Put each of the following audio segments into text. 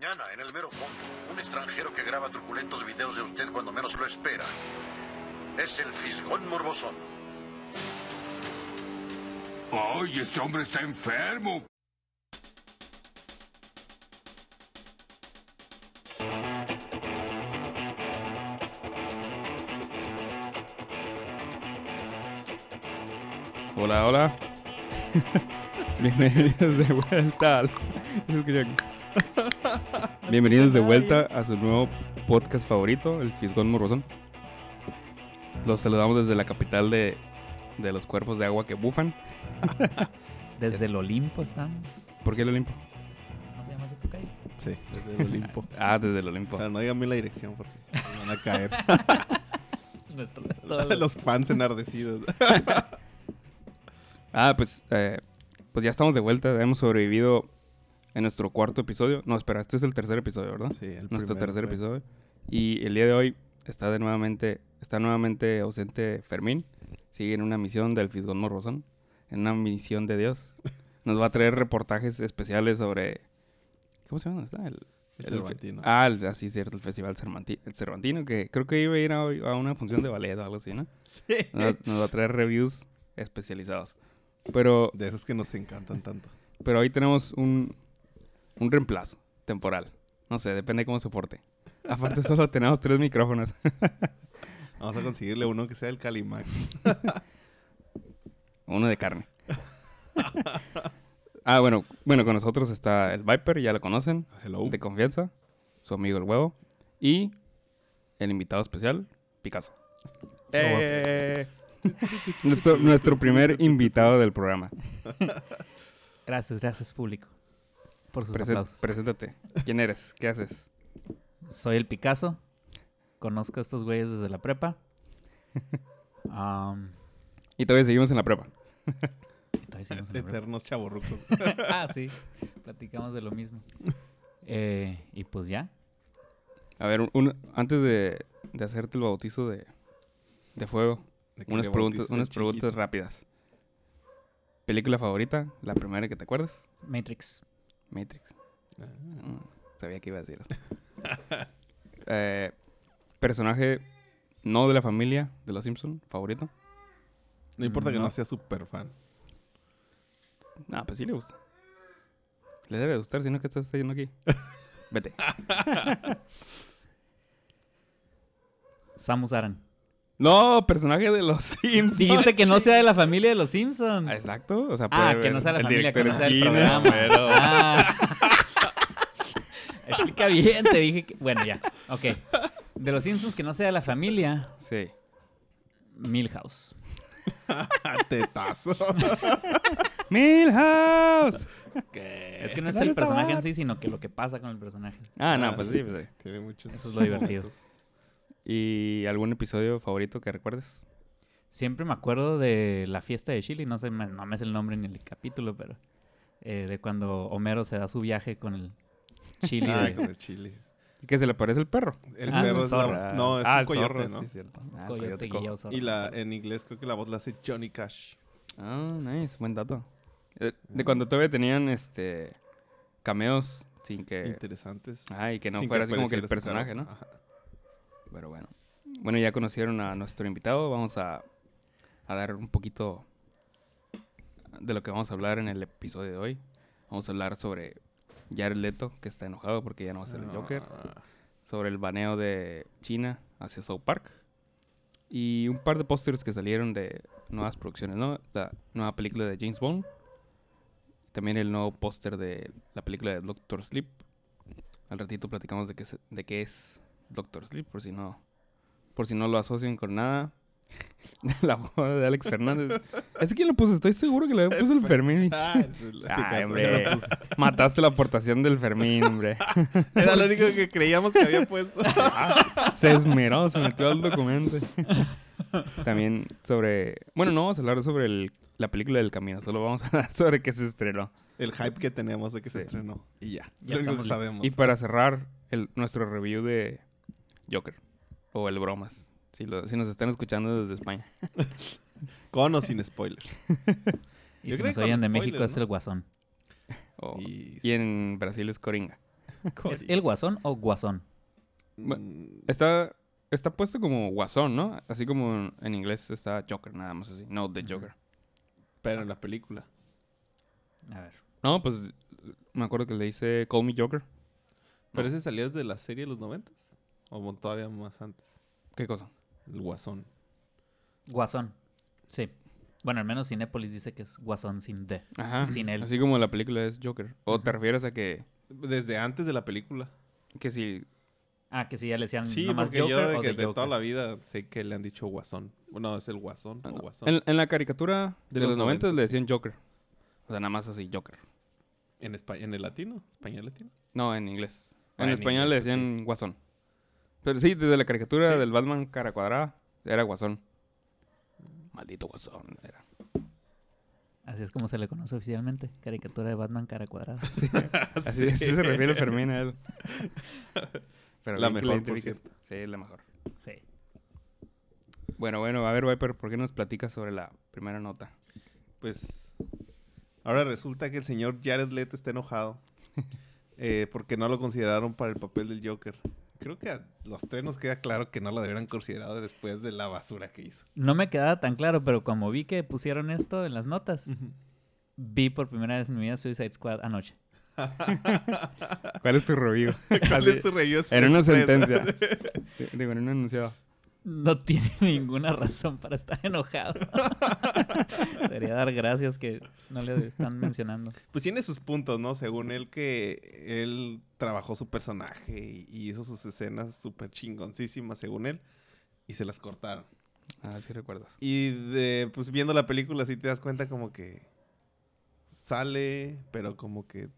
Mañana, en el mero fondo, un extranjero que graba truculentos videos de usted cuando menos lo espera. Es el Fisgón Morbosón. ¡Ay, este hombre está enfermo! Hola, hola. Bienvenidos de vuelta al... Bienvenidos de vuelta a su nuevo podcast favorito, el Fisgón Morrozón. Los saludamos desde la capital de, de los cuerpos de agua que bufan. Desde el Olimpo estamos. ¿Por qué el Olimpo? ¿No se llama así tu calle? Sí, desde el Olimpo. Ah, desde el Olimpo. Pero no digan bien la dirección porque nos van a caer. Nuestro, Los fans enardecidos. Ah, pues, eh, pues ya estamos de vuelta. Hemos sobrevivido en nuestro cuarto episodio. No, espera, este es el tercer episodio, ¿verdad? Sí, el nuestro primero, tercer episodio. Y el día de hoy está de nuevamente, está nuevamente ausente Fermín. Sigue en una misión del Fisgón Morrozón. En una misión de Dios. Nos va a traer reportajes especiales sobre. ¿Cómo se llama? ¿Dónde está? El, El el- Cervantino. ah, el- así cierto, el Festival Cervanti- el Cervantino, que creo que iba a ir a, a una función de ballet o algo así, ¿no? Sí. Nos va, nos va a traer reviews especializados. Pero, De esos que nos encantan tanto. pero hoy tenemos un, un reemplazo temporal. No sé, depende de cómo se porte. Aparte solo tenemos tres micrófonos. Vamos a conseguirle uno que sea el Calimax. Uno de carne. ah, bueno, bueno, con nosotros está el Viper, ya lo conocen, Hello. de confianza, su amigo el huevo, y el invitado especial, Picasso. ¡Eh! nuestro, nuestro primer invitado del programa. Gracias, gracias público. Por sus Presen- aplausos. preséntate. ¿Quién eres? ¿Qué haces? Soy el Picasso. Conozco a estos güeyes desde la prepa. Y todavía seguimos en la prueba. y todavía seguimos en la prepa. Eternos chavorrucos. ah, sí. Platicamos de lo mismo. Eh, y pues ya. A ver, un- un- antes de, de hacerte el bautizo de, de fuego, De unas preguntas, unas preguntas rápidas. ¿Película favorita? La primera que te acuerdas. Matrix. Matrix. Ah, Mm, sabía que iba a decir eso. Eh, personaje no de la familia de los Simpson, favorito. No importa que No. no sea súper fan. Ah, pues sí le gusta. Le debe gustar, si no, que estás yendo aquí? Vete. Samus Aran. No, personaje de los Simpsons. Dijiste que no sea de la familia de los Simpsons. Ah, Exacto. O sea, Ah, que no sea la familia, que no sea el Skinner, programa. pero- Ah. Explica bien, te dije que... Bueno, ya. Ok. De los Simpsons que no sea de la familia, Sí. Milhouse. Tetazo. Milhouse. Es que no es el personaje en sí, sino que lo que pasa con el personaje. Ah, no, pues sí. sí. pues sí. Tiene muchos. Eso es lo divertido. momentos. ¿Y algún episodio favorito que recuerdes? Siempre me acuerdo de la fiesta de Chile, no sé, me- no me sé el nombre ni el capítulo, pero eh, de cuando Homero se da su viaje con el chile. Ah, de- con el chile. ¿Que se le parece el perro? El Ah, perro es la... No, es ah, un el coyote, zorro, ¿no? Sí, cierto. Ah, Coyote coyote Zorro. Y la, en inglés creo que la voz la hace Johnny Cash. Ah, nice. Buen dato. Eh, De cuando todavía tenían este cameos sin que... Interesantes. Ah, y que no sin fuera así como que el personaje, ¿no? Ajá. Pero bueno. Bueno, ya conocieron a nuestro invitado. Vamos a, a dar un poquito de lo que vamos a hablar en el episodio de hoy. Vamos a hablar sobre Jared Leto, que está enojado porque ya no va a ser el Joker. Sobre el baneo de China hacia South Park. Y un par de pósters que salieron de nuevas producciones, ¿no? La nueva película de James Bond. También el nuevo póster de la película de Doctor Sleep. Al ratito platicamos de qué, se- de qué es Doctor Sleep, por si no, por si no lo asocian con nada. la boda de Alex Fernández. ¿Ese quién lo puso? Estoy seguro que lo había puesto el Fermín. Ah, Ay, hombre. Mataste la aportación del Fermín, hombre. Era lo único que creíamos que había puesto. Se esmeró, se metió al documento. También sobre... Bueno, no vamos a hablar sobre el- la película del camino. Solo vamos a hablar sobre qué se estrenó. El hype que tenemos de que se estrenó. Y ya. Ya lo único que sabemos. Y para cerrar el, nuestro review de Joker. O el Bromas. Si, lo- si nos están escuchando desde España. Con o sin spoilers. Y Yo si creo nos oyen de México es el Guasón. Y- y en Brasil es Coringa. ¿Es el guasón o guasón? Mm, Está, está puesto como guasón, ¿no? Así como en, inglés está Joker, nada más así. No, The. Joker. Pero en la película. A ver. No, pues me acuerdo que le dice Call Me Joker. ¿Pero No. ese salió desde la serie de los noventas? ¿O todavía más antes? ¿Qué cosa? El Guasón. Guasón. Sí. Bueno, al menos Cinépolis dice que es guasón sin D. Ajá. Sin él. Así como la película es Joker. ¿O te refieres a que, Desde antes de la película. que si... Ah, que sí, ya le decían Sí, nomás porque Joker yo de, o que The de toda la vida sé que le han dicho Guasón. Bueno, es el Guasón Ah, o no. Guasón. En, en la caricatura De de, los los 90 le 90s. decían Joker. O sea, nada más así, Joker. ¿En, espa- ¿En el latino? ¿Español latino? No, en inglés. Ah, En en español le pues, sí. decían Guasón. Pero sí, desde la caricatura Sí. del Batman cara cuadrada, era Guasón. Maldito Guasón. Era. Así es como se le conoce oficialmente. Caricatura de Batman cara cuadrada. Así, así se refiere Fermín a él. Pero La mejor, por cierto. Sí, la mejor. Sí. Bueno, bueno, a ver, Viper, ¿por qué nos platicas sobre la primera nota? Pues ahora resulta que el señor Jared Leto está enojado eh, porque no lo consideraron para el papel del Joker. Creo que a los tres nos queda claro que no lo debieran considerado después de la basura que hizo. No me quedaba tan claro, pero como vi que pusieron esto en las notas, vi por primera vez en mi vida Suicide Squad anoche. ¿Cuál es tu review? ¿Cuál es tu review en una sentencia. Digo, en un enunciado. No tiene ninguna razón para estar enojado. Debería dar gracias que no le están mencionando. Pues tiene sus puntos, ¿no? Según él que él trabajó su personaje y, hizo sus escenas súper chingoncísimas, según él, y se las cortaron. Ah, sí recuerdas. Y de, pues viendo la película sí te das cuenta como que sale, pero como que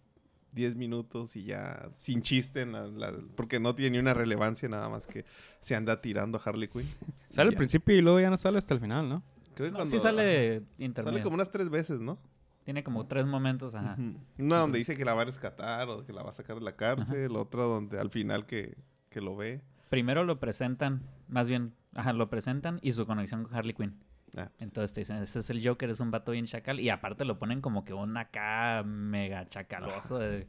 10 minutos y ya sin chiste, en la- la- porque no tiene ni una relevancia nada más que se anda tirando a Harley Quinn. Sale al principio y luego ya no sale hasta el final, ¿no? Creo que No, cuando- sí sale ajá, intermedio. Sale como unas tres veces, ¿no? Tiene como tres momentos, ajá. Una donde dice que la va a rescatar o que la va a sacar de la cárcel, otra donde al final que, que lo ve. Primero lo presentan, más bien, ajá, lo presentan y su conexión con Harley Quinn. Ah, pues, Entonces te dicen, este es el Joker, es un vato bien chacal. Y aparte lo ponen como que un acá mega chacaloso, de,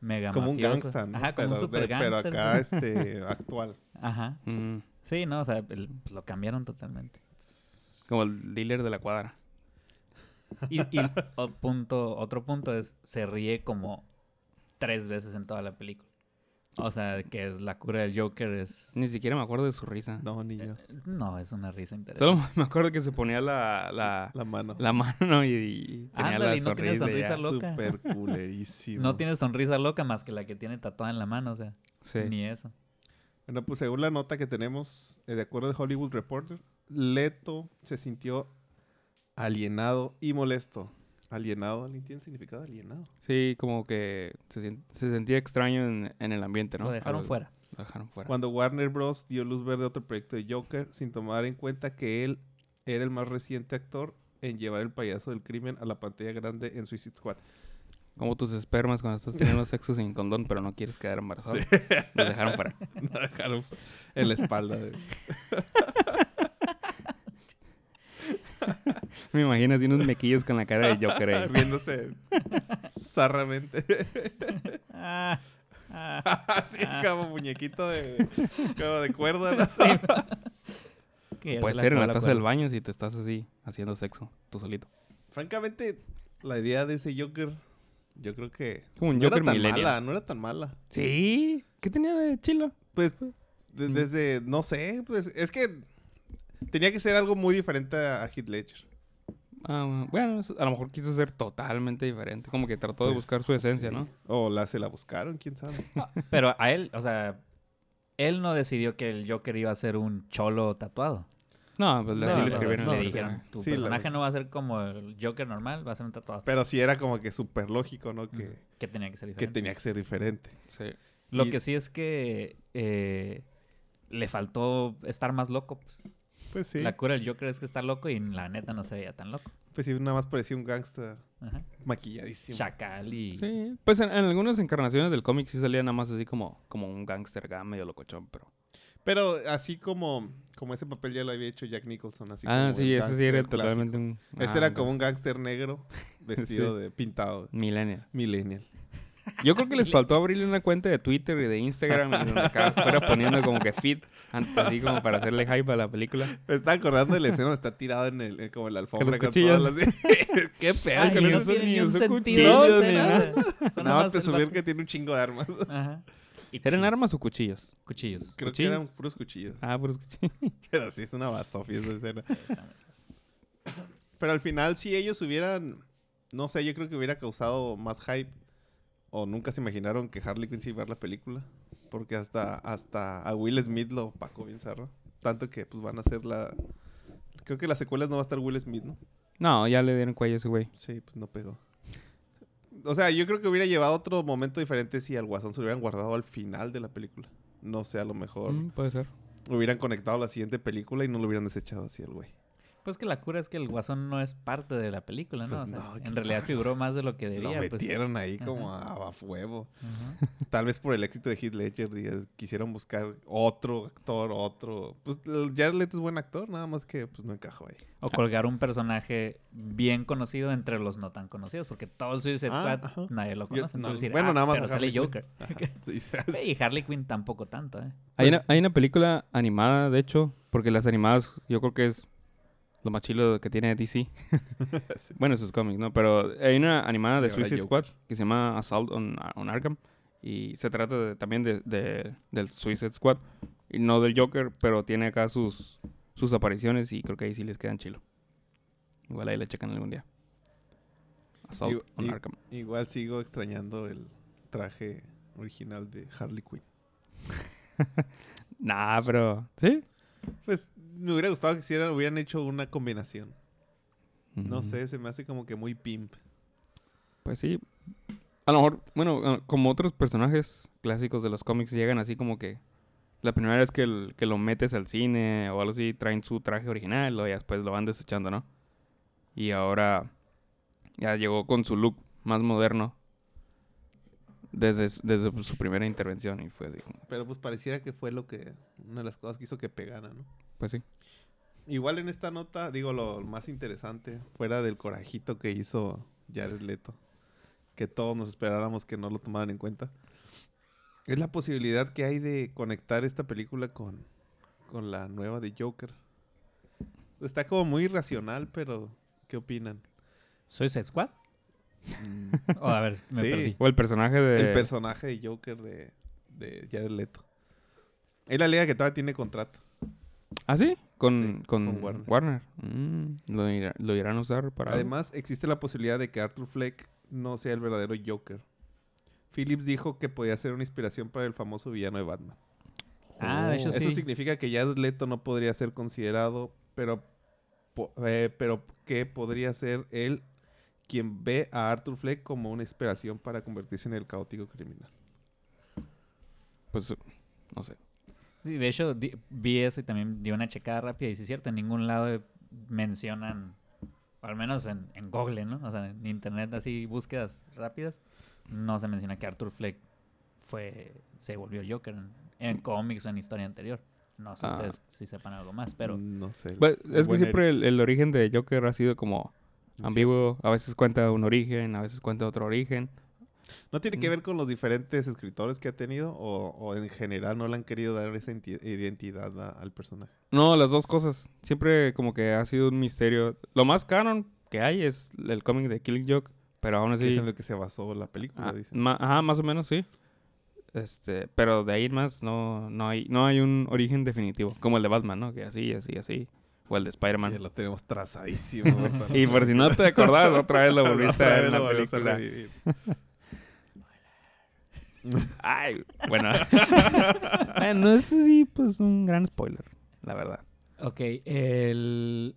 mega como un gangsta, ¿no? Ajá, como un pero, super de- pero acá este actual. Ajá. Mm, Sí, no, o sea, el- pues, lo cambiaron totalmente. como el dealer de la cuadra. Y, y o- punto, otro punto es, se ríe como tres veces en toda la película. O sea, que es la cura del Joker es... Ni siquiera me acuerdo de su risa. No, ni yo. No, es una risa interesante. Solo me acuerdo que se ponía la, la, La mano. la mano y, y tenía Ándale, la y no tiene sonrisa. sonrisa loca. Súper culerísimo. No tiene sonrisa loca más que la que tiene tatuada en la mano, o sea, Sí. ni eso. Bueno, pues según la nota que tenemos, eh, de acuerdo al Hollywood Reporter, Leto se sintió alienado y molesto. Alienado, ¿alguien tiene el significado de alienado? Sí, como que se, sentía extraño en, en el ambiente, ¿no? Lo dejaron fuera. Lo dejaron fuera. Cuando Warner Bros. dio luz verde a otro proyecto de Joker sin tomar en cuenta que él era el más reciente actor en llevar el payaso del crimen a la pantalla grande en Suicide Squad. Como tus espermas cuando estás teniendo sexo sin condón, pero no quieres quedar embarazado. Sí. Los dejaron fuera. Lo dejaron en la espalda. de- Me imagino así unos mequillos con la cara de Joker ahí. riéndose zarramente. Ah, ah. Así como muñequito de, como de cuerda. Puede ser en la taza del baño si te estás así haciendo sexo, tú solito. Francamente, la idea de ese Joker, yo creo que Como un no Joker era tan millennial. mala, no era tan mala. Sí. ¿Qué tenía de chilo? Pues de- desde, no sé, pues es que tenía que ser algo muy diferente a, Heath Ledger. Ah, bueno, a lo mejor quiso ser totalmente diferente. Como que trató de Pues, buscar su esencia, sí. ¿no? O la se la buscaron, quién sabe. Pero a él, o sea, él no decidió que el Joker iba a ser un cholo tatuado. No, pues No, así no, le escribieron no, dijeron, tu Sí, personaje no va a ser como el Joker normal, va a ser un tatuado. Pero sí era como que súper lógico, ¿no? Que, Que tenía que ser que diferente. tenía que ser diferente. Sí. Lo y- que sí es que eh, le faltó estar más loco. Pues. Pues sí. La cura del Joker es que está loco y la neta no se veía tan loco. Pues sí, nada más parecía un gángster Ajá. maquilladísimo. Chacal y... Sí. Pues en, en algunas encarnaciones del cómic sí salía nada más así como, como un gángster acá medio locochón, pero... Pero así como, como ese papel ya lo había hecho Jack Nicholson. Así ah, como sí, ese sí era totalmente un... Este ah, era como un gángster negro vestido Sí. de pintado. Millennial. Millennial. Yo creo que les faltó abrirle una cuenta de Twitter y de Instagram y fuera poniendo como que feed, antes, así como para hacerle hype a la película. Me está acordando de la escena donde está tirado en el, en- como en la alfombra. con todas las- Qué pedo Ay, con no eso. tiene ni un sentido cuchillos, ni nada. Nada más te el subir que tiene un chingo de armas. Ajá. ¿Eran armas o cuchillos? Cuchillos. Creo ¿Cuchillos? que eran puros cuchillos. Ah, puros cuchillos. Pero sí, es una basofia esa escena. Pero al final, si ellos hubieran... No sé, yo creo que hubiera causado más hype. O nunca se imaginaron que Harley Quinn se iba a ver la película. Porque hasta, hasta a Will Smith lo opacó bien. Tanto que pues van a hacer la... Creo que las secuelas no va a estar Will Smith, ¿no? No, ya le dieron cuello a ese güey. Sí, pues no pegó. O sea, yo creo que hubiera llevado otro momento diferente si al Guasón se lo hubieran guardado al final de la película. No sé, a lo mejor Mm, puede ser. hubieran conectado a la siguiente película y no lo hubieran desechado así al güey. Pues que la cura es que el guasón no es parte de la película, ¿no? Pues O sea, no, en claro. realidad figuró más de lo que Lo debía. pues. metieron ahí como a. Ajá. Tal vez por el éxito de Heath Ledger digas, quisieron buscar otro actor, otro... Pues el Jared Leto es buen actor, nada más que pues no encajó ahí. O colgar un personaje bien conocido entre los no tan conocidos, porque todo el Suicide Ah, Squad nadie lo Yo- conoce. no, entonces decir, bueno, ah, nada más pero sale. Joker. Y Harley Quinn tampoco tanto, ¿eh? Hay, Pues- una, hay una película animada, de hecho, porque las animadas yo creo que es lo más chilo que tiene DC. Sí. bueno, sus cómics, ¿no? Pero hay una animada de Suicide. Squad que se llama Assault on, on Arkham. Y se trata de- también de, de- del Suicide Squad. Y no del Joker, pero tiene acá sus, sus apariciones y creo que ahí sí les quedan chilo. Igual ahí le checan algún día. Assault on Arkham. Igual sigo extrañando el traje original de Harley Quinn. Nah, pero... ¿Sí? Pues me hubiera gustado que hicieran, hubieran hecho una combinación. No sé, se me hace como que muy pimp. Pues sí. A lo mejor, bueno, como otros personajes clásicos de los cómics llegan así como que la primera vez que, el- que lo metes al cine o algo así, traen su traje original o ya después lo van desechando, ¿no? Y ahora ya llegó con su look más moderno desde, su- desde su primera intervención y fue así como, Pero pues pareciera que fue lo que, una de las cosas que hizo que pegara, ¿no? pues sí. Igual en esta nota, digo, lo más interesante, fuera del corajito que hizo Jared Leto, que todos nos esperáramos que no lo tomaran en cuenta, es la posibilidad que hay de conectar esta película con, con la nueva de Joker. Está como muy irracional, pero ¿qué opinan? ¿Suicide Squad? O a ver, me Sí. perdí. O el personaje de... El personaje de Joker de, de Jared Leto. Él alega que todavía tiene contrato. ¿Ah, sí? Con, Sí, con, con Warner. Warner. Mm, lo, irá- lo irán a usar para... algo? Además, existe la posibilidad de que Arthur Fleck no sea el verdadero Joker. Phillips dijo que podía ser una inspiración para el famoso villano de Batman. Ah, de hecho Eso sí. significa que Jared Leto no podría ser considerado, pero, po- eh, pero que podría ser él quien ve a Arthur Fleck como una inspiración para convertirse en el caótico criminal. Pues, no sé. Sí, de hecho, di- vi eso y también di una checada rápida y sí es cierto, en ningún lado mencionan, o al menos en, en Google, ¿no? O sea, en internet así, búsquedas rápidas, no se menciona que Arthur Fleck fue, se volvió Joker en, en cómics o en historia anterior. No sé Ah. ustedes si sepan algo más, pero no sé. Pues, es que siempre el, el origen de Joker ha sido como. Ambiguo. A veces cuenta un origen, a veces cuenta otro origen. ¿No tiene que Mm. ver con los diferentes escritores que ha tenido o, o en general no le han querido dar esa enti- identidad a- al personaje? No, las dos cosas. Siempre como que ha sido un misterio. Lo más canon que hay es el cómic de Killing Joke, pero aún así... es en el que se basó la película, ah, dicen. ma- ajá, más o menos sí. Este, pero de ahí en más no, no hay no hay un origen definitivo, como el de Batman, ¿no? Que así, así, así. O el de Spider-Man. Ya lo tenemos trazadísimo. Y por si no te acordás, otra vez lo volviste a ver en la película. Ay, bueno. bueno, ese sí, pues un gran spoiler, la verdad. Ok, el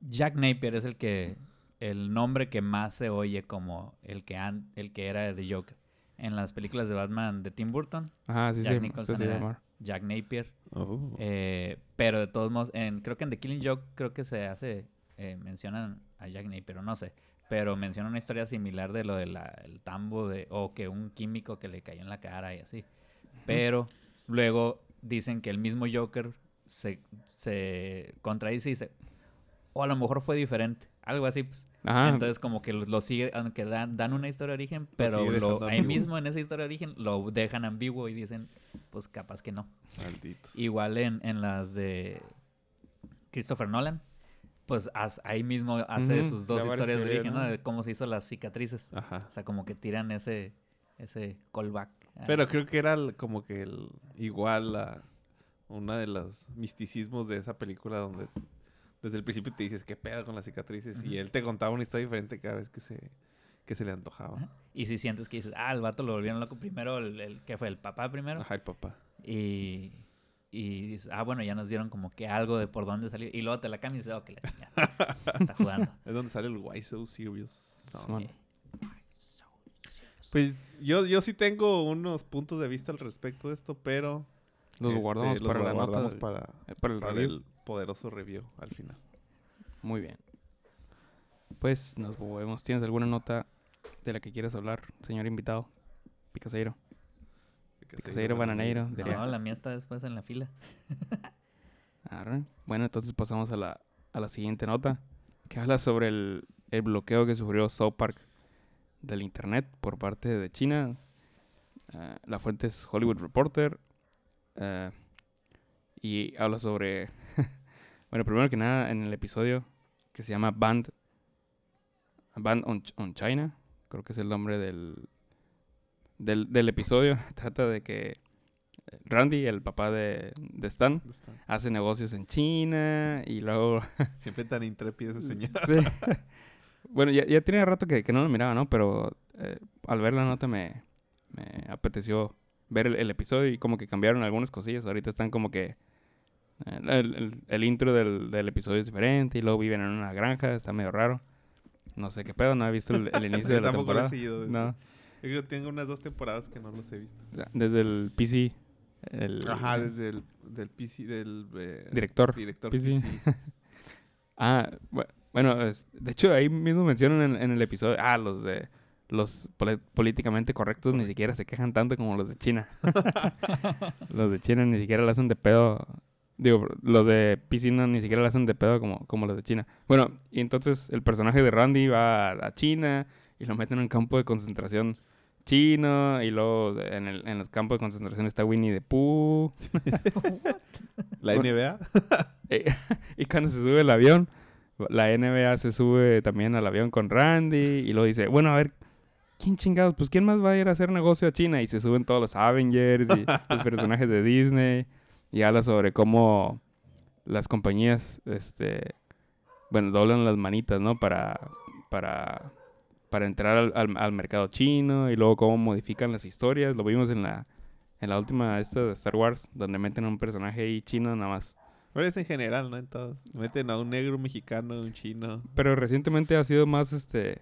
Jack Napier es el que el nombre que más se oye como el que an- el que era de Joker. En las películas de Batman de Tim Burton, Ajá, sí, Jack sí. Nicholson sí, sí, era-. Jack Napier. Oh. eh, pero de todos modos, en, creo que en The Killing Joke creo que se hace, eh, mencionan a Jack Napier, o no sé. Pero menciona una historia similar de lo del tambo de, o que un químico que le cayó en la cara y así. Pero luego dicen que el mismo Joker se, se contradice y dice, o a lo mejor fue diferente. Algo así, pues. Ajá. Entonces como que lo, sigue, aunque dan, dan una historia de origen, pero lo- ahí ambiguo. mismo en esa historia de origen lo dejan ambiguo y dicen, pues capaz que no. Malditos. Igual en, en las de Christopher Nolan, pues ahí mismo hace sus dos historias de origen, ¿no? ¿no? De cómo se hizo las cicatrices. Ajá. O sea, como que tiran ese, ese callback. Pero creo que era el- como que el, igual la, una de los misticismos de esa película donde desde el principio te dices qué pedo con las cicatrices y él te contaba una historia diferente cada vez que se, que se le antojaba. Y si sientes que dices, ah, el vato lo volvieron loco primero, el, el que fue el papá primero. Ajá, el papá. Y, y dices, ah, bueno, ya nos dieron como que algo de por dónde salir. Y luego te la cambias y dices, oh, que la chingada. Está jugando. Es donde sale el Why So Serious. Pues yo, yo sí tengo unos puntos de vista al respecto de esto, pero Los este, guardamos los para la nota. guardamos del- para, eh, para el para el poderoso review al final. Muy bien. Pues nos movemos. ¿Tienes alguna nota de la que quieras hablar, señor invitado? Picaseiro. Picaseiro Bananeiro. No, la mía está después en la fila. Arre. Bueno, entonces pasamos a la, a la siguiente nota, que habla sobre el, el bloqueo que sufrió South Park del Internet por parte de China. Ah, la fuente es Hollywood Reporter. ah, y habla sobre... bueno, primero que nada, en el episodio que se llama Band, Band on, Ch- on China, creo que es el nombre del, del, del episodio, trata de que Randy, el papá de, de Stan, hace negocios en China y luego... Siempre tan intrépido ese señor. Sí. bueno, ya, ya tenía rato que, que no lo miraba, ¿no? Pero eh, al ver la nota me, me apeteció ver el, el episodio y como que cambiaron algunas cosillas. Ahorita están como que... el, el- el intro del, del episodio es diferente y luego viven en una granja, está medio raro. No sé qué pedo, no he visto el, el inicio de la tampoco lo he temporada. seguido. desde- No, Yo creo que tengo unas dos temporadas que no los he visto. desde el PC. El, Ajá, desde el del PC, del eh, Director. director PC. PC. Ah, bu- bueno, es- de hecho ahí mismo mencionan en, en el episodio, ah, los de los políticamente correctos ni siquiera se quejan tanto como los de China. los de China ni siquiera le hacen de pedo. Digo, los de no ni siquiera le hacen de pedo como, como los de China. Bueno, y entonces el personaje de Randy va a, a China y lo meten en un campo de concentración chino y luego en, el, en los campos de concentración está Winnie the Pooh. La NBA. Eh, y cuando se sube el avión, la NBA se sube también al avión con Randy y luego dice, bueno, a ver, ¿quién chingados? Pues ¿quién más va a ir a hacer negocio a China? Y se suben todos los Avengers y los personajes de Disney y habla sobre cómo las compañías, este, bueno, doblan las manitas, ¿no? Para, para, para entrar al, al- al mercado chino y luego cómo modifican las historias. Lo vimos en la, en la última esta de Star Wars, donde meten a un personaje ahí chino nada más. Pero es en general, ¿no? En todos. Meten a un negro, un mexicano, un chino. Pero recientemente ha sido más este.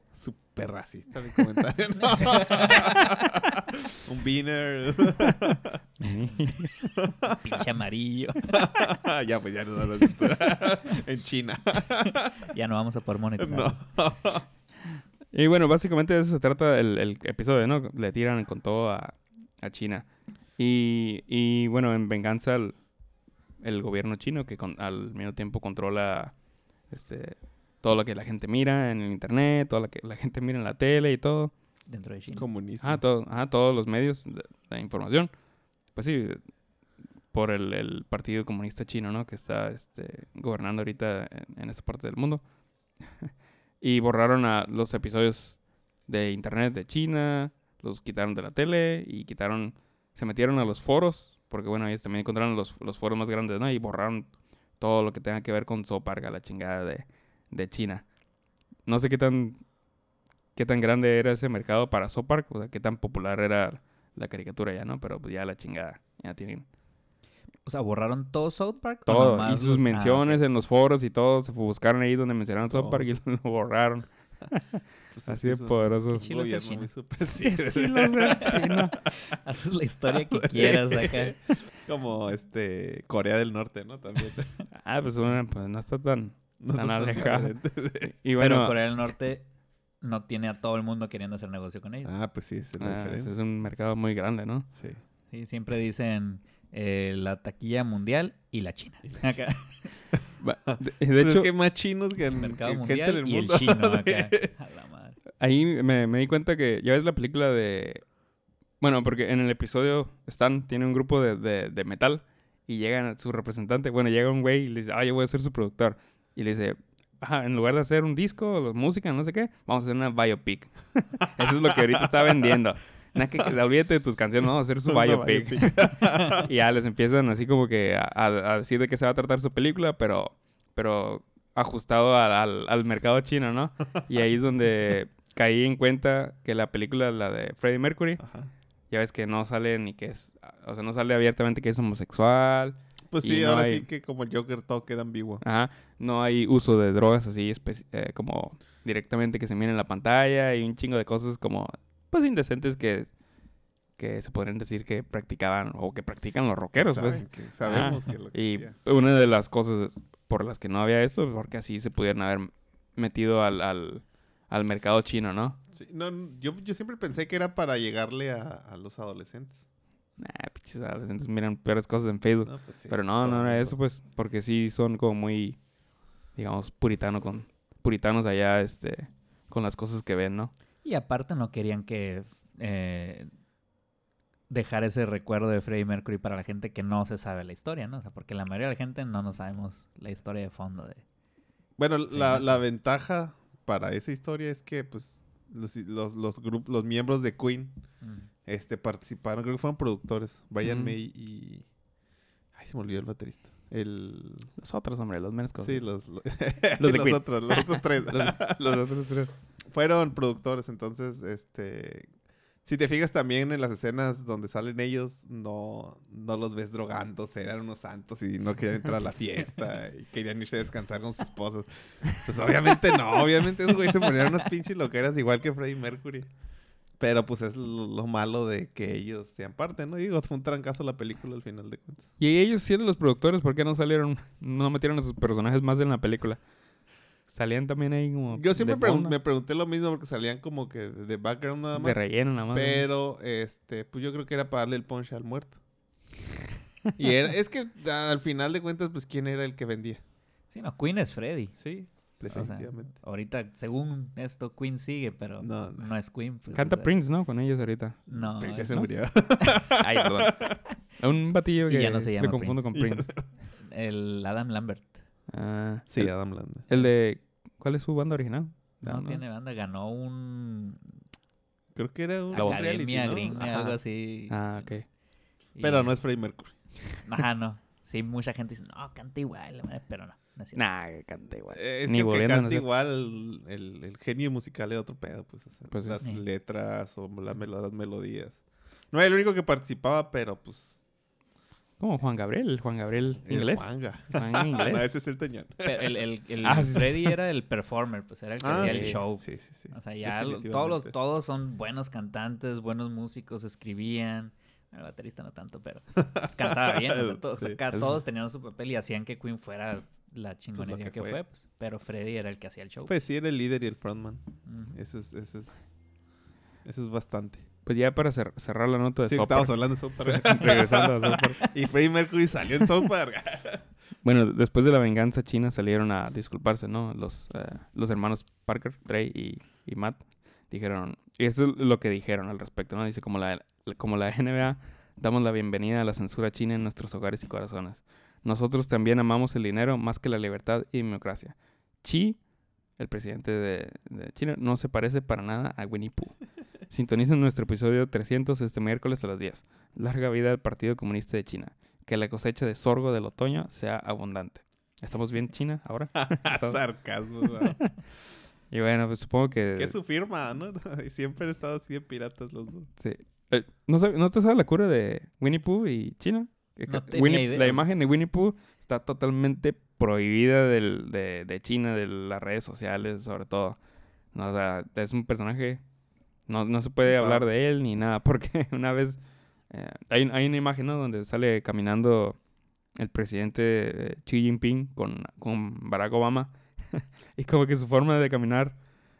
Súper racista mi comentario. ¿no? un beaner. Pinche amarillo. ya, pues ya no censura. en China. ya no vamos a poder monetizar. No. y bueno, básicamente de eso se trata el, el episodio, ¿no? Le tiran con todo a, a China. Y, y bueno, en venganza al el gobierno chino que con- al mismo tiempo controla este todo lo que la gente mira en el internet, todo lo que la gente mira en la tele y todo. Dentro de China. Comunismo. Ah, todo, ajá, todos los medios de, de información. Pues sí, por el, el Partido Comunista Chino, ¿no? Que está este, gobernando ahorita en, en esta parte del mundo. y borraron a los episodios de internet de China, los quitaron de la tele y quitaron, se metieron a los foros, porque bueno, ellos también encontraron los, los foros más grandes, ¿no? Y borraron todo lo que tenga que ver con Soparga, la chingada de, de China. No sé qué tan qué tan grande era ese mercado para Sopark, o sea, qué tan popular era la caricatura ya, ¿no? Pero pues ya la chingada, ya tienen O sea, borraron todo South Park. todo. Y sus los- ah, menciones en los foros y todo, se buscaron ahí donde mencionaron. South Park y lo borraron. Pues Así de es un- poderosos. Qué chilo es el gobierno China. muy super- sí, Chino. Haces la historia que quieras acá. Como este Corea del Norte, ¿no? También. Ah, pues, bueno, pues no está tan... No Tan son tan alejado. diferentes, sí. Y Pero Corea del Norte no tiene a todo el mundo queriendo hacer negocio con ellos. Ah, pues sí, es la ah, diferencia. es un mercado muy grande, ¿no? Sí. Sí, siempre dicen eh, la taquilla mundial y la China. Acá. De, de Pues es hecho, que más chinos que el Mercado que gente mundial en el y el chino Sí. acá. A la madre. ahí me, me di cuenta que ya ves la película de... Bueno, porque en el episodio Stan tiene un grupo de, de, de metal y llega su representante. Bueno, llega un güey y le dice, ah, yo voy a ser su productor. Y le dice, en lugar de hacer un disco música, no sé qué, vamos a hacer una biopic. Eso es lo que ahorita está vendiendo. Nada que, que olvídate de tus canciones, vamos a hacer su biopic. biopic. y ya les empiezan así como que a, a- a decir de qué se va a tratar su película, pero, pero ajustado al, al- al mercado chino, ¿no? Y ahí es donde caí en cuenta que la película, la de Freddie Mercury, Ajá. ya ves que no sale ni que es, o sea, no sale abiertamente que es homosexual, Pues sí, no ahora hay- sí que como el Joker todo queda ambiguo. ajá, no hay uso de drogas así eh, como directamente que se miren en la pantalla y un chingo de cosas como, pues indecentes que, que se podrían decir que practicaban o que practican los rockeros, pues. Que- sabemos que lo que Y una de las cosas por las que no había esto, porque así se pudieran haber metido al, al, al mercado chino, ¿no? Sí, no, yo, yo siempre pensé que era para llegarle a, a los adolescentes. Nah, pinches adolescentes miran peores cosas en Facebook. No, pues sí, Pero no, no era eso, pues, porque sí son como muy, digamos, puritano con, puritanos allá, este, con las cosas que ven, ¿no? Y aparte no querían que eh, dejar ese recuerdo de Freddie Mercury para la gente que no se sabe la historia, ¿no? O sea, porque la mayoría de la gente no nos sabemos la historia de fondo de... Bueno, la, la ventaja para esa historia es que, pues, los, los, los, los miembros de Queen este, participaron, creo que fueron productores. Brian Mm. May y... Ay, se me olvidó el baterista. El... Los otros, hombre, los menos cosas. Sí, los, los, Los de Queen. otros, los otros tres. los, los otros tres. fueron productores, entonces, este... Si te fijas también en las escenas donde salen ellos, no, no los ves drogándose, eran unos santos y no querían entrar a la fiesta y querían irse a descansar con sus esposas. Pues obviamente no, obviamente esos güeyes se ponían unas pinches loqueras igual que Freddie Mercury. Pero pues es lo, lo malo de que ellos sean parte, ¿no? Y digo, fue un trancazo la película al final de cuentas. Y ellos siendo los productores, ¿por qué no salieron, no metieron a sus personajes más en la película? Salían también ahí como... Yo siempre de pregun- me pregunté lo mismo porque salían como que de de background nada De más. relleno nada más. ¿no? Pero, este, pues yo creo que era para darle el punch al muerto. Y era, es que al final de cuentas, pues, ¿quién era el que vendía? Sí, no, Queen es Freddie. Sí, O sea, definitivamente. ahorita, según esto, Queen sigue, pero No, no, no. es Queen. pues, Canta o sea, Prince, ¿no? Con ellos ahorita. No, Prince ya es- se murió. Ay, perdón. Un batillo Y que ya no se llama me confundo con Prince. Prince. el Adam Lambert. Ah, Sí, el, Adam Lambert. el de... ¿Cuál es su banda original? No, no. tiene banda, ganó un Creo que era un academia reality, ¿no? gringa, Ajá. algo así. Ah, ok. Y- Pero no es Freddie Mercury. Ajá, no. Sí, mucha gente dice, no, canta igual, la madre", pero no. no es. Nah, canta igual. Eh, Es Ni que, el que igual, el, el- el genio musical es otro pedo, pues. o sea, Pues las Sí. letras o las melodías. No era el único que participaba, pero pues. ¿Cómo? Juan Gabriel, el Juan Gabriel el inglés. Juanga. Juan no, inglés. ese es el. Pero el, el, el Ah, sí. Freddy era el performer, pues era el que Ah, hacía sí. el show. Sí, sí, sí. O sea, ya todos, los, todos son buenos cantantes, buenos músicos, escribían. El baterista no tanto, pero cantaba bien. o sea, todos, Sí. acá todos tenían su papel y hacían que Queen fuera la chingonería que que, fue. fue. pues. Pero Freddy era el que hacía el show. Pues sí, era el líder y el frontman. Eso es, eso es, eso es bastante. Pues ya para cer- cerrar la nota de Sí, South estábamos hablando de South Park. Regresando a South Park. y Freddie Mercury salió en South Park. Bueno, después de la venganza china salieron a disculparse, ¿no? Los, eh, los hermanos Parker, Dre y, y Matt dijeron, y esto es lo que dijeron al respecto, ¿no? Dice, como la, como la NBA, damos la bienvenida a la censura china en nuestros hogares y corazones. Nosotros también amamos el dinero más que la libertad y democracia. Xi, el presidente de, de China, no se parece para nada a Winnie Pooh. Sintonicen nuestro episodio 300 este miércoles a las 10. Larga vida al Partido Comunista de China. Que la cosecha de sorgo del otoño sea abundante. ¿Estamos bien, China, ahora? Sarcasmo. Y bueno, pues supongo que... que es su firma, ¿no? Y siempre han estado así de piratas los dos. sí. Eh, ¿no, sabe- ¿No te sabes la cura de Winnie Pooh y China? No Winnie- idea, la imagen de Winnie Pooh está totalmente prohibida del- de, de China, de las redes sociales, sobre todo. No, o sea, es un personaje... No, no se puede hablar de él ni nada, porque una vez... eh, hay, hay una imagen, ¿no? Donde sale caminando el presidente eh, Xi Jinping con, con Barack Obama. y como que su forma de caminar...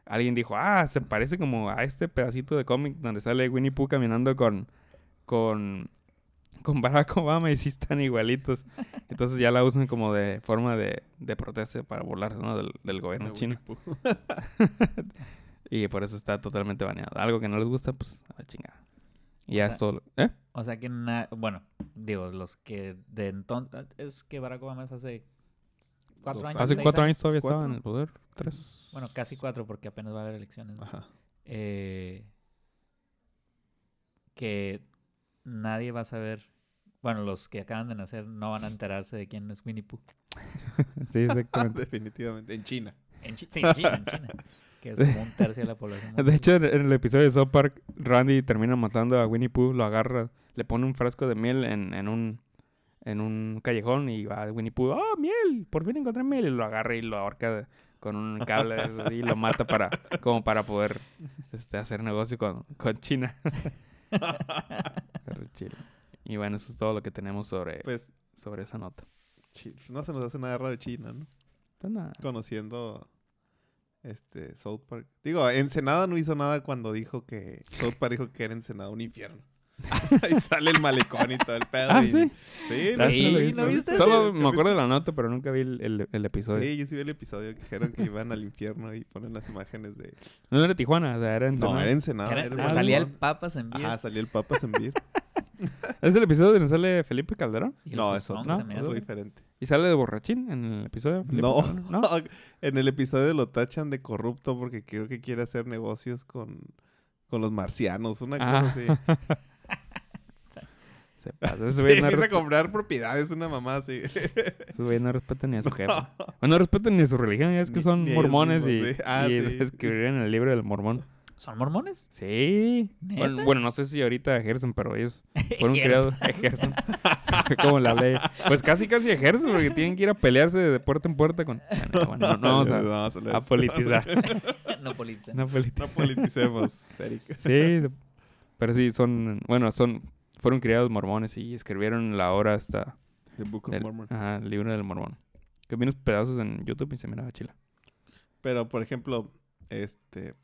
Alguien dijo, ah, se parece como a este pedacito de cómic donde sale Winnie Pooh caminando con... con con Barack Obama y sí están igualitos. Entonces ya la usan como de forma de, de protesta para burlarse ¿no? del, del gobierno chino. y por eso está totalmente baneado. Algo que no les gusta, pues a la chingada. Y ya O sea, es todo. ¿Eh? O sea que, na- bueno, digo, los que de entonces... Es que Barack Obama es hace cuatro años. Hace cuatro años años. todavía ¿Cuatro? estaba en el poder. Tres. Bueno, casi cuatro porque apenas va a haber elecciones. ¿no? Ajá. Eh, que nadie va a saber... Bueno, los que acaban de nacer no van a enterarse de quién es Winnie Pooh. Sí, exactamente. Definitivamente. En China. En, Chi- sí, en China, en China. Que es como un tercio de la población. ¿no? De hecho, en, en el episodio de South Park, Randy termina matando a Winnie Pooh, lo agarra, le pone un frasco de miel en, en un en un callejón y va Winnie Pooh, ¡oh, miel! Por fin encontré miel. Y lo agarra y lo ahorca con un cable y lo mata para como para poder este, hacer negocio con, con China. Y bueno, eso es todo lo que tenemos sobre, Pues, sobre esa nota. pues no se nos hace nada raro China, ¿no? Pues nada. Conociendo este South Park. Digo, Ensenada no hizo nada cuando dijo que South Park dijo que era Ensenada un infierno. Ahí sale el malecón y todo el pedo. Ah, y- ¿sí? Sí, Ah, Sí, sí, lo ¿no viste? viste Solo ese me acuerdo de la nota, pero nunca vi el, el- el episodio. Sí, yo sí vi el episodio que dijeron que iban al infierno y ponen las imágenes de... No era Tijuana, o sea, era en No, era Ensenada. Era- era Ah, salía el en Ajá, vida. salía el Papas en Beer. ¿Es el episodio donde sale Felipe Calderón? no, es otro. ¿no? hace. diferente. ¿Y sale de borrachín en el episodio? Felipe No. Calderón? ¿No? en el episodio lo tachan de corrupto porque creo que quiere hacer negocios con, con los marcianos, una Ah. cosa así. Se pasa. Ese Sí, no, empieza a comprar propiedades, una mamá así. ese güey no respeta ni a su jefe. Bueno, no respetan ni a su religión, ya es que Ni- son ni mormones y, sí. Ah, y sí. escribirían el libro del mormón. ¿Son mormones? Sí. Bueno, no sé si ahorita ejercen, pero ellos fueron criados. Ejercen. Como la ley. Pues casi, casi ejercen porque tienen que ir a pelearse de puerta en puerta con. Bueno, bueno, no, no vamos a, No, a politizar. no politizan. No No politizar. politicemos, Erika. Sí, pero sí, son, bueno, son, fueron criados mormones y escribieron la obra hasta The Book of del, Mormon. ajá, el libro del mormón. Que vi unos pedazos en YouTube y se miraba chila. Pero, por ejemplo, este...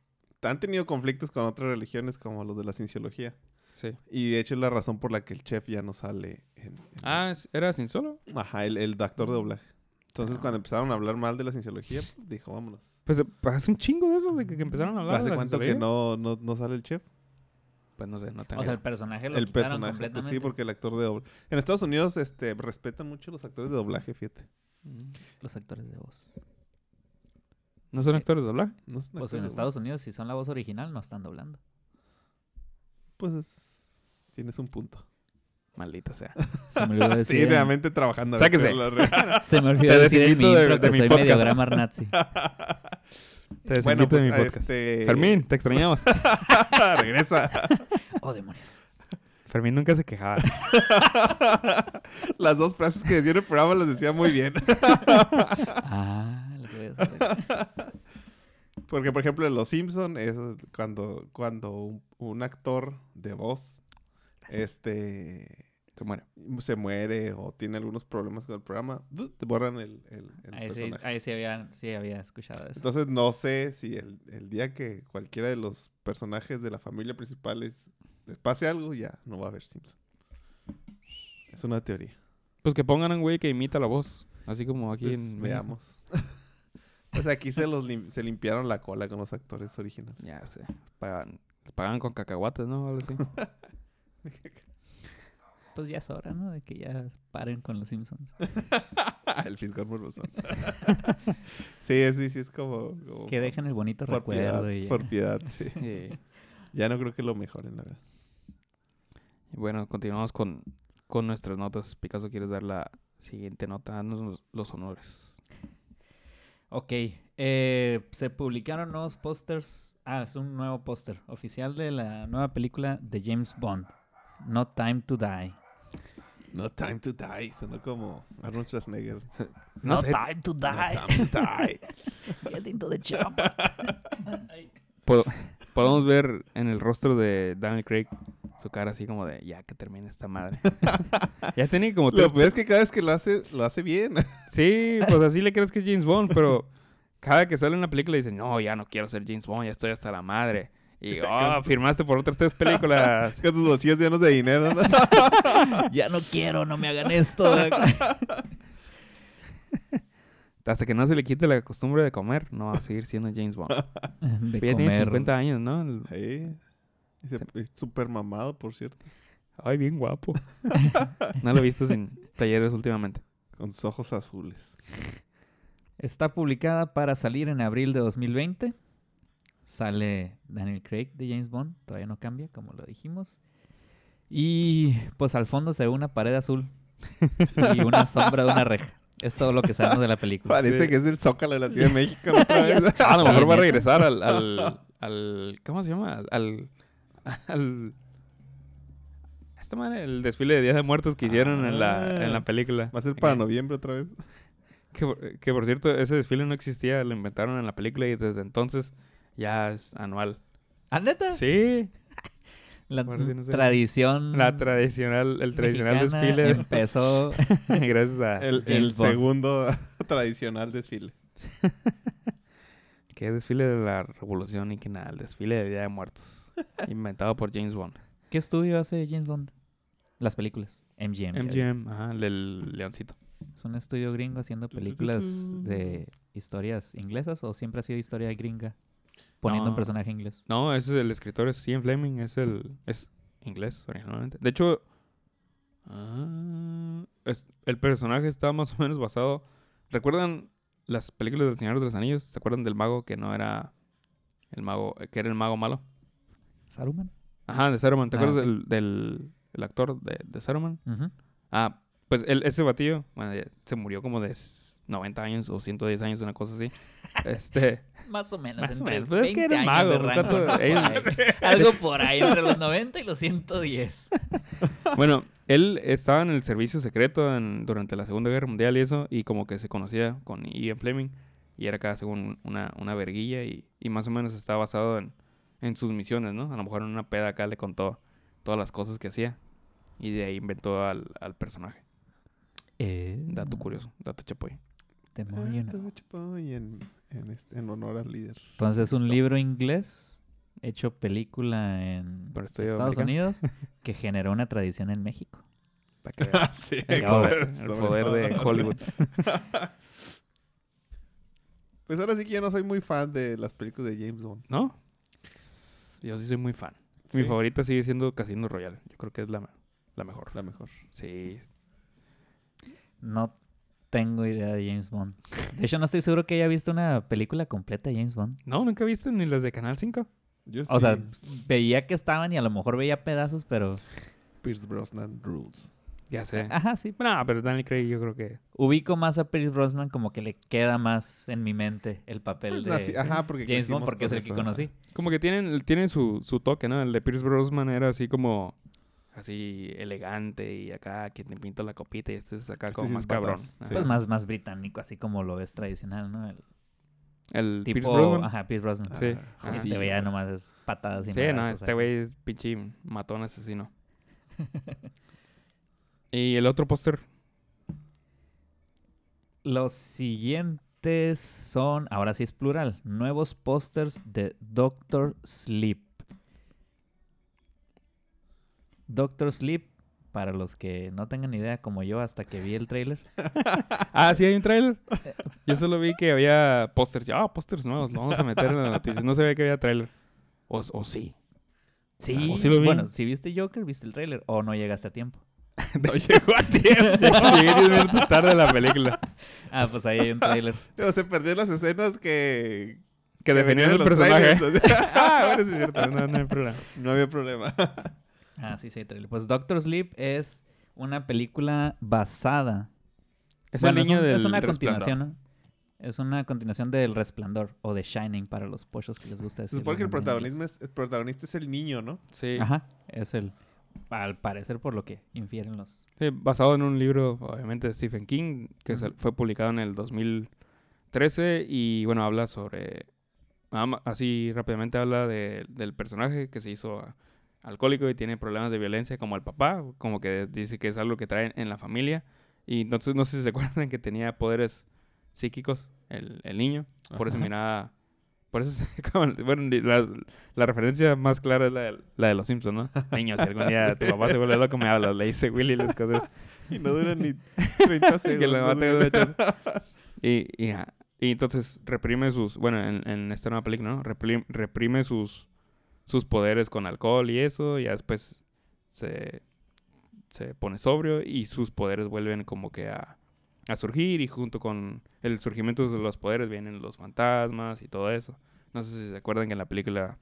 Han tenido conflictos con otras religiones como los de la cienciología. Sí. Y de hecho es la razón por la que el chef ya no sale en... en- Ah, ¿es- ¿era sin solo? Ajá, el, el actor de doblaje. Entonces, cuando empezaron a hablar mal de la cienciología, pues, dijo, vámonos. Pues eh, hace un chingo de eso, de que, que empezaron a hablar de ¿Hace la cuánto que no, no, no sale el chef? Pues no sé, no tengo O sea, el personaje lo el quitaron personaje. Pues completamente. sí, porque el actor de doblaje. En Estados Unidos este, respetan mucho los actores de doblaje, fíjate. Mm. Los actores de voz. ¿No son actores de doblaje? No son Pues en Estados Unidos, si son la voz original, no están doblando. Pues es- tienes un punto. Maldita sea. Se me olvidó Sí, decir, en- realmente trabajando. Sáquese. se me olvidó Te decir en mi desinvito de- intro de que mi soy podcast. medio grammar nazi. Te bueno, pues de mi podcast. este... Fermín, te extrañamos. Regresa. Oh, demonios. Fermín nunca se quejaba. Las dos frases que decía en el programa las decía muy bien. Ah, que voy a. Porque, por ejemplo, en Los Simpson es cuando, cuando un, un actor de voz este Se muere. se muere o tiene algunos problemas con el programa, te borran el, el- el Ahí sí, personaje. ahí sí había, sí había escuchado eso. Entonces no sé si el, el día que cualquiera de los personajes de la familia principal les, les pase algo, ya no va a haber Simpson. Es una teoría. Pues que pongan a un güey que imita la voz. Así como aquí Pues, en. Veamos. pues aquí se los lim- se limpiaron la cola con los actores originales. Ya sé. Pagan, pagan con cacahuates, ¿no? Algo así. Pues ya es hora, ¿no? De que ya paren con los Simpsons. el fiscal Morbosón. sí, sí, sí, es como... como Que dejen el bonito por recuerdo piedad, y ya. por piedad, sí. Sí. Ya no creo que lo mejoren, la verdad. Y bueno, continuamos con, con nuestras notas. Picasso, ¿quieres dar la siguiente nota? Los, los honores. Ok. eh, se publicaron nuevos pósters. Ah, es un nuevo póster oficial de la nueva película de James Bond. No Time to Die. No time to die. Sonó como Arnold Schwarzenegger. No, time to No time to die. Get into the puedo- podemos ver en el rostro de Daniel Craig su cara así como de ya que termine esta madre. ya tiene como tres Lo peor es que cada vez que lo hace, lo hace bien. Sí, pues así le crees que es James Bond, pero cada que sale en la película dice, no, ya no quiero ser James Bond, ya estoy hasta la madre. Y, oh, firmaste por otras tres películas. Con tus bolsillos llenos de dinero, ¿no? ya no quiero, no me hagan esto. Hasta que no se le quite la costumbre de comer, no va a seguir siendo James Bond. de ya tiene comer. 50 años, ¿no? El- Sí. Es súper mamado, por cierto. Ay, bien guapo. no lo he visto sin talleres últimamente. Con sus ojos azules. Está publicada para salir en abril de 2020. Sale Daniel Craig de James Bond. Todavía no cambia, como lo dijimos. Y pues al fondo se ve una pared azul y una sombra de una reja. Es todo lo que sabemos de la película. Parece Sí. que es el Zócalo de la Ciudad de México. ¿no? Otra vez. A lo mejor va a regresar al, al, al- ¿Cómo se llama? Al. al esta madre, el desfile de Día de Muertos que hicieron en, la, en la película. Va a ser para noviembre otra vez. Que, que por cierto, ese desfile no existía, lo inventaron en la película y desde entonces ya es anual. ¿Ah, neta? Sí, La no sé. tradición. la tradicional, el tradicional desfile. Empezó. gracias a. El, segundo tradicional desfile. ¿Qué desfile de la revolución y que nada? El desfile de Día de Muertos. inventado por James Bond. ¿Qué estudio hace James Bond? Las películas. MGM. MGM, ajá, el del leoncito. ¿Es un estudio gringo haciendo películas de historias inglesas o siempre ha sido historia gringa? Poniendo un personaje inglés. No, ese es el escritor, es Ian Fleming, es el... es inglés originalmente. De hecho, ah, es- el personaje está más o menos basado... ¿Recuerdan las películas del Señor de los Anillos? ¿Se acuerdan del mago que no era el mago, que era el mago malo? ¿Saruman? Ajá, de Saruman. ¿Te Ah, acuerdas del, del el actor de, de Saruman? Ah, pues el- ese batillo, bueno, se murió como de 90 años o 110 años, una cosa así. este, Más o menos. Más o entre menos. Pues es que 20 era años de mago. Algo por ahí, entre los 90 y los 110. bueno, él estaba en el servicio secreto en- durante la Segunda Guerra Mundial y eso, y como que se conocía con Ian Fleming, y era acá según una, una verguilla, y, y más o menos estaba basado en, en sus misiones, ¿no? A lo mejor en una peda acá le contó todas las cosas que hacía, y de ahí inventó al, al personaje. Eh, Dato curioso, dato chapoy. The more you know. Ah, Chapoy, en, en, este- en honor al líder. Entonces es un libro inglés hecho película en Estados americano. Unidos que generó una tradición en México. Para que veas. sí, El poder, el de Hollywood. Pues ahora sí que yo no soy muy fan de las películas de James Bond. ¿No? Yo sí soy muy fan. Mi favorita sigue siendo Casino Royale. Yo creo que es la, la mejor. La mejor. Sí. No tengo idea de James Bond. De hecho, no estoy seguro que haya visto una película completa de James Bond. No, nunca viste ni las de Canal 5. Yo O sea, veía que estaban y a lo mejor veía pedazos, pero... Pierce Brosnan Rules. Ya sé. Ajá, sí. No, pero Daniel Craig yo creo que... Ubico más a Pierce Brosnan como que le queda más en mi mente el papel Pues de nací- ajá, porque James Bond porque es el que conocí. Como que tienen, tienen su, su toque, ¿no? El de Pierce Brosnan era así como... Así elegante y acá que te pinta la copita y este es acá como sí más cabrón. sí. Pues más, más británico, así como lo ves tradicional, ¿no? El El Pierce tipo... Brosnan. Ajá, Pierce Brosnan. Sí. Ah, Ajá. Este güey ya nomás es patadas y Sí, no, este güey es pinche matón asesino. y el otro póster. Los siguientes son, ahora sí es plural, nuevos pósters de Doctor Sleep. Doctor Sleep, para los que no tengan idea como yo hasta que vi el tráiler. Ah, sí, hay un tráiler. Yo solo vi que había pósters. Ah, pósters nuevos, lo vamos a meter en las noticias. No sabía que había tráiler. O, o sí. Sí, ¿O sí lo vi? bueno, si viste Joker, viste el tráiler o no llegaste a tiempo. No llegó a tiempo. Llegué 10 minutos tarde a la película. Ah, pues ahí hay un tráiler. Pero se perdieron las escenas que... Que definían el personaje. trailers. ah, bueno, sí es cierto. No, no hay problema. no había problema. Ah, sí, sí, hay tráiler. Pues Doctor Sleep es una película basada Es Bueno, el niño un- del es una Resplandor. continuación, ¿no? Es una continuación del Resplandor o de Shining para los pochos que les gusta Se decir. supone que el protagonismo es, el protagonista es el niño, ¿no? Sí. Ajá, es el. Al parecer, por lo que infieren los. Sí, basado en un libro, obviamente, de Stephen King, que fue publicado en el 2013 y, bueno, habla sobre... Así rápidamente habla de- del personaje que se hizo a- alcohólico y tiene problemas de violencia como el papá, como que dice que es algo que traen en la familia. Y entonces no sé si se acuerdan que tenía poderes psíquicos el, el niño, por eso Ajá. miraba Por eso, bueno, la, la referencia más clara es la de, la de los Simpsons, ¿no? Niños, si algún día tu papá se vuelve loco, me hablas. Le dice Willy las cosas. Y no dura ni 30 segundos. que. Y, y. Y entonces reprime sus... Bueno, en, en esta nueva película, ¿no? Reprime, reprime sus, sus poderes con alcohol y eso. Y ya después se, se pone sobrio y sus poderes vuelven como que a, a surgir. Y junto con el surgimiento de los poderes vienen los fantasmas y todo eso. No sé si se acuerdan que en la película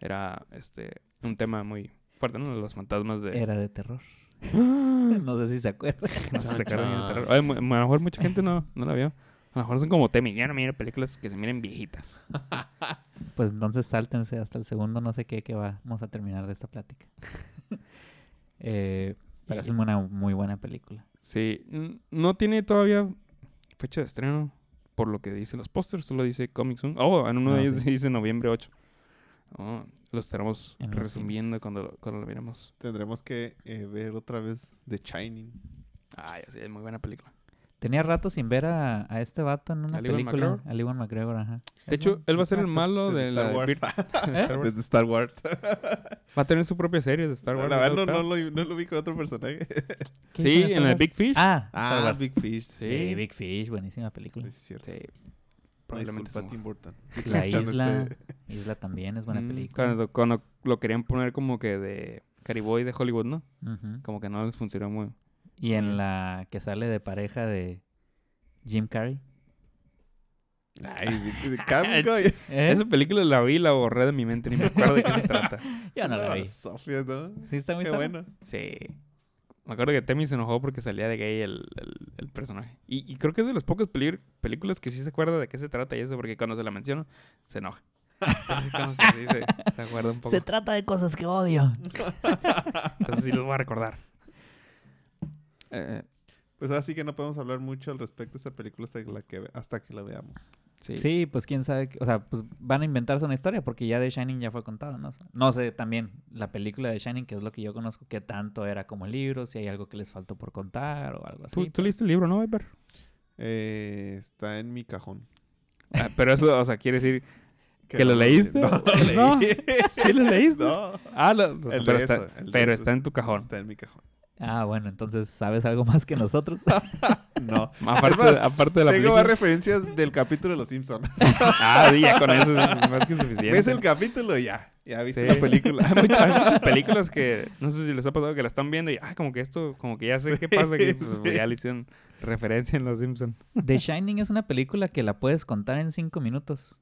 era este un tema muy fuerte, ¿no? Los fantasmas de... Era de terror. no sé si se acuerdan. No sé si se acuerdan chan. terror. A lo mejor mucha gente no, no la vio. A lo mejor son como Temi. Ya no miren películas que se miren viejitas. Pues entonces sáltense hasta el segundo, no sé qué, que vamos a terminar de esta plática. Eh, pero es una muy buena película. Sí, no tiene todavía fecha de estreno. Por lo que dicen los pósters, solo dice Comic Soon. Oh, en uno de Ah, ellos sí. dice noviembre 8. Oh, lo estaremos En resumiendo cuando, lo- cuando lo miremos. Tendremos que eh, ver otra vez The Shining. Ay, sí, es muy buena película. Tenía rato sin ver a, a este vato en una ¿Al Ewan película. Al Ewan McGregor, ajá. De hecho, él va a ser el malo de Star la Wars. Vir- de Star Wars. Desde Star Wars. Va a tener su propia serie de Star La Wars. verdad no, ¿verdad? no lo, no lo vi con otro personaje. ¿Qué Sí, en Star la de? Big Fish. Ah, Star Ah, Wars. Big Fish. Sí. Sí, Big Fish, buenísima película. Sí, es cierto. Sí, probablemente. Tim Burton. La isla. este- Isla también es buena Mm, película. Cuando, cuando lo querían poner como que de Cariboy de Hollywood, ¿no? Como que no les funcionó muy. Y en la que sale de pareja de Jim Carrey. Ay, Cómico. ¿Eh? Esa película la vi y la borré de mi mente, ni me acuerdo de qué se trata. Yo no la vi. Sofía, ¿no? Sí, está muy Qué bueno. Sí. Me acuerdo que Temi se enojó porque salía de gay el, el- el personaje. Y, y creo que es de las pocas películas que sí se acuerda de qué se trata y eso, porque cuando se la menciono, se enoja. Así como que sí, se, se acuerda un poco. Se trata de cosas que odio. Entonces sí los voy a recordar. Eh, Pues así que no podemos hablar mucho al respecto de esta película hasta que la, que, hasta que la veamos. sí. Sí. pues quién sabe. O sea, pues van a inventarse una historia porque ya de Shining ya fue contado, ¿no? O sea, no sé también la película de Shining, que es lo que yo conozco, qué tanto era como el libro, si hay algo que les faltó por contar o algo así. ¿Tú, tú leíste el libro, no, Viper? Eh, está en mi cajón. Ah, pero eso, o sea, quiere decir ¿Que lo leíste? No, No. lo leí. ¿Sí lo leíste? No. Ah, lo- El pero, de está, eso, el de pero eso. está en tu cajón. Está en mi cajón. Ah, bueno, entonces sabes algo más que nosotros. No. Aparte, más, aparte de la Tengo película. más referencias del capítulo de Los Simpsons. Ah, sí, ya con eso es más que suficiente. Ves el capítulo y ya. Ya viste Sí. la película. Hay muchas, hay muchas películas que no sé si les ha pasado que la están viendo y ah, como que esto, como que ya sé qué pasa aquí. Pues, sí. Ya le hicieron referencia en Los Simpsons. The Shining es una película que la puedes contar en cinco minutos,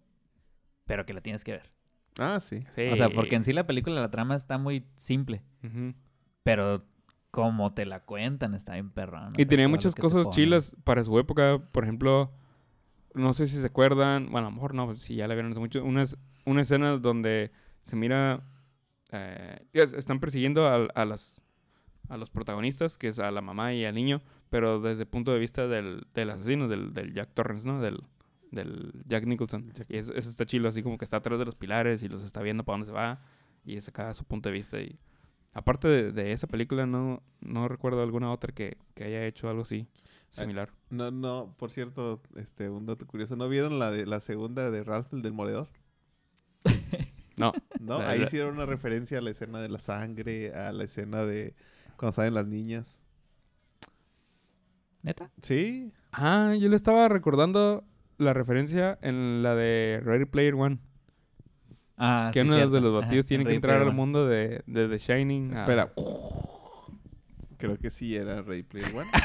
pero que la tienes que ver. Ah, sí. Sí. O sea, porque en sí la película, la trama está muy simple, pero como te la cuentan está bien perrón. o Y sea, tenía muchas cosas chilas para su época. Por ejemplo, no sé si se acuerdan, bueno, a lo mejor no, si ya la vieron hace mucho, una, es- una escena donde se mira, eh, es- están persiguiendo a, a las, a los protagonistas, que es a la mamá y al niño, pero desde el punto de vista del, del asesino, del, del Jack Torrance, ¿no? Del, del Jack Nicholson. Jack- Y eso, eso está chilo, así como que está atrás de los pilares y los está viendo para dónde se va y es acá su punto de vista. Y aparte de, de esa película, no, no recuerdo alguna otra que, que haya hecho algo así similar. No, no, por cierto, este, un dato curioso. ¿No vieron la de la segunda de Ralph el del Moledor? No. No, La- ahí la- hicieron una referencia a la escena de la sangre, a la escena de cuando salen las niñas. ¿Neta? Sí, Ah, yo le estaba recordando la referencia en la de Ready Player One. Ah, que sí, uno cierto. de los batidos en tiene que entrar Player al One. mundo de, de The Shining. a- espera. Creo que sí era Ready Player One.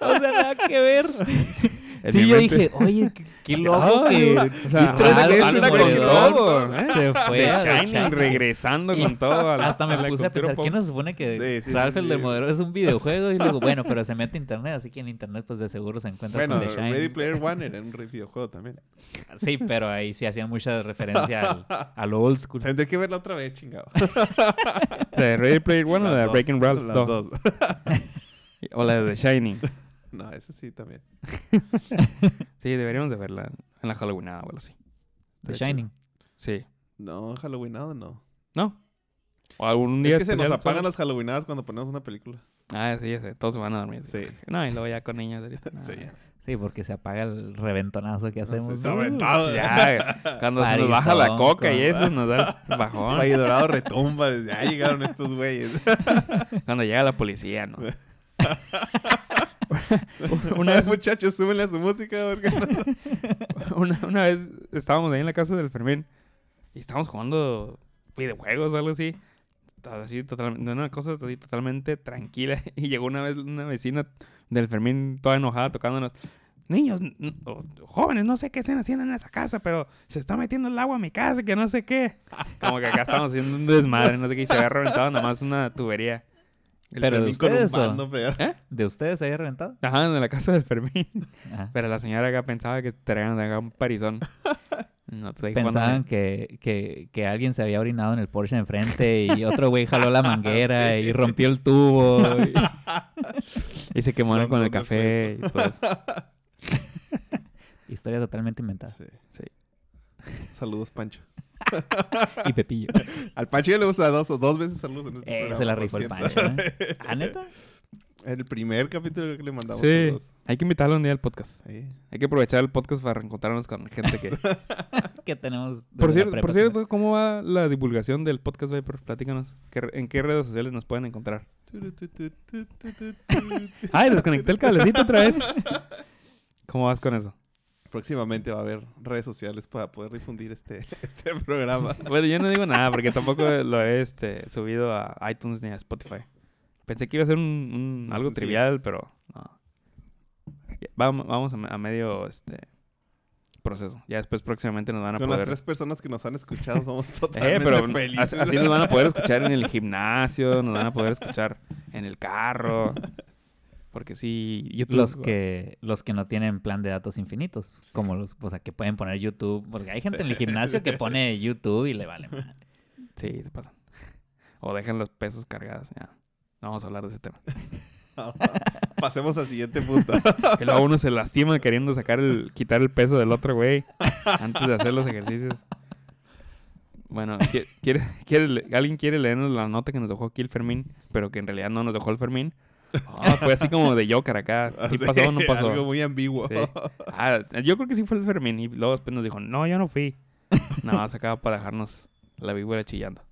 O sea, nada que ver. en sí, yo mente. dije, oye, qué, qué loco que... o sea, y tres anda veces con Demoledor todo, ¿eh? Se fue Shining regresando Y con todo a la- Hasta me a la puse a pensar, pop. ¿qué no se supone que Sí, sí, Ralph sí, el sí. Demoledor es un videojuego? Y luego, bueno, pero se mete a internet, así que en internet pues de seguro se encuentra bueno, con The Shining. Ready Player One era un videojuego también. Sí, pero ahí sí hacían mucha referencia al, al old school. Tendré que verla otra vez, chingado. ¿De Ready Player One o de Breaking Ralph? Las dos. dos. O la de The Shining. No, ese sí también. Sí, deberíamos de verla en la Halloweenada o algo así. The Shining. Sí. No, Halloweenado no. ¿No? O algún día Es que se nos apagan ¿sabes? las Halloweenadas cuando ponemos una película. Ah, sí, ese. Todos se van a dormir. Sí. No, y luego ya con niños ahorita. no, Sí. ya. Sí, porque se apaga el reventonazo que hacemos. se reventado. Ya, cuando se nos baja la coca y eso nos da el bajón. Valle Dorado retumba. desde, Ya llegaron estos güeyes. Cuando llega la policía, ¿no? una, vez, Muchachos, súbenle a su música. No- una, una vez estábamos ahí en la casa del Fermín y estábamos jugando videojuegos o algo así. Así, totalmente, una cosa así totalmente tranquila. Y llegó una vez una vecina del Fermín toda enojada tocándonos. Niños, o jóvenes, no sé qué estén haciendo en esa casa, pero se está metiendo el agua a mi casa, que no sé qué. Como que acá estamos haciendo un desmadre, no sé qué, y se había reventado nada más una tubería. El Pero de Fermín con un ustedes, pero- ¿De ustedes se había reventado? Ajá, en la casa del Fermín. Ajá. Pero la señora acá pensaba que traían acá un parizón. No sé Pensaban que, que, que alguien se había orinado en el Porsche de enfrente y otro güey jaló la manguera Sí. y rompió el tubo. y- Y se quemaron con el ¿Dónde café y. Historia totalmente inventada. Sí. Sí. Saludos, Pancho. Y Pepillo. Al Pancho ya le gusta dos o dos veces saludos en este Eh, programa. se la rifó el. Pancho. ¿eh? ¿Ah, neta? El primer capítulo que le mandamos Sí. saludos. Hay que invitarlo un día al podcast. Sí. Hay que aprovechar el podcast para reencontrarnos con gente que... Que tenemos. por cierto, por cierto, ¿cómo va la divulgación del podcast, Viper? Platícanos. ¿Qué re- ¿En qué redes sociales nos pueden encontrar? ¡Ay, desconecté el cablecito otra vez! ¿Cómo vas con eso? Próximamente va a haber redes sociales para poder difundir este, este programa. Bueno, yo no digo nada porque tampoco lo he este, subido a iTunes ni a Spotify. Pensé que iba a ser un, un- algo sencillo. trivial, pero no. Vamos, vamos a, me- a medio este proceso. Ya después próximamente nos van a Con las poder... tres personas que nos han escuchado somos Eh, totalmente pero felices. así nos van a poder escuchar en el gimnasio, nos van a poder escuchar en el carro. Porque sí, YouTube... Los que, los que no tienen plan de datos infinitos. Como los, o sea, que pueden poner YouTube. Porque hay gente en el gimnasio que pone YouTube y le vale madre. Sí, se pasan. O dejan los pesos cargados. Ya. No vamos a hablar de ese tema. Pasemos al siguiente punto. Y luego uno se lastima queriendo sacar el, quitar el peso del otro güey antes de hacer los ejercicios. Bueno, ¿qui- ¿quiere, quiere, ¿alguien quiere leernos la nota que nos dejó aquí el Fermín? Pero que en realidad no nos dejó el Fermín. Ah, fue así como de Joker acá. ¿Sí Sí, pasó o no pasó? Algo muy ambiguo. Sí. Ah, yo creo que sí fue el Fermín. Y luego después nos dijo, no, yo no fui. Nada más acaba para dejarnos la víbora chillando.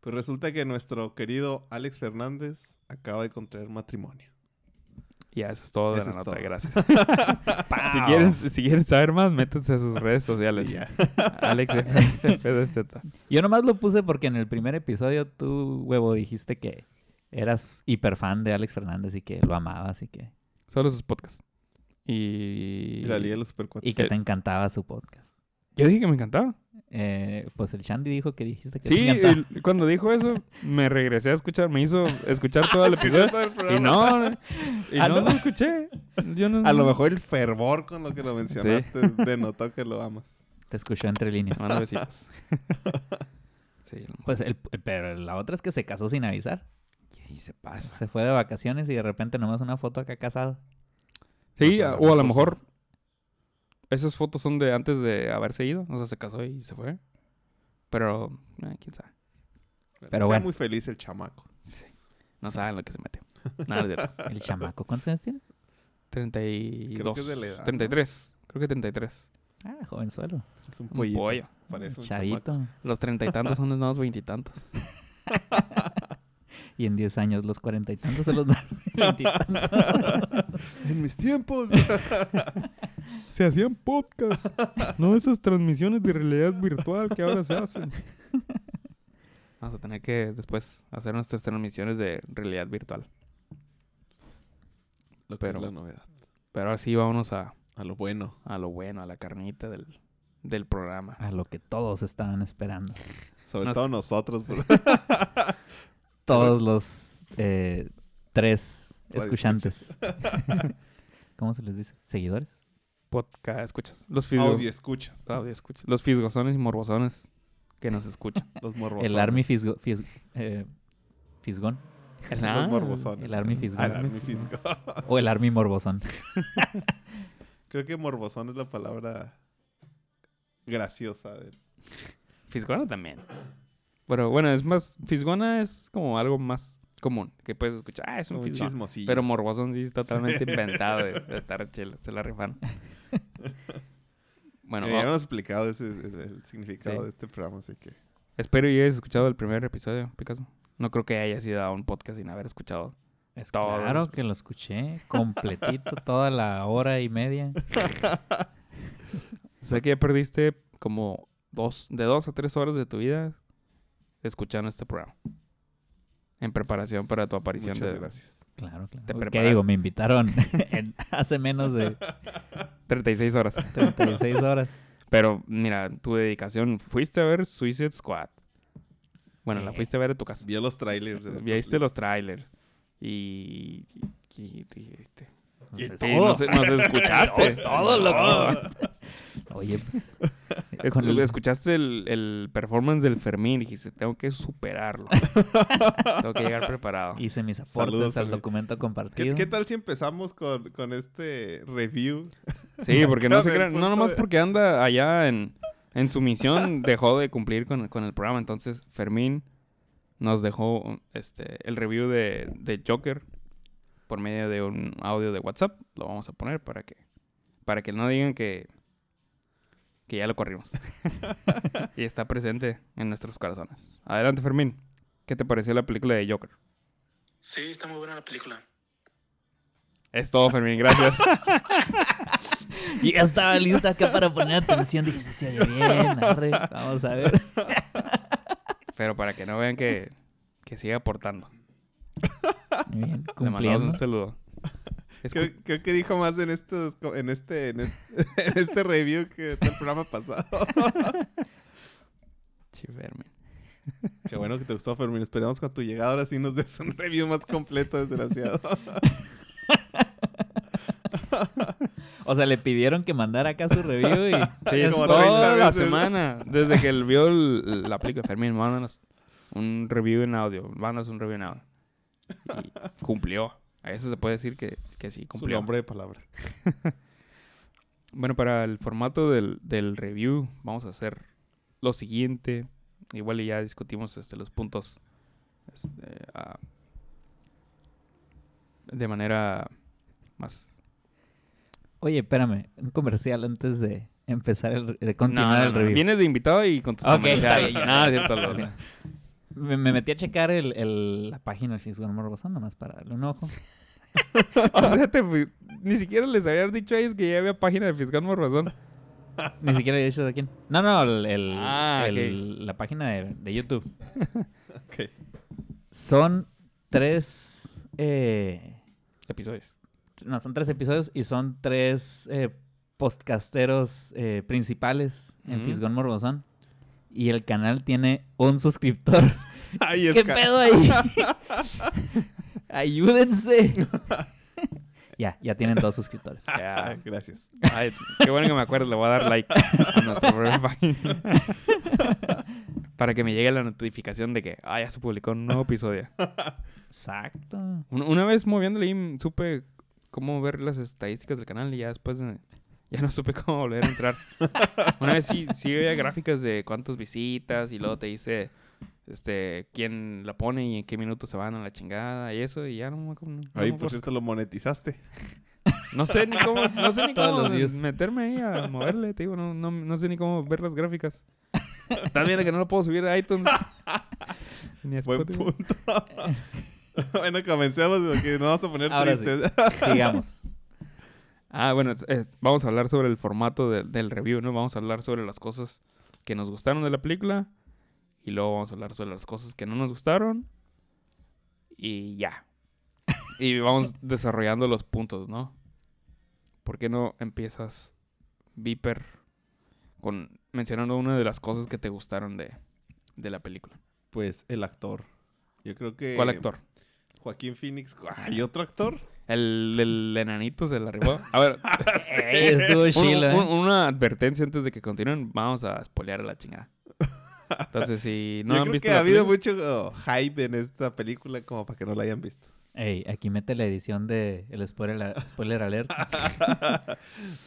Pues resulta que nuestro querido Alex Fernández acaba de contraer matrimonio. Y ya, eso es todo de Eso la nota. todo. Gracias. si, quieren, si quieren saber más, métanse a sus redes sociales. Sí. Alex FDZ. Yo nomás lo puse porque en el primer episodio tú, huevo, dijiste que eras hiper fan de Alex Fernández y que lo amabas y que, Solo sus podcasts. Y... Y la Liga de los Supercuates. y que te encantaba su podcast. Yo dije que me encantaba. Eh, pues el Shandy dijo que dijiste que Sí, te encantaba. el- cuando dijo eso, me regresé a escuchar, me hizo escuchar todo el episodio. todo el Y no, y Ah, no, ¿no? lo escuché. Yo no, A lo mejor el fervor con lo que lo mencionaste denotó que lo amas. Te escuchó entre líneas. Besitos. sí, Pues sí. el, pero la otra es que se casó sin avisar. Y se pasa. Se fue de vacaciones y de repente nomás una foto acá casado. Sí, O sea, a- lo o a lo mejor esas fotos son de antes de haberse ido. O sea, se casó y se fue. Pero, eh, quién sabe. Pero Sea bueno. muy feliz el chamaco. Sí. No saben lo que se mete. Nada de cierto. El chamaco, ¿cuántos años tiene? 32. que es de la edad, ¿no? 33. Creo que 33. Ah, jovenzuelo. Es un Un pollito. pollo. Parece un chamaco. Chavito. Los treinta y tantos son los nuevos veintitantos. Y en 10 años los cuarenta y tantos se los dan. En mis tiempos. Se hacían podcasts, no esas transmisiones de realidad virtual que ahora se hacen. Vamos a tener que después hacer nuestras transmisiones de realidad virtual. lo que Pero- es la novedad. Pero ahora sí, vámonos a, A lo bueno. a lo bueno, a la carnita del, del programa. A lo que todos estaban esperando. Sobre Nos- todo nosotros. Todos los eh, tres Radio escuchantes. ¿Cómo se les dice? ¿Seguidores? Podcast, escuchas. Los fisgos. Audio escuchas. Audio escuchas. Los fisgosones y morbosones que nos escuchan. Los morbosones. El Army Fisgo, Fis- eh, Fisgón. El Los morbosones. el Army Fisgón. El Army Fisgo. O el Army Morbosón. Creo que morbosón es la palabra graciosa. de- Fisgona también. Pero bueno, es más, Fisgona es como algo más común. Que puedes escuchar, ah, es un Un fisgón. chismosillo. Pero morbosón sí es totalmente inventado de, de estar chela, se la rifan. bueno, Eh, va- hemos explicado ese, el, el significado Sí. de este programa, así que... espero y hayas escuchado el primer episodio, Picasso. No creo que hayas ido a un podcast sin haber escuchado. Es Todos claro los- que lo escuché completito, toda la hora y media. Sé que ya perdiste como dos, de dos a tres horas de tu vida escuchando este programa. En preparación para tu aparición Muchas de gracias. Claro, claro. ¿Te ¿Qué digo? Me invitaron en- hace menos de 36 horas. 36 horas. Pero mira, tu dedicación, fuiste a ver Suicide Squad. Bueno, la Eh. fuiste a ver en tu casa. Vio los trailers. Viste los trailers. Y... y, y- y- este, Y sí, nos, nos escuchaste. Todo lo Oye, pues. Es- con el- Escuchaste el, el performance del Fermín y dijiste, tengo que superarlo. tengo que llegar preparado. Hice mis aportes Saludos, al Fermín. documento ¿Qué, compartido. qué tal si empezamos con, con este review? Sí, porque no se crean, no nomás de- porque anda allá en, en su misión, dejó de cumplir con, con el programa. Entonces, Fermín nos dejó este el review de, de Joker por medio de un audio de WhatsApp. Lo vamos a poner para que para que no digan que que ya lo corrimos. y está presente en nuestros corazones. Adelante, Fermín. ¿Qué te pareció la película de Joker? Sí, está muy buena la película. Es todo, Fermín. Gracias. Y ya estaba listo acá para poner atención. Dije, sí, se oye bien, arre, vamos a ver. Pero para que no vean que, que sigue aportando. Muy bien, Le mandamos un saludo. Creo, creo que dijo más en estos en este en este, en este review que el programa pasado. Chi, Fermín. Qué bueno que te gustó, Fermín. Esperamos con tu llegada ahora sí nos des un review más completo, desgraciado. O sea, le pidieron que mandara acá su review y Sí, es Como toda 30 la semana. Desde que él vio el- la película Fermín, mándanos un review en audio. Mándanos un review en audio. Y cumplió. A eso se puede decir que, que sí, Su cumplió. nombre de palabra. Bueno, para el formato del, del review, vamos a hacer lo siguiente. Igual y ya discutimos este, los puntos este, de manera más Oye, espérame, un comercial antes de empezar el, de continuar No, no, el no, review. Vienes de invitado y con tus Ok, está bien. No, Me, me metí a checar el, el- la página del Fisgón Morbosón, nomás para darle un ojo. O sea, te ni siquiera les había dicho a ellos que ya había página de Fiscal Morbazón. Ni siquiera he dicho de quién. No, no, el, el- Ah, el- la página de, de YouTube. Son tres... eh, Episodios. no, son tres episodios y son tres eh, podcasteros eh, principales en Ujú. Fisgón Morbosón. Y el canal tiene un suscriptor. Ay, es ¿Qué pedo ahí? Ayúdense. ya, ya tienen dos suscriptores. Ya. Gracias. Ay, qué bueno que me acuerdo. Le voy a dar like a nuestra propia página. Para que me llegue la notificación de que ah, ya se publicó un nuevo episodio. Exacto. Un- Una vez moviéndole ahí supe cómo ver las estadísticas del canal y ya después ya no supe cómo volver a entrar. Una vez sí, sí veía gráficas de cuántas visitas y luego te dice este quién la pone y en qué minutos se van a la chingada y eso y ya no me no Ahí, por cierto, lo monetizaste. No sé ni cómo, no sé ni cómo los días. meterme ahí a moverle, te digo, no, no, no sé ni cómo ver las gráficas. También que no lo puedo subir a iTunes. ni a Buen Spotify. punto. bueno, comencemos porque nos vamos a poner Ahora sí. tristes. Sigamos. Ah, bueno, es- es- vamos a hablar sobre el formato de- del review, ¿no? Vamos a hablar sobre las cosas que nos gustaron de la película. Y luego vamos a hablar sobre las cosas que no nos gustaron. Y ya. Y vamos desarrollando los puntos, ¿no? ¿Por qué no empiezas, Viper, con mencionando una de las cosas que te gustaron de, de la película? Pues el actor. Yo creo que. ¿Cuál actor? Joaquín Phoenix. ¿Hay otro actor? El, el enanito se la arribó. A ver, Ey, estuvo Un- chilo, ¿eh? un- una advertencia antes de que continúen, vamos a spoilear a la chingada. Entonces, si no Yo han creo visto que ha habido película- mucho oh, hype en esta película como para que no la hayan visto. Ey, aquí mete la edición de el spoiler, spoiler alert.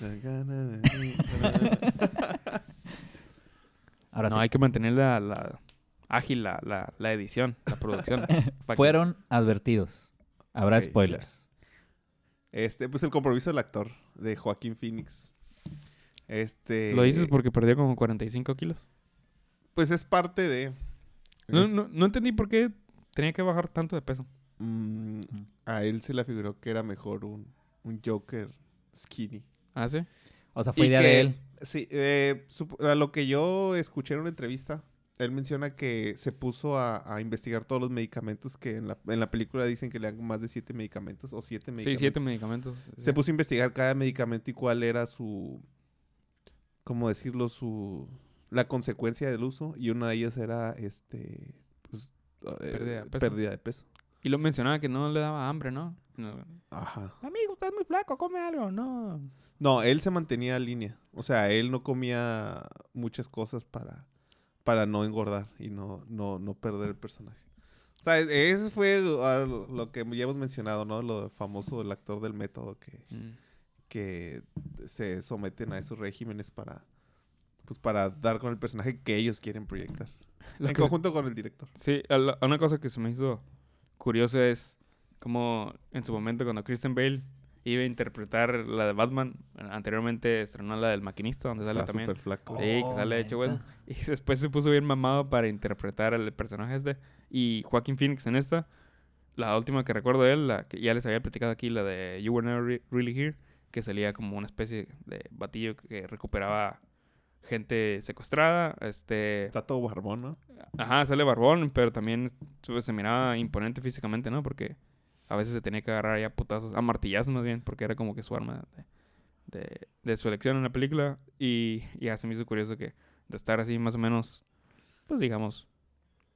No, Ahora sí. hay que mantener la, la ágil la, la, la edición, la producción. Que- Fueron advertidos. Habrá spoilers. Este, pues el compromiso del actor, de Joaquín Phoenix. Este. Lo dices porque perdió como 45 kilos. Pues es parte de. No, es- no, no entendí por qué tenía que bajar tanto de peso. mm, a él se le figuró que era mejor un, un Joker skinny. ¿Ah, sí? O sea, fue Y idea que- de él. Sí, eh, a lo que yo escuché en una entrevista, él menciona que se puso a, a investigar todos los medicamentos que en la, en la película dicen que le dan más de siete medicamentos o siete Sí, medicamentos. siete medicamentos. Se sí. puso a investigar cada medicamento y cuál era su, ¿cómo decirlo? Su, la consecuencia del uso y una de ellas era, este, pues, eh, Pérdida de peso. pérdida de peso. Y lo mencionaba que no le daba hambre, ¿no? No. Ajá. Amigo, estás muy flaco, come algo. No. No, él se mantenía en línea. O sea, él no comía muchas cosas para, para no engordar y no, no, no perder el personaje. O sea, e- ese fue ah, lo que ya hemos mencionado, ¿no? Lo famoso del actor del método que, Mm. que se someten a esos regímenes para, pues, para dar con el personaje que ellos quieren proyectar. Lo en que- conjunto con el director. Sí, una cosa que se me hizo curiosa es como en su momento cuando Kristen Bale iba a interpretar la de Batman, anteriormente estrenó la del maquinista, donde sale Está también. súper flaco. Sí, que Oh, sale hecho neta. Y después se puso bien mamado para interpretar al personaje este. Y Joaquín Phoenix en esta, la última que recuerdo de él, la que ya les había platicado aquí, la de You Were Never Re- Really Here, que salía como una especie de batillo que recuperaba gente secuestrada. Este, Está todo barbón, ¿no? ajá, sale barbón, pero también pues, se miraba imponente físicamente, ¿no? Porque a veces se tenía que agarrar ya putazos, a martillazos más bien, porque era como que su arma de, de, de su elección en la película. Y ya se me hizo curioso que de estar así más o menos, pues digamos,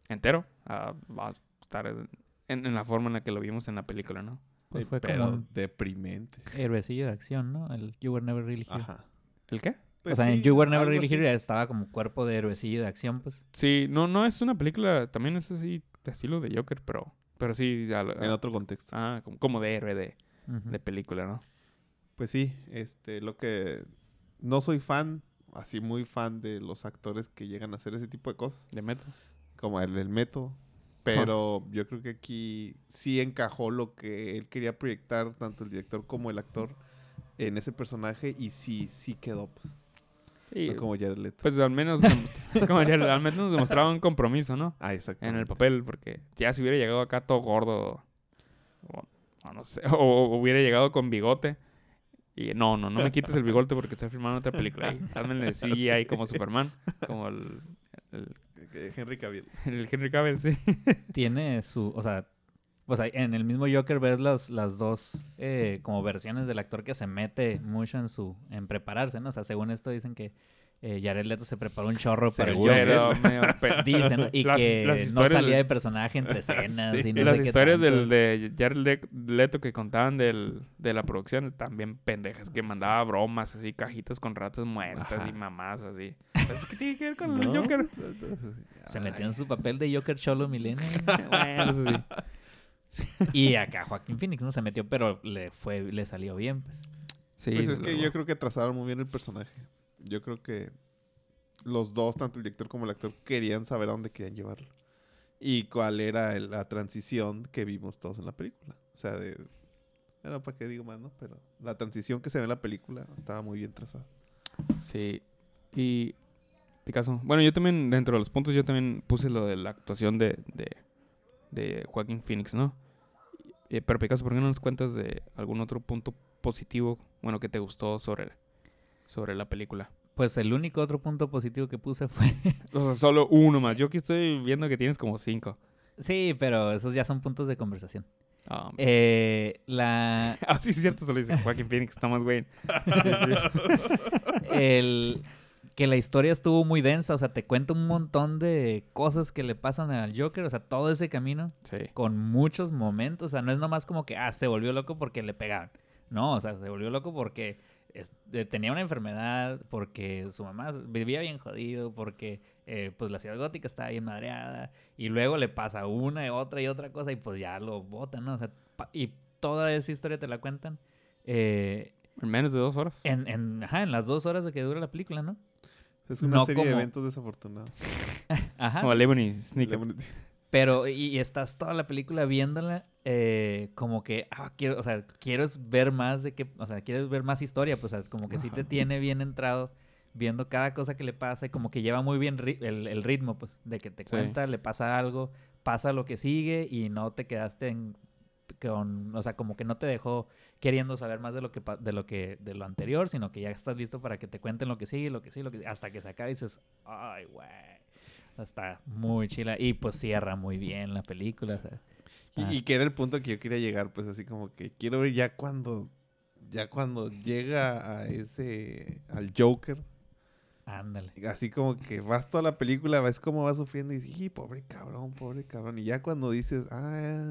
entero, a, a estar en, en la forma en la que lo vimos en la película, ¿no? Pues fue Pero como deprimente. héroecillo de acción, ¿no? El You Were Never Really Here. Ajá. ¿El qué? Pues o sea, en sí, You Were Never Really así. Here estaba como cuerpo de héroecillo de acción, pues. Sí, no, no es una película, también es así, de estilo de Joker, pero, pero sí, a- En a- otro contexto. ah, como, como de héroe de, de película, ¿no? Pues sí, este, lo que no soy fan, así muy fan de los actores que llegan a hacer ese tipo de cosas, De metal. como el del método. Pero yo creo que aquí sí encajó lo que él quería proyectar, tanto el director como el actor, en ese personaje, y sí, sí quedó, pues. Sí, no como Jared Leto. Pues al menos, como al menos nos demostraba un compromiso, ¿no? ah, exacto. En el papel, porque ya si hubiera llegado acá todo gordo, o, o no sé, o, hubiera llegado con bigote, y no, no, no me quites el bigote porque estoy filmando otra película ahí. Hazme CGI ahí como Superman, como el, el, Henry Cavill. el Henry Cavill, sí. Tiene su, o sea, sea, en el mismo Joker ves las, las dos eh, como versiones del actor que se mete mucho en su, en prepararse, ¿no? O sea, según esto dicen que eh, Jared Leto se preparó un chorro para el. Joker. Pe- Dicen, y Las- que las no salía de- personaje entre escenas Sí. y no Y las sé qué historias del, de Jared Le- Leto que contaban del, de la producción también pendejas, que mandaba bromas así, cajitas con ratas muertas Ajá. y mamás así. Pues, ¿Qué tiene que ver con el. Joker? Se metió en su papel de Joker Cholo Milenio. bueno, eso sí. Y acá Joaquín Phoenix no se metió, pero le fue, le salió bien, pues. Sí, Pues es que yo creo que trazaron muy bien el personaje. Yo creo que los dos, tanto el director como el actor, querían saber a dónde querían llevarlo. Y cuál era la transición que vimos todos en la película. O sea, de... Bueno, para qué digo más, ¿no? Pero la transición que se ve en la película estaba muy bien trazada. Sí. Y Picasso. Bueno, yo también, dentro de los puntos, yo también puse lo de la actuación de, de, de Joaquín Phoenix, ¿no? Eh, pero Picasso, ¿por qué no nos cuentas de algún otro punto positivo, bueno, que te gustó sobre, sobre la película? Pues el único otro punto positivo que puse fue... O sea, solo uno más. Yo aquí estoy viendo que tienes como cinco. sí, pero esos ya son puntos de conversación. Ah, Eh, la... ah, sí, es cierto, se lo dice Joaquín Phoenix, Thomas Wayne. El que la historia estuvo muy densa, o sea, te cuenta un montón de cosas que le pasan al Joker, o sea, todo ese camino Sí. con muchos momentos, o sea, no es nomás como que, ah, se volvió loco porque le pegaban. No, o sea, se volvió loco porque es- eh, tenía una enfermedad, porque su mamá vivía bien jodido, porque eh, pues la ciudad gótica estaba bien madreada, y luego le pasa una y otra y otra cosa, y pues ya lo botan, ¿no? O sea, pa- y toda esa historia te la cuentan. eh, En menos de dos horas. en, en, ajá, en las dos horas de que dura la película, ¿no? Es una No serie de eventos desafortunados. Ajá. Como Lemony Snicket. Pero, y, y estás toda la película viéndola eh, como que, ah, quiero, o sea, quieres ver más de que, o sea, quieres ver más historia, pues, o sea, como que sí te tiene bien entrado viendo cada cosa que le pasa y como que lleva muy bien ri- el, el ritmo, pues, de que te Sí. cuenta, le pasa algo, pasa lo que sigue y no te quedaste en, con, o sea, como que no te dejó queriendo saber más de lo que de lo que de lo anterior, sino que ya estás listo para que te cuenten lo que sigue, lo que sigue, lo que hasta que se acabe y dices, ay, güey. Está muy chila. Y pues cierra muy bien la película. o sea, está- Y, y que era el punto que yo quería llegar, pues así como que quiero ver ya cuando, ya cuando llega a ese, al Joker, Ándale. así como que vas toda la película, ves cómo va sufriendo y dices, "Y, pobre cabrón, pobre cabrón. Y ya cuando dices, ah,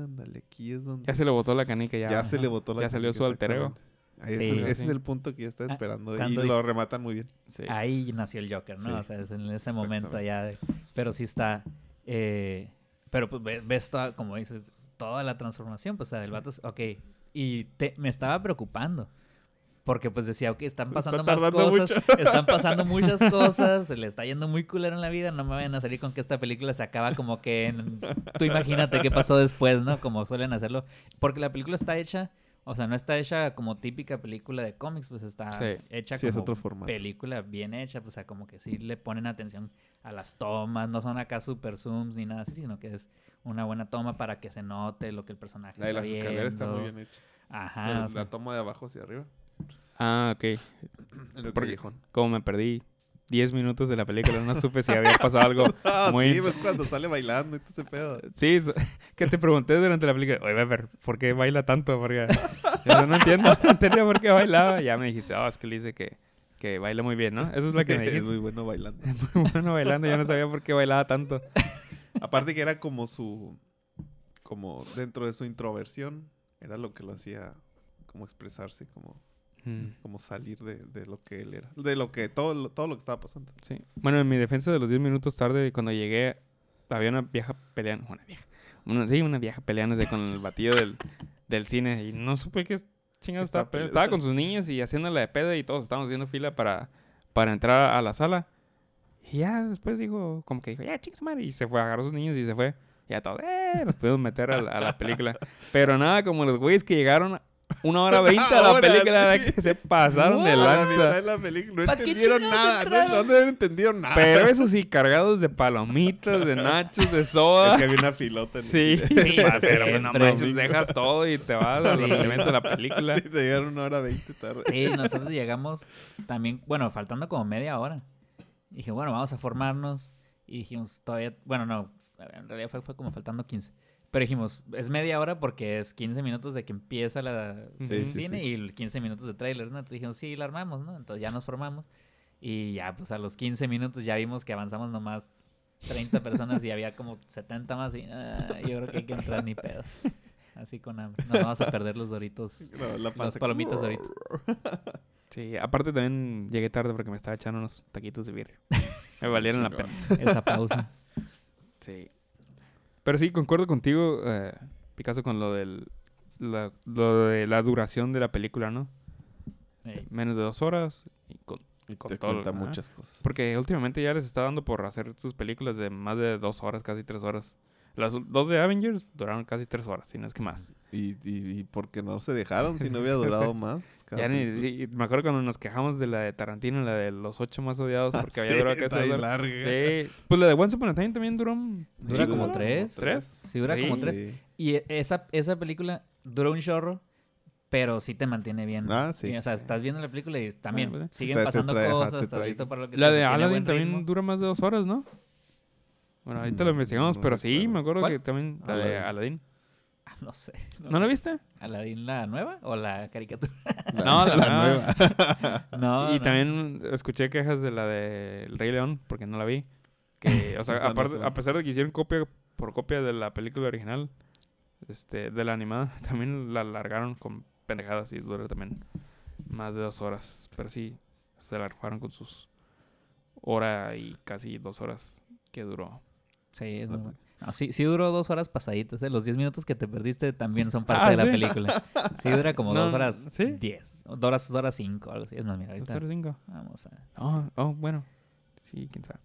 ándale, aquí es donde Ya se le botó la canica ya. ya se le botó la Ya salió canica, su alter ego. exactamente. Ahí Sí. ese, ese Sí. es el punto que yo estaba Ah, esperando y lo rematan muy bien. Sí. Ahí nació el Joker, ¿no? Sí. O sea, es en ese momento ya. de- pero sí está. eh, pero pues ve- ves, toda, como dices, toda la transformación. Pues, o sea, el vato. es- Ok. Y te- me estaba preocupando. Porque pues decía, ok, están pasando más cosas, mucho. están pasando muchas cosas, se le está yendo muy culero en la vida, no me vayan a salir con que esta película se acaba como que en- tú imagínate qué pasó después, ¿no? Como suelen hacerlo. Porque la película está hecha, o sea, no está hecha como típica película de cómics, pues está Sí. hecha Sí, es como otro formato. película bien hecha, pues, o sea, como que sí le ponen atención a las tomas, no son acá super zooms ni nada así, sino que es una buena toma para que se note lo que el personaje La está viendo. escaleras está muy bien hecha. Ajá, la, o sea, la toma de abajo hacia arriba. Ah, ok. En el Porque- callejón. Como me perdí 10 minutos de la película, no supe si había pasado algo Ah, muy... sí, pues cuando sale bailando y todo ese pedo. Sí, es- que te pregunté durante la película, oye, Weber, ¿por qué baila tanto? Porque yo no entiendo, no entendía por qué bailaba. Ya me dijiste, oh, es que le dice que, que baila muy bien, ¿no? Eso es lo que me es dijiste. muy bueno bailando. Muy bueno bailando, yo no sabía por qué bailaba tanto. Aparte que era como su... Como dentro de su introversión, era lo que lo hacía como expresarse, como, Mm, como salir de, de lo que él era. De lo que, todo, lo- todo lo que estaba pasando. sí. Bueno, en mi defensa de los 10 minutos tarde, cuando llegué, había una vieja peleando, una vieja, una, sí, una vieja peleándose con el batido del, del cine y no supe qué chingados estaba estaba peleando. peleando? Estaba con sus niños y haciéndole de pedo y todos estábamos haciendo fila para, para entrar a la sala. Y ya después dijo, como que dijo, ya, chicas madre. Y se fue, agarró a sus niños y se fue. Y ya todos, eh, nos pudimos meter a la, a la película. Pero nada, como los güeyes que llegaron una hora veinte a la película, sí. que se pasaron de lanza. de la película. No ¿Pa' qué entendieron nada. No, no entendido nada. Pero eso sí, cargados de palomitas, de nachos, de Es soda. que había una filota en el Sí, sí, pero no siempre. manches, dejas todo y te vas Sí. a la película. Sí, te llegaron una hora veinte tarde. Sí, nosotros llegamos también, bueno, faltando como media hora. Dije, bueno, vamos a formarnos. Y dijimos, todavía, bueno, no, en realidad fue, fue como faltando 15. Pero dijimos, es media hora porque es 15 minutos de que empieza la Sí, el sí, cine sí. y 15 minutos de trailers, ¿no? Entonces dijimos, sí, la armamos, ¿no? Entonces ya nos formamos. Y ya, pues a los 15 minutos ya vimos que avanzamos nomás 30 personas y había como 70 más. Y ah, yo creo que hay que entrar ni pedo. Así con hambre. No vamos a perder los doritos. No, la palomitas ahorita. Sí, aparte también llegué tarde porque me estaba echando unos taquitos de birria. Me valieron la pena. Esa pausa. Sí. Pero sí, concuerdo contigo, eh, Picasso, con lo, del, la, lo de la duración de la película, ¿no? Sí. Menos de dos horas. Y con- Y con te todo, cuenta muchas cosas. porque últimamente ya les está dando por hacer sus películas de más de dos horas, casi tres horas. Las dos de Avengers duraron casi tres horas, si no es que más. Y, y, y porque no se dejaron, si no hubiera durado más. Ya ni- me acuerdo cuando nos quejamos de la de Tarantino, la de los ocho más odiados, porque había Sí, durado casi dos bien horas. larga. Sí. Pues la de Once Upon a Time también duró un Dura como tres. ¿Tres? Sí, dura como tres. Y esa, esa película dura un chorro, pero sí te mantiene bien. Ah, sí. o sea, estás viendo la película y también Ah, siguen Te- te pasando trae, cosas, estás listo para lo que La sea, de tiene Aladdin también dura más de dos horas, ¿no? Bueno, ahorita lo investigamos, no pero sí, me acuerdo ¿Cuál? que también la de Aladdin. Ah, no sé. ¿No la viste? ¿Aladdin la nueva o la caricatura? No, la, nueva. no, y también escuché quejas de la de El Rey León, porque no la vi. Que, o sea, aparte- a pesar de que hicieron copia por copia de la película original, este, de la animada, también la alargaron con pendejadas y dura también más de dos horas. Pero sí, se la rifaron con sus hora y casi dos horas que duró. Sí, es muy bueno. No, sí, sí duró dos horas pasaditas. ¿eh? Los diez minutos que te perdiste también son parte Ah, de la ¿sí? película. Sí, dura como No, dos horas ¿sí? diez. Dos horas, dos horas cinco, algo así. Es más, mira, Dos horas cinco. vamos a... Oh, oh, bueno. Sí, quién sabe.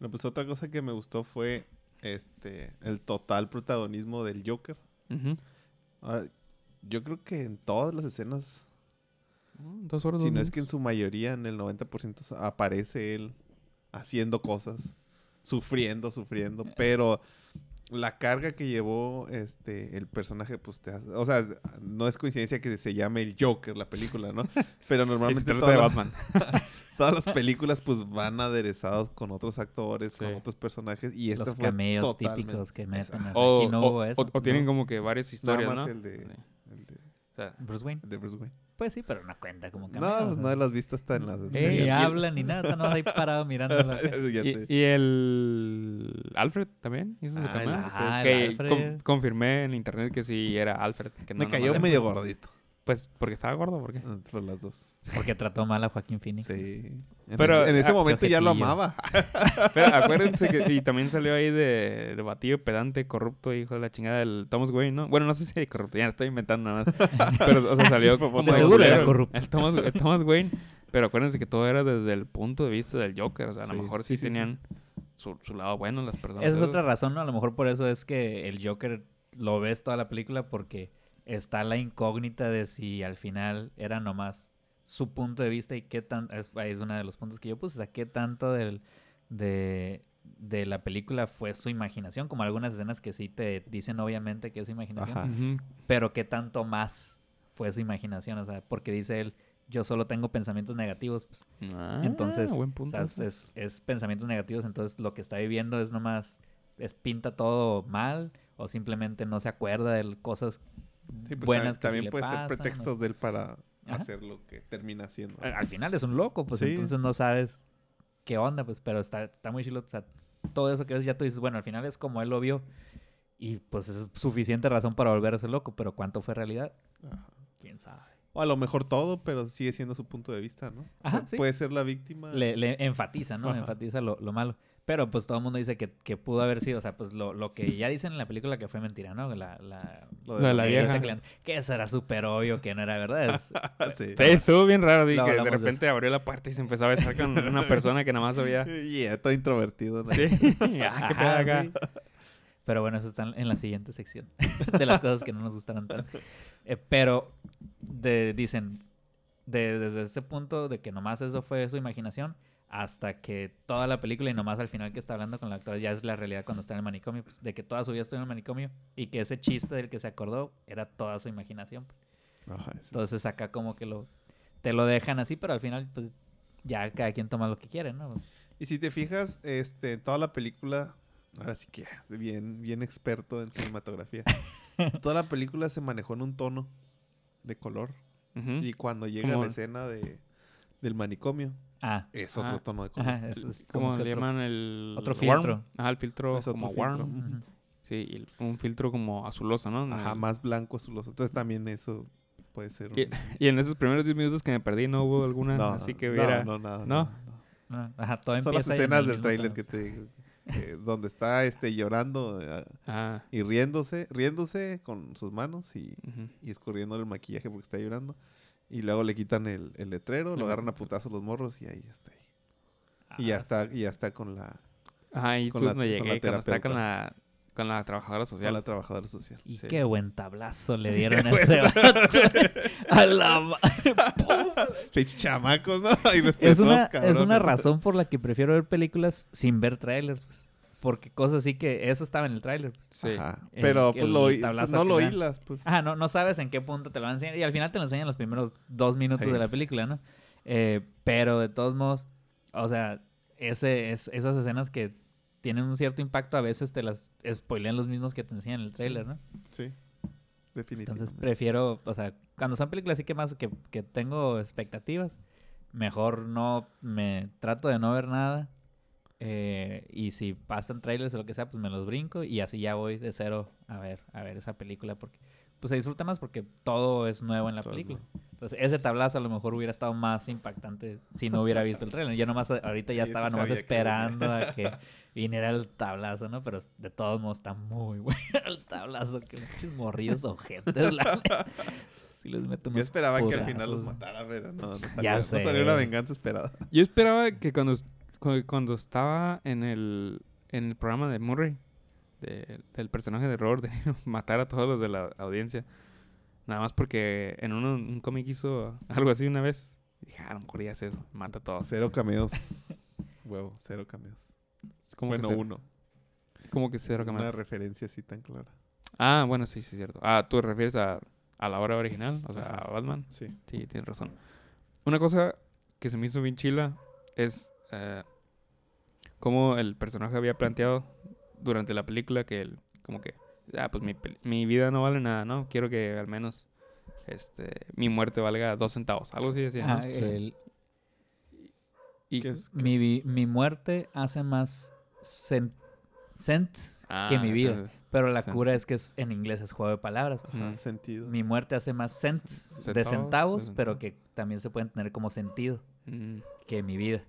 No, pues otra cosa que me gustó fue este el total protagonismo del Joker. Ahora, yo creo que en todas las escenas, Mm, Dos horas. si dos no es que en su mayoría, en el 90% aparece él haciendo cosas, sufriendo, sufriendo, pero la carga que llevó este el personaje, pues te hace- o sea, no es coincidencia que se llame el Joker la película, ¿no? Pero normalmente todas de las- Batman. todas las películas pues van aderezados con otros actores, con otros personajes y esta Los fue cameos totalmente- típicos que meten. O aquí no o- hubo eso. o- o tienen No. como que varias Nada historias, más ¿no? el de, Sí. el de, O sea, Bruce Wayne. el de Bruce Wayne. Pues sí, pero no cuenta como cameo. No, o pues sea. no las visto hasta en las Ey, series. y- habla ni nada, no ahí parado mirándola. Ya y, sé. y el Alfred también hizo su Ah. Ah, que con- confirmé en internet que sí era Alfred. Que Me no, cayó nomás era- medio gordito. Pues porque estaba gordo, ¿por qué? Ah, Por las dos. Porque trató mal a Joaquín Phoenix. Sí. En Pero, ese, en ese ah, momento ya lo amaba. Pero acuérdense que y también salió ahí de, de batido, pedante, corrupto, hijo de la chingada del Thomas Wayne, ¿no? Bueno, no sé si corrupto, ya lo estoy inventando nada más. Pero, o sea, salió como De el seguro era corrupto. El Thomas, el Thomas Wayne. Pero acuérdense que todo era desde el punto de vista del Joker. O sea, a Sí, lo mejor sí, sí, sí, sí. tenían Su, su lado bueno las personas. Esa es esas. otra razón, ¿no? A lo mejor por eso es que el Joker lo ves toda la película porque está la incógnita de si al final era nomás su punto de vista y qué tan... Es, ahí es uno de los puntos que yo puse, o sea, qué tanto del, de, de la película fue su imaginación, como algunas escenas que sí te dicen obviamente que es su imaginación, Ajá. Pero qué tanto más fue su imaginación, o sea, porque dice él, yo solo tengo pensamientos negativos, pues, Ah, entonces, buen o punto sea, ese. es, es pensamientos negativos, entonces lo que está viviendo es nomás, es pinta todo mal o simplemente no se acuerda de cosas Sí, pues buenas también, que sí le también puede pasan, ser ¿no? pretextos de él para Ajá. hacer lo que termina haciendo. Al al final es un loco, pues Sí. entonces no sabes qué onda, pues, pero está, está muy chilo, o sea, todo eso que ves ya tú dices, bueno, al final es como él lo vio y pues es suficiente razón para volverse loco, pero ¿cuánto fue realidad? Ajá. ¿Quién sabe? O a lo mejor todo, pero sigue siendo su punto de vista, ¿no? O sea, Ajá, sí. Puede ser la víctima. le, le enfatiza, ¿no? Ajá. Enfatiza lo, lo malo. Pero pues todo el mundo dice que, que pudo haber sido, o sea, pues lo, lo que ya dicen en la película que fue mentira, ¿no? La, la, Lo Lo de la viejita vieja. que Que eso era súper obvio que no era verdad. Es- sí. Sí, estuvo bien raro. di Lo que de repente abrió la puerta y se empezó a besar con una persona que nada más había. Yeah, todo introvertido. ¿no? Sí. ah, qué pedo Ajá, acá. sí. Pero bueno, eso está en la siguiente sección de las cosas que no nos gustaron tanto. Eh, pero de- dicen, de- desde ese punto de que nomás eso fue su imaginación, hasta que toda la película y nomás al final que está hablando con la actora ya es la realidad cuando está en el manicomio, pues, de que toda su vida estuvo en el manicomio y que ese chiste del que se acordó era toda su imaginación. pues. Ajá, eso Entonces es- acá como que lo te lo dejan así, pero al final pues ya cada quien toma lo que quiere, ¿no? Y si te fijas, este, toda la película, ahora sí que bien, bien experto en cinematografía. toda la película se manejó en un tono de color. Y cuando llega la escena de, del manicomio, Ah, es otro Ah. tono de color. ajá, es como ¿Cómo que le otro- llaman el otro warm? filtro. Ajá, el filtro Es como filtro. warm. Sí, y un filtro como azuloso, ¿no? Ajá, el- más blanco azuloso. Entonces también eso puede ser un... Y, y en esos primeros 10 minutos que me perdí no hubo alguna No, así que hubiera... No, nada, ¿No? nada, no. Ajá, todo Son las empieza escenas el del tráiler que te digo. que- donde está este llorando eh, Ah, y riéndose, riéndose con sus manos y, ujú. y escurriendo el maquillaje porque está llorando. Y luego le quitan el, el letrero, lo agarran a putazos los morros y ahí está. ahí. Y ya Ah, está, y ya está con la, Ajá, y Con la- con llegué, cuando está con la, con la trabajadora con social. la trabajadora social. Y Sí. qué buen tablazo le dieron a ese vato. A la chamacos, ¿no? Y Es una, es una razón por la que prefiero ver películas sin ver trailers. pues. Porque cosas así que eso estaba en el tráiler. pues. Sí. Ajá. El- Pero pues, el lo, pues, no lo hilas, pues. Ajá, no, no sabes en qué punto te lo van a enseñar. Y al final te lo enseñan los primeros dos minutos de la película, ¿no? Eh, pero de todos modos, o sea, ese, es, esas escenas que tienen un cierto impacto a veces te las spoilean los mismos que te enseñan en el trailer, ¿no? Sí. Definitivamente. Entonces prefiero, o sea, cuando son películas así que más que, que tengo expectativas, mejor no me trato de no ver nada. Eh, y si pasan trailers o lo que sea, pues me los brinco y así ya voy de cero a ver, a ver esa película porque pues se disfruta más porque todo es nuevo en la Todo película. Entonces, ese tablazo a lo mejor hubiera estado más impactante si no hubiera visto el trailer. Yo nomás ahorita ya Sí, estaba nomás que esperando a que viniera el tablazo, ¿no? Pero de todos modos está muy bueno el tablazo. Que muchos morridos ojetes, la. Sí les meto Yo esperaba que al final los matara, pero no, no salió, Ya no salió una venganza esperada. Yo esperaba que cuando, cu- cuando estaba en el, en el programa de Murray, de- del personaje de Robert De matar a todos los de la audiencia. Nada más porque en uno, un cómic hizo algo así una vez. Dije, "Ah, a lo mejor ya eso, mata a todos. Cero cameos. Huevo, cero cameos. Como bueno, uno. como que cero Una cameos. referencia así tan clara. Ah, bueno, sí, sí, es cierto. Ah, ¿tú te refieres a, a la obra original? O sea, a Batman. Sí. Sí, tienes razón. Una cosa que se me hizo bien chila es eh, cómo el personaje había planteado durante la película que él, como que, ah, pues mi, mi vida no vale nada, ¿no? Quiero que al menos este, mi muerte valga dos centavos. Algo así decía, ¿no? Ah, el- Y- ¿Qué es- qué mi, es? mi muerte hace más sen- sense Ah, que mi vida. Pero la sense. cura es que es, en inglés es juego de palabras. pues. Mm. sentido. Mi muerte hace más cents Centavos, de centavos, pero que también se pueden tener como sentido Mm. que mi vida.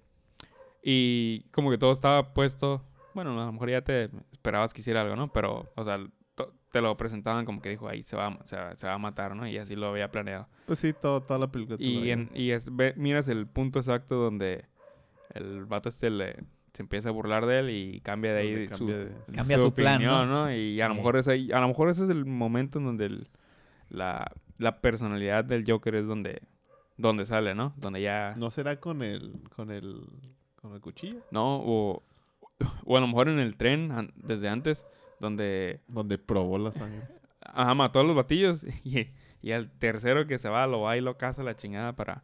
Y como que todo estaba puesto. Bueno, a lo mejor ya te esperabas que hiciera algo, ¿no? Pero, o sea, te lo presentaban como que dijo, ahí se va, a- se va, se va a matar, ¿no? Y así lo había planeado. Pues sí, todo, toda la película. Y, en, y es, ve- miras el punto exacto donde el vato este le, se empieza a burlar de él y cambia de ahí su, cambia de- Cambia su plan, opinión, ¿no? Y a lo mejor es ahí, a lo mejor ese es el momento en donde el- la, la personalidad del Joker es donde, donde sale, ¿no? Donde ya... ¿No será con el, con el, con el cuchillo? ¿no? O, o a lo mejor en el tren, an- desde antes, donde Donde probó la sangre. ajá, mató a los batillos y, y al tercero que se va, lo va y lo caza la chingada para,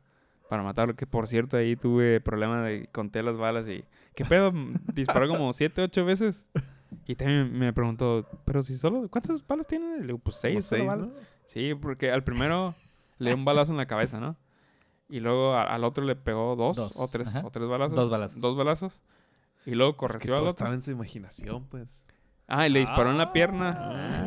para matarlo. Que por cierto, ahí tuve problema de conté las balas y, ¿qué pedo? Disparó como siete, ocho veces. Y también me preguntó, pero si solo, ¿cuántas balas tiene? Le digo, pues seis, seis, balas". ¿no? Sí, porque al primero le dio un balazo en la cabeza, ¿no? Y luego a- al otro le pegó dos, Dos, o tres, ajá. o tres balazos. Dos balazos. Dos balazos. Y luego Es que al otro. estaba en su imaginación, pues. Ah, y le disparó en la pierna. Ah,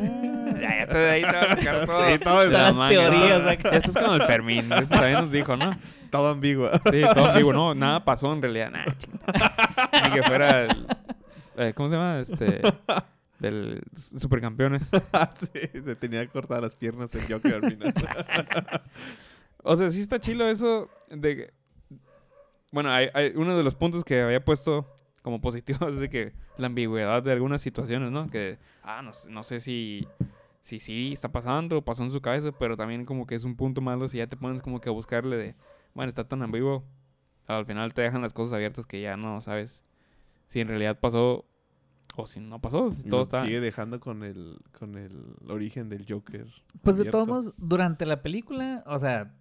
ya, ya te ahí te vas a sacar todo. Sí, todo de la Las teorías acá. Ya estás con el Fermín. Eso también nos dijo, ¿no? Todo ambiguo. Sí, todo digo, no, nada pasó en realidad. Ni que fuera el. eh, ¿Cómo se llama? Este. Del Supercampeones. sí, se tenía que cortar las piernas el Joker al final. O sea, sí está chilo eso de que- Bueno, hay, hay uno de los puntos que había puesto como positivo es de que la ambigüedad de algunas situaciones, ¿no? Que, ah, no, sé- no sé si, si sí está pasando o pasó en su cabeza, pero también como que es un punto malo si ya te pones como que a buscarle de, bueno, está tan ambiguo. Al final te dejan las cosas abiertas que ya no sabes si en realidad pasó o si no pasó. si todo está... sigue dejando con el, con el origen del Joker. Pues de todos modos, durante la película, o sea,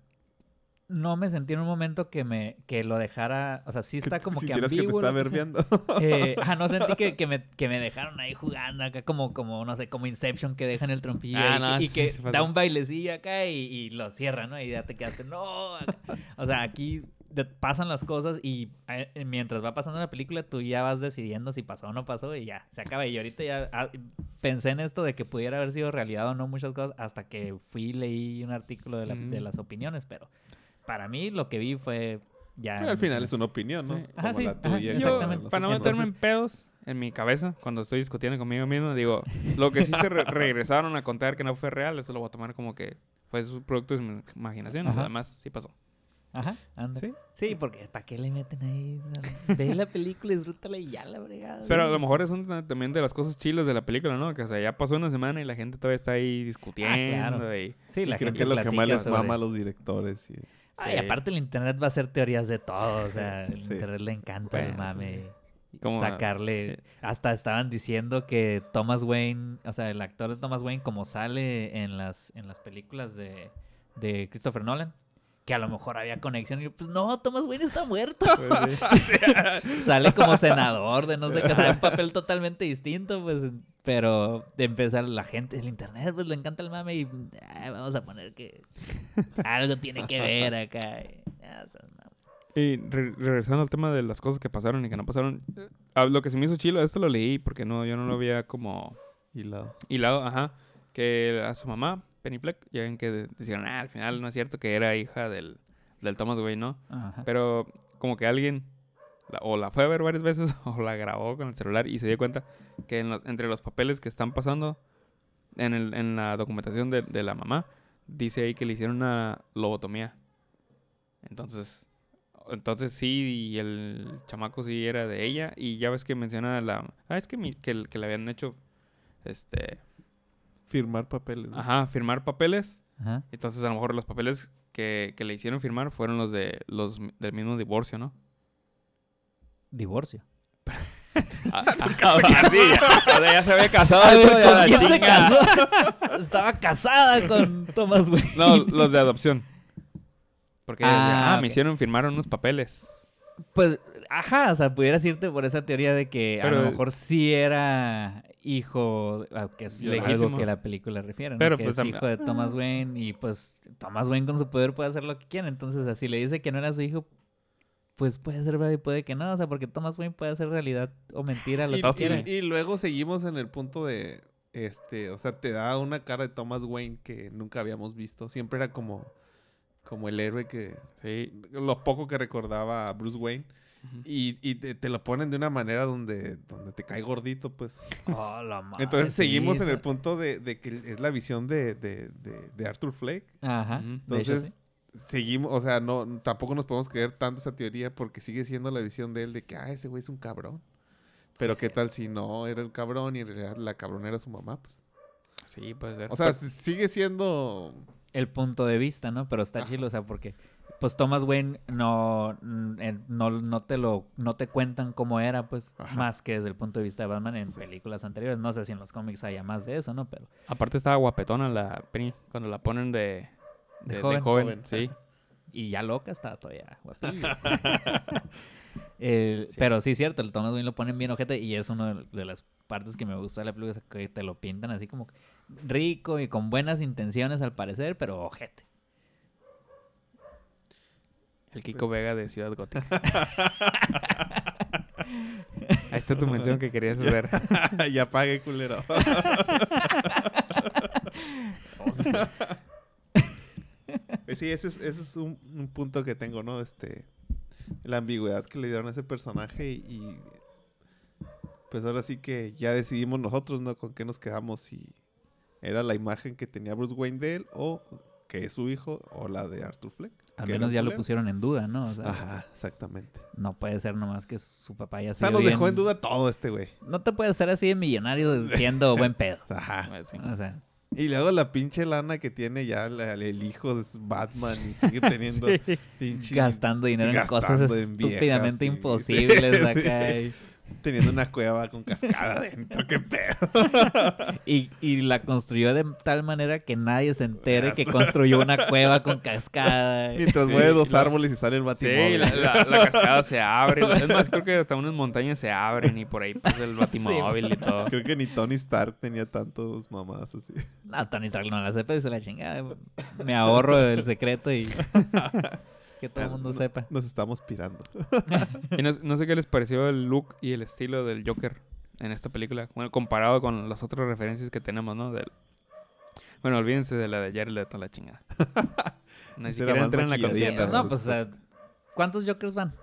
no me sentí en un momento que me que lo dejara, o sea, sí está como que ambiguo. que te está. Eh, ah, no sentí que, que me, que me dejaron ahí jugando acá como, como, no sé, como Inception que dejan el trompillo Ah, y, no, que, y sí, que sí pasó. da un bailecillo acá y, y lo cierra, ¿no? Y ya te quedaste, no. acá. O sea, aquí de- pasan las cosas y eh, mientras va pasando la película tú ya vas decidiendo si pasó o no pasó y ya, se acaba. Y ahorita ya ah, pensé en esto de que pudiera haber sido realidad o no muchas cosas hasta que fui y leí un artículo de, la- de Mm. las opiniones, pero para mí lo que vi fue ya... Pero al final es una opinión, ¿no? Sí. Ajá, Como sí, la tuya. Exactamente. para no meterme en pedos en mi cabeza cuando estoy discutiendo conmigo mismo, digo, lo que sí se re- regresaron a contar que no fue real, eso lo voy a tomar como que fue su producto de mi imaginación. Ajá. Además, sí pasó. Ajá, anda. Sí. Sí, porque ¿para qué le meten ahí? Ve la película, disfrútala y ya la fregada. Pero a lo mejor es una también de las cosas chilas de la película, ¿no? Que o sea, ya pasó una semana y la gente todavía está ahí discutiendo. claro. y... Sí, Y la creo gente que es lo que más les sobre- mama a los directores. y- Ay, aparte el internet va a hacer teorías de todo, o sea, el Sí. internet le encanta el Bueno, eso mame. Como- sacarle hasta estaban diciendo que Thomas Wayne, o sea, el actor de Thomas Wayne como sale en las en las películas de, de Christopher Nolan, que a lo mejor había conexión y yo, pues no, Thomas Wayne está muerto. Pues, sí. sale como senador de no sé qué, o sea, un papel totalmente distinto, pues, pero de empezar la gente, el internet, pues le encanta el mame y vamos a poner que algo tiene que ver acá. y. Y re- regresando al tema de las cosas que pasaron y que no pasaron, eh, ah, lo que se me hizo chilo, esto lo leí porque no, yo no lo había como hilado. hilado, ajá, que a su mamá, Penny Fleck, ya ven que de- decían, ah, al final no es cierto que era hija del, del Thomas Wayne, ¿no? Ajá. Pero como que alguien la- o la fue a ver varias veces o la grabó con el celular y se dio cuenta que en lo- entre los papeles que están pasando en, el, en la documentación de, de la mamá, dice ahí que le hicieron una lobotomía. Entonces, Entonces sí, y el chamaco sí era de ella. Y ya ves que menciona la... Ah, es que, mi- que, que le habían hecho, este... Firmar papeles. ¿no? Ajá, firmar papeles. Ajá. Entonces a lo mejor los papeles que, que le hicieron firmar fueron los de los del mismo divorcio, ¿no? Divorcio. Ah, ah, sí, ya, o sea, ya se había casado. A ver, ¿con la quién se casó? Estaba casada con Thomas Wayne. No, los de adopción. Porque Ah, ah, me hicieron firmar unos papeles. Pues, ajá, o sea, pudieras irte por esa teoría de que a lo mejor sí era hijo, que es algo Legítimo. que la película refiere, ¿no? Pero, que pues, es hijo de Thomas Wayne y pues Thomas Wayne con su poder puede hacer lo que quiera. Entonces, así le dice que no era su hijo, pues puede ser verdad y puede que no. O sea, porque Thomas Wayne puede hacer realidad o mentira lo Y, que y- quiera. y luego seguimos en el punto de, este, o sea, te da una cara de Thomas Wayne que nunca habíamos visto. Siempre era como, como el héroe que, Sí. lo poco que recordaba a Bruce Wayne. Y, y te, te lo ponen de una manera donde, donde te cae gordito, pues. Oh, la madre, Entonces sí, seguimos en el punto de, de que es la visión de, de, de, de Arthur Fleck. Ajá. Hecho, Entonces, seguimos, o sea, no, tampoco nos podemos creer tanto esa teoría porque sigue siendo la visión de él de que, ah, ese güey es un cabrón. Pero qué tal si no era el cabrón y en realidad la cabrona era su mamá, pues. Sí, puede ser. O sea, s- sigue siendo... el punto de vista, ¿no? Pero está Ajá. chido, o sea, porque pues Thomas Wayne no, mm, eh, no, no te lo, no te cuentan cómo era, pues, Ajá. más que desde el punto de vista de Batman en películas anteriores. No sé si en los cómics haya más de eso, ¿no? Pero Aparte estaba guapetona la cuando la ponen de, De de, de joven. joven. Joven. Sí. y ya loca está todavía guapilla. El- Sí. Pero sí, cierto, el Thomas Wayne lo ponen bien ojete y es una de- de las partes que me gusta de la película, es que te lo pintan así como rico y con buenas intenciones al parecer, pero ojete. El Kiko Vega de Ciudad Gótica. Ahí está tu mención que querías ver. ya pague, culero. Pues sí, ese es, ese es un, un punto que tengo, ¿no? Este, la ambigüedad que le dieron a ese personaje y, y, pues ahora sí que ya decidimos nosotros, ¿no? Con qué nos quedamos, si era la imagen que tenía Bruce Wayne de él o que es su hijo o la de Arthur Fleck. Al menos ya lo pusieron en duda, ¿no? O sea, Ajá, exactamente. no puede ser nomás que su papá ya O sea, sido nos dejó en duda todo este güey. No te puedes ser así de millonario siendo buen pedo. Ajá. Pues sí. O sea, Y luego la pinche lana que tiene ya la- el hijo de Batman y sigue teniendo Sí. pinche... gastando dinero en cosas gastando en viejas, estúpidamente imposibles sí, acá. sí. Teniendo una cueva con cascada adentro, qué pedo. Y, y la construyó de tal manera que nadie se entere que construyó una cueva con cascada. Mientras Sí, mueve dos la- árboles y sale el Sí, batimóvil. la, la- la cascada se abre. Es más, creo que hasta unas montañas se abren y por ahí pasa el batimóvil y todo. Creo que ni Tony Stark tenía tantos mamás así. No, Tony Stark no la sepa y se la chingada. Me ahorro el secreto y que todo el mundo No- sepa. Nos estamos pirando. Y no, no sé qué les pareció el look y el estilo del Joker en esta película. Bueno, comparado con las otras referencias que tenemos, ¿no? Del... Bueno, olvídense de la de Jared Leto, la chingada. Ni siquiera entra en la no, pues, o sea, ¿cuántos Jokers van?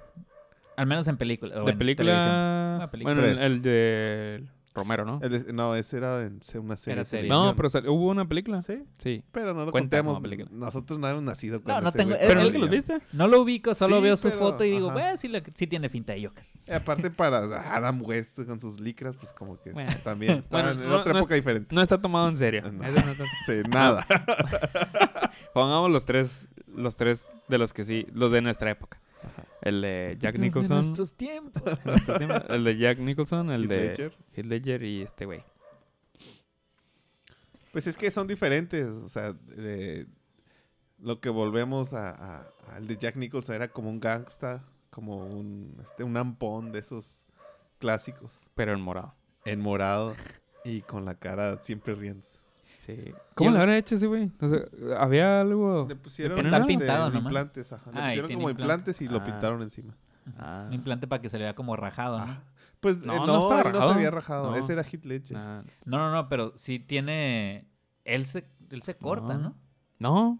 Al menos en película. o De en película... Una película. Bueno, el, el de Romero, ¿no? El de- no, ese era en se- una serie. Era de serie. televisión. No, pero sal- hubo una película. Sí, Sí. pero no lo Cuenta contemos. película. Nosotros no hemos nacido cuando no ese tengo- güey eh, ¿Pero él- nunca los niño. viste? No lo ubico, solo Sí, veo su pero- foto y digo, ajá. "Bueno, sí, le- sí tiene finta de Joker. Y aparte para Adam West con sus licras, pues como que Bueno. también estaba Bueno, en no- otra no época diferente. No está tomado en serio. No. Eso no está- Sí, nada. Pongamos los tres, los tres de los que sí, los de nuestra época. El de Jack Nicholson. nuestros tiempos. el de Jack Nicholson, el Heath de Ledger. Heath Ledger y este güey. Pues es que son diferentes. O sea, eh, lo que volvemos a, a- al de Jack Nicholson era como un gangsta, como un, este, un ampón de esos clásicos. Pero en morado. En morado y con la cara siempre riendo. Sí. ¿Cómo Yo- le habrá hecho ese güey? O sea, había algo. Le pusieron Está pintado nomás. implantes, ajá. Le Ah, y pusieron como implante. implantes y lo Ah. pintaron encima. Ah, Un implante para que se le vea como rajado, ¿no? Ah, Pues No, eh, no no, no se había rajado. No. Ese era Ledger. ah, No, no, no, pero sí tiene... Él se, él se corta, No. ¿no?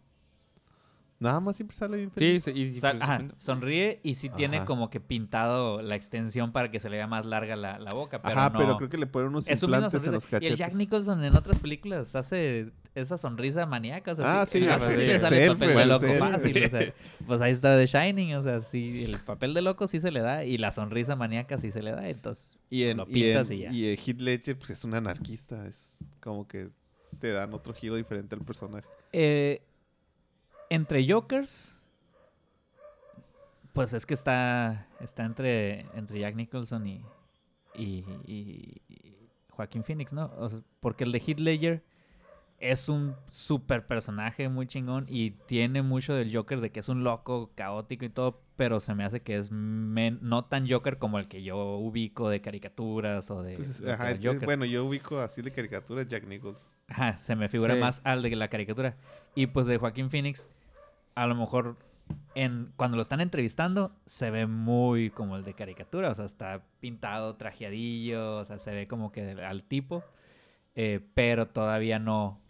No. Nada más siempre sale bien Sí, feliz. sí, y, ajá, sonríe y sí tiene como que pintado la extensión para que se le vea más larga la, la boca. Pero Ajá, no- pero creo que le ponen unos implantes en los sonrisa. Y cachetes. el Jack Nicholson en otras películas hace esa sonrisa maníaca. O sea, Ah, sí, sí, sí, sí, le sale el papel de pues, loco fácil. o sea, pues ahí está The Shining. O sea, sí, el papel de loco sí se le da y la sonrisa maníaca sí se le da. Entonces, Y en, lo y pintas en- y ya. y en Heath Ledger, pues es un anarquista. Es como que te dan otro giro diferente al personaje. Eh, entre Jokers, pues es que está, está entre, entre Jack Nicholson y, y, y- y Joaquín Phoenix, ¿no? O sea, porque el de Heath Ledger es un super personaje muy chingón y tiene mucho del Joker de que es un loco, caótico y todo, pero se me hace que es men- no tan Joker como el que yo ubico de caricaturas o de... Entonces, ajá, Joker. bueno, yo ubico así de caricatura Jack Nicholson. Ajá, se me figura Sí. más al de la caricatura. Y pues de Joaquín Phoenix, a lo mejor en, cuando lo están entrevistando, se ve muy como el de caricatura. O sea, está pintado, trajeadillo, o sea, se ve como que al tipo. eh, pero todavía no.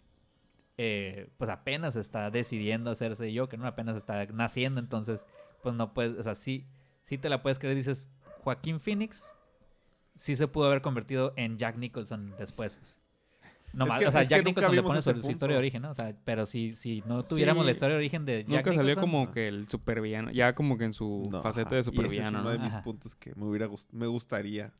eh, pues apenas está decidiendo hacerse Joker, ¿no? Apenas está naciendo, entonces, pues no puedes, o sea, sí, sí te la puedes creer. Dices, Joaquín Phoenix sí se pudo haber convertido en Jack Nicholson después, pues. No Es que- o sea, es que Jack nunca Nicholson le pone su, su historia de origen, ¿no? O sea, pero si, si no tuviéramos la historia de origen de Jack Nunca salió Nicholson, como que el supervillano, ya como que en su No, faceta ajá, de y ese supervillano, es uno de mis Ajá. puntos que me hubiera gust- me gustaría.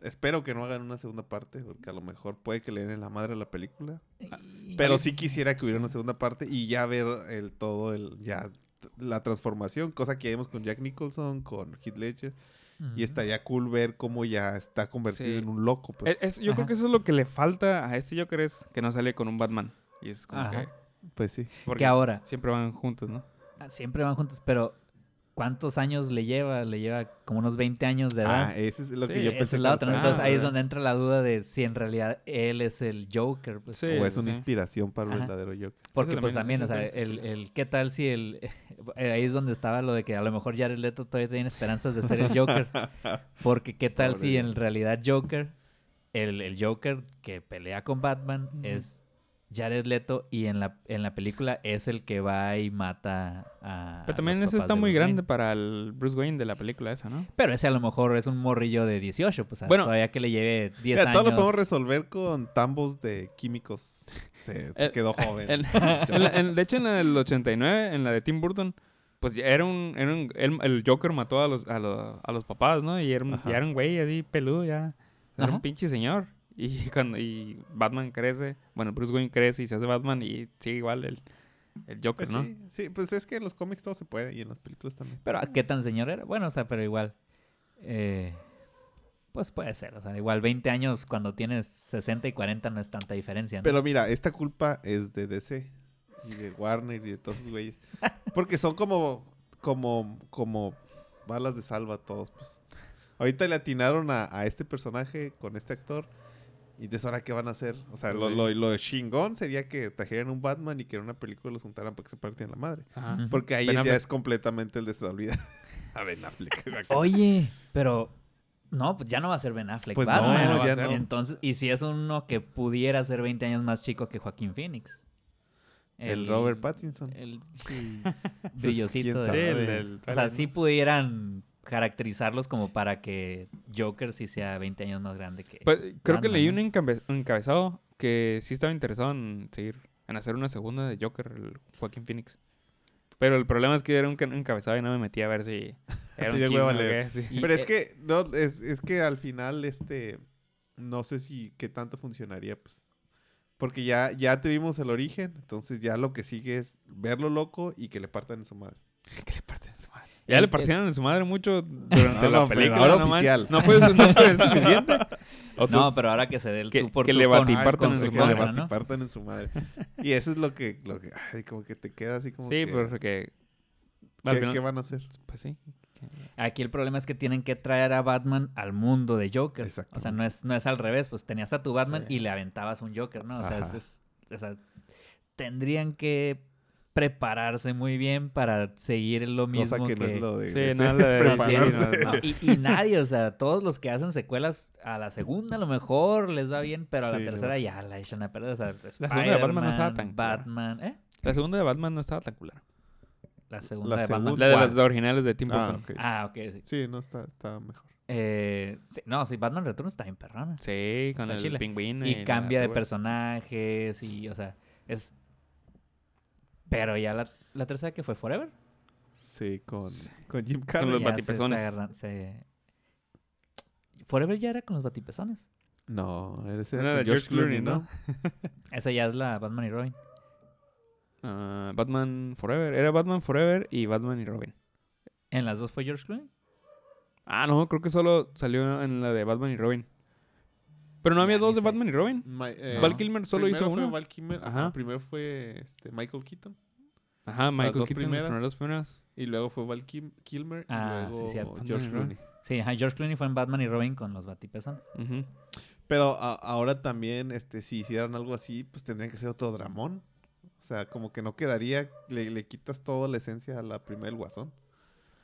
Espero que no hagan una segunda parte, porque a lo mejor puede que le den en la madre a la película. y- Pero sí quisiera que hubiera una segunda parte y ya ver el todo, el ya la transformación, cosa que vimos con Jack Nicholson, con Heath Ledger. Y estaría cool ver cómo ya está convertido Sí. en un loco. Pues. Es- es- yo Ajá. creo que eso es lo que le falta a este Joker es que no sale con un Batman. Y es como Ajá. que... Pues sí. porque Que ahora, Siempre van juntos, ¿no? ah, siempre van juntos, pero ¿cuántos años le lleva? Le lleva como unos 20 años de edad. Ah, ese es lo Sí, que yo pensé. Esa es la otra, Entonces ahí es Ah, donde entra la duda de si en realidad él es el Joker. Pues, Sí. O es una sí. inspiración para el Ajá. verdadero Joker. Porque Eso pues también- o eso sea, el, el qué tal si el eh, ahí es donde estaba lo de que a lo mejor Jared Leto todavía tiene esperanzas de ser el Joker. Porque qué tal Pobre si en realidad Joker, el, el Joker que pelea con Batman es Jared Leto y en la, en la película es el que va y mata a. Pero a también los ese está muy Bruce grande Wayne. para el Bruce Wayne de la película esa, ¿no? Pero ese a lo mejor es un morrillo de 18, pues Bueno, todavía que le lleve 10 Mira, años. todo lo podemos resolver con tambos de químicos. Se, se El- quedó joven. En- en la- en- de hecho, en la del 89, en la de Tim Burton, pues ya era un... Era un él- el Joker mató a los, a, los, a los papás, ¿no? Y era, un- ya era un güey así peludo, ya. Era Ajá. un pinche señor. Y, cuando, y Batman crece, bueno, Bruce Wayne crece y se hace Batman y sigue igual el, el Joker, Pues ¿no? sí, sí, pues es que en los cómics todo se puede y en las películas también. Pero ¿a ¿qué tan señor era? Bueno, o sea, pero igual. eh, pues puede ser. O sea, igual 20 años cuando tienes 60 y 40 no es tanta diferencia. ¿no? Pero mira, esta culpa es de DC y de Warner y de todos esos güeyes. Porque son como, como, como balas de salva a todos, pues. Ahorita le atinaron a, a este personaje con este actor. Y de ahora qué van a hacer. O sea, lo, Sí. lo, lo chingón sería que trajeran un Batman y que en una película los juntaran para que se partieran la madre. Ajá. Porque ahí Ben ya es completamente el de se olvida. a Ben Affleck. Oye, pero. No, pues ya no va a ser Ben Affleck. Pues Batman. no, no, va a ya ser. no. Entonces, y si es uno que pudiera ser 20 años más chico que Joaquín Phoenix. El Robert Pattinson. El, brillosito. de- Sí, el O sea, ¿no? pudieran caracterizarlos como para que Joker sí sea 20 años más grande que. Pues creo que leí un encabe- un encabezado que sí estaba interesado en seguir, en hacer una segunda de Joker, el Joaquín Phoenix. Pero el problema es que era un ca- un encabezado y no me metí a ver si era un chisme hueva o a leer. qué, sí. Y, Pero es eh, que, no, es, es que al final, este, no sé si qué tanto funcionaría, pues. Porque ya, ya tuvimos el origen, entonces ya lo que sigue es verlo loco y que le partan en su madre. que le madre. Ya El- le partieron en su madre mucho durante No, la no, pero película. ahora no oficial. No fue, no fue suficiente. No, pero ahora que se dé el Que- tú por que tú le con- bati- Ay, partan como en que su le madre, ¿no? batipartan en su madre. Y eso es lo que, lo que, ay, como que te queda así como sí, que, porque... al ¿qué, final- qué van a hacer? Pues sí. Aquí el problema es que tienen que traer a Batman al mundo de Joker. O sea, no es, no es al revés, pues tenías a tu Batman Sí. y le aventabas un Joker, ¿no? O sea, es- es- o sea, tendrían que prepararse muy bien para seguir lo mismo Cosa que, no es lo de, Sí, no de- prepararse. sí, no, No, y, y nadie, o sea, todos los que hacen secuelas a la segunda a lo mejor les va bien, pero a la Sí, tercera no. ya la echan a perder. O sea, segunda de Batman no estaba tan. Batman, ¿eh? La segunda de Batman no estaba tan culera. La segunda La de Batman. segunda. La de las originales de Tim Ah, Burton. ok. Ah, ok, sí. Sí, no, está, está mejor. Eh, sí, No, sí, Batman Returns está bien perrona. Sí, con Está el chila. pingüino. Y la cambia de personajes y, o sea, es... Pero ya la, la tercera que fue Forever. Sí, con, con Jim Con Carrey. los ya se- batipezones. se agarran- se- Forever ya era con los batipezones. No, ese Era de con George Clooney, ¿no? Esa ya es la Batman y Robin. Ah, Batman Forever. Era Batman Forever y Batman y Robin. ¿En las dos fue George Clooney? Ah, no, creo que solo salió en la de Batman y Robin. Pero no había dos de. Batman y Robin. Ma- eh, Val Kilmer solo primero hizo fue una. Val Kilmer, ajá, Ajá. Primero fue este, Michael Keaton. Ajá, Michael dos Keaton, las primeras. dos primeras. Y luego fue Val Kim- Kilmer. Ah, y sí, luego cierto. George Clooney. Sí, ajá, George Clooney fue en Batman y Robin con los batipezones. Ujú. Pero a- ahora también, este, si hicieran algo así, pues tendrían que ser otro dramón. O sea, como que no quedaría, le, le quitas toda la esencia a la primera del guasón.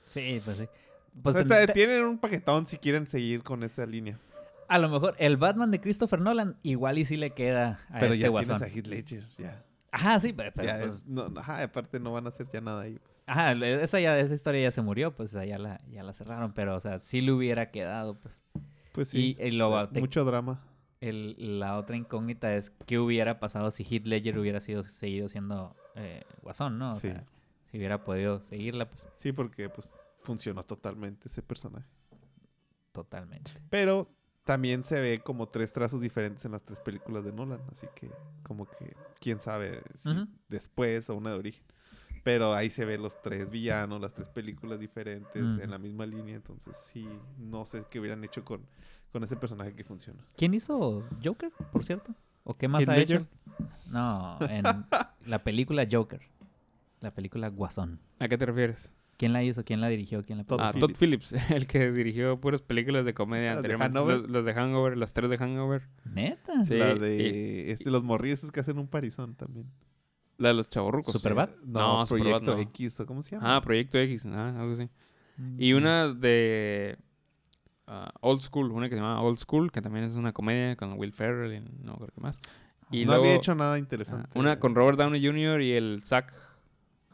Sí, pues sí. O Pues sea, el- está- tienen un paquetón si quieren seguir con esa línea. A lo mejor el Batman de Christopher Nolan igual y sí le queda a Pero este ya guasón. tienes a Heath Ledger, ya. Ajá, sí, pero, pero, ya pues, es- no, ajá, aparte no van a hacer ya nada ahí. pues. ajá, esa ya esa historia ya se murió, pues ya la ya la cerraron, pero o sea, sí le hubiera quedado, pues. Pues sí. Y, y lo te- mucho drama. el- la otra incógnita es qué hubiera pasado si Heath Ledger hubiera sido seguido siendo eh, guasón, ¿no? O Sí. sea, si hubiera podido seguirla, pues Sí, porque pues funcionó totalmente ese personaje. totalmente. Pero también se ve como tres trazos diferentes en las tres películas de Nolan. Así que, como que, quién sabe si después o una de origen. Pero ahí se ve los tres villanos, las tres películas diferentes Ujú. en la misma línea. Entonces, sí, no sé qué hubieran hecho con, con ese personaje que funciona. ¿Quién hizo Joker, por cierto? ¿O qué más ha Ledger. hecho? No, en la película Joker. La película Guasón. ¿A qué te refieres? ¿Quién la hizo? ¿Quién la dirigió? ¿Quién la Todd ah, Todd Phillips, el que dirigió puras películas de comedia Las de anteriormente. Hangover. Las, las de Hangover, las tres de Hangover. ¿Neta? Sí, la y- de este, los morrillos que hacen un parizón también. La de los chavorrucos. Superbad. No, No, Superbad Proyecto no. X, ¿o cómo se llama? Ah, Proyecto X, ah, algo así. Y Mm. una de ah, Old School, una que se llama Old School, que también es una comedia con Will Ferrell y no creo que más. Y no luego, había hecho nada ah, interesante. una con Robert Downey Jr. y el Zack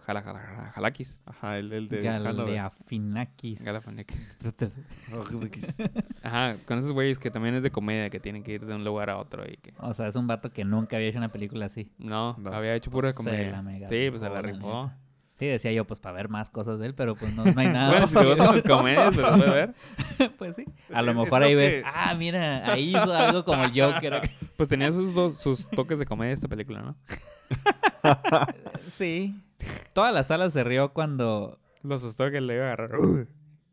Jala, Jala- Jala- Jalakis. Ajá, el, el de Hanover. Galeafinakis. Galifianakis. Ajá, con esos güeyes que también es de comedia, que tienen que ir de un lugar a otro y que... O sea, es un vato que nunca había hecho una película así. No, No. había hecho pura Se comedia. la mega sí, pues se la rifó. Sí, decía yo, pues para ver más cosas de él, pero pues no, no hay nada. Bueno, más si te gustan las comedias, pues puedes ver. pues sí. A lo mejor ahí lo ves, ah, mira, ahí hizo algo como el Joker. Pues tenía sus dos, sus toques de comedia esta película, ¿no? sí. Toda la sala se rió cuando, Lo asustó que le iba a agarrar.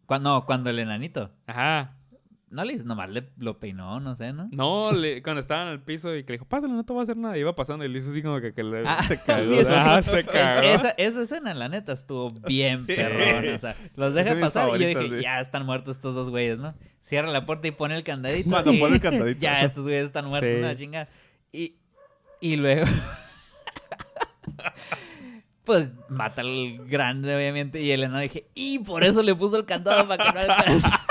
cuando, no, cuando el enanito. Ajá. No le nomás le lo peinó, no sé, ¿no? No, le- cuando estaba en el piso y que le dijo, pásale, no te va a hacer nada. Y iba pasando y le hizo así como que, que le... Ah, Se cagó, sí, Ajá, se cagó. esa, esa escena, la neta, estuvo bien Sí. perrón. O sea, los deja pasar y yo dije, sí. ya están muertos estos dos güeyes, ¿no? Cierra la puerta y pone el candadito. Cuando y pone el candadito. Ya, estos güeyes están muertos, Sí. una chingada. Y, y luego... pues mata al grande, obviamente. Y Elena dije, y por eso le puso el candado para que no...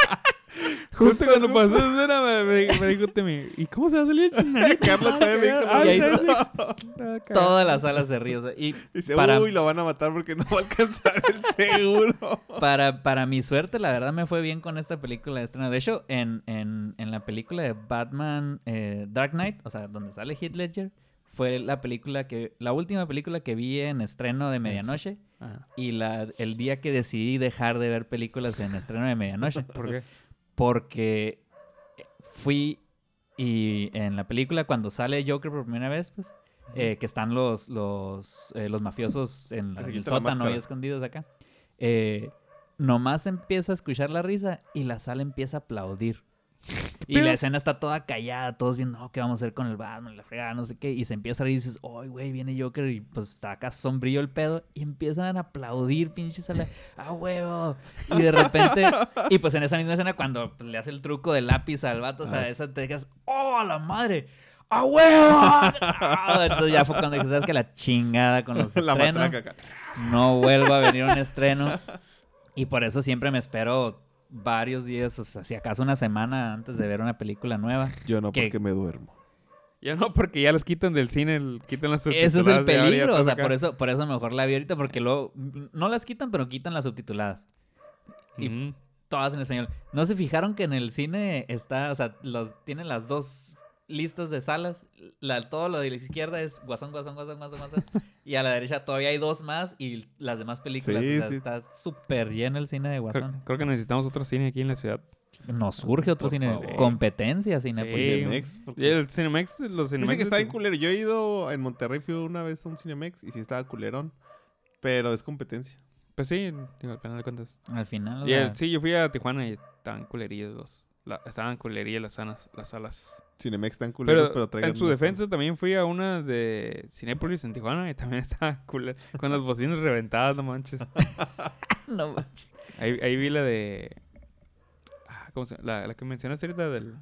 Justo cuando pasó esa escena me, me, me dijo Temi, ¿y cómo se va a salir el nanito? Carla también me dijo. Toda la sala se ríe. o sea, y Dice, para, uy, lo van a matar porque no va a alcanzar el seguro. para, para mi suerte, la verdad me fue bien con esta película de estreno. De hecho, en, en, en la película de Batman eh, Dark Knight, o sea, donde sale Heath Ledger, fue la película que, la última película que vi en estreno de medianoche y la, el día que decidí dejar de ver películas en estreno de medianoche. ¿Por qué? Porque fui y en la película cuando sale Joker por primera vez, pues, eh, que están los, los, eh, los mafiosos en la- el sótano y escondidos acá, eh, nomás empieza a escuchar la risa y la sala empieza a aplaudir. Y Pero- la escena está toda callada, todos viendo, no, ¿qué vamos a hacer con el Batman? La fregada, no sé qué. Y se empieza a reír y dices, ¡ay, güey, viene Joker! Y pues está acá sombrío el pedo. Y empiezan a aplaudir, pinche sala. ¡Ah, huevo! Y de repente, y pues en esa misma escena, cuando le hace el truco del lápiz al vato, o sea, Ah, esa te dejas, ¡oh, a la madre! ¡Ah, huevo! Entonces ya fue cuando dije, ¿sabes que La chingada con los la estrenos no vuelvo a venir a un estreno. Y por eso siempre me espero varios días, o sea, si acaso una semana antes de ver una película nueva. Yo no, ¿Qué? porque me duermo. Ya no, porque ya las quitan del cine, el- quitan las Ese es el subtituladas peligro, o sea, acá. por eso, por eso mejor la vi ahorita, porque luego no las quitan, pero quitan las subtituladas. y-. Todas en español. ¿No se fijaron que en el cine está, o sea, los, tienen las dos listas de salas? La, todo lo de la izquierda es guasón, guasón, guasón, guasón, guasón. y a la derecha todavía hay dos más y las demás películas. Sí, o sea, sí. está súper lleno el cine de guasón. creo que necesitamos otro cine aquí en la ciudad. Nos surge otro Por cine. favor. Competencia, cine. Sí. Cinemex. porque- Y el Cinemex, los Cinemex... Dice que está bien culero. Yo he ido en Monterrey, fui una vez a un Cinemex y sí estaba culerón. Pero es competencia. Pues sí, digo, al final de cuentas. Al final. Y el- sí, yo fui a Tijuana y estaban culerillas los... la- estaban culerillas las, salas- las salas. Cinemex están culeros, Pero, pero, traigan en su defensa también fui a una de Cinépolis en Tijuana y también estaba culera. Con las bocinas reventadas, no manches. no manches. Ahí, ahí vi la de... ah, ¿Cómo se llama? La, la que mencionaste ahorita del,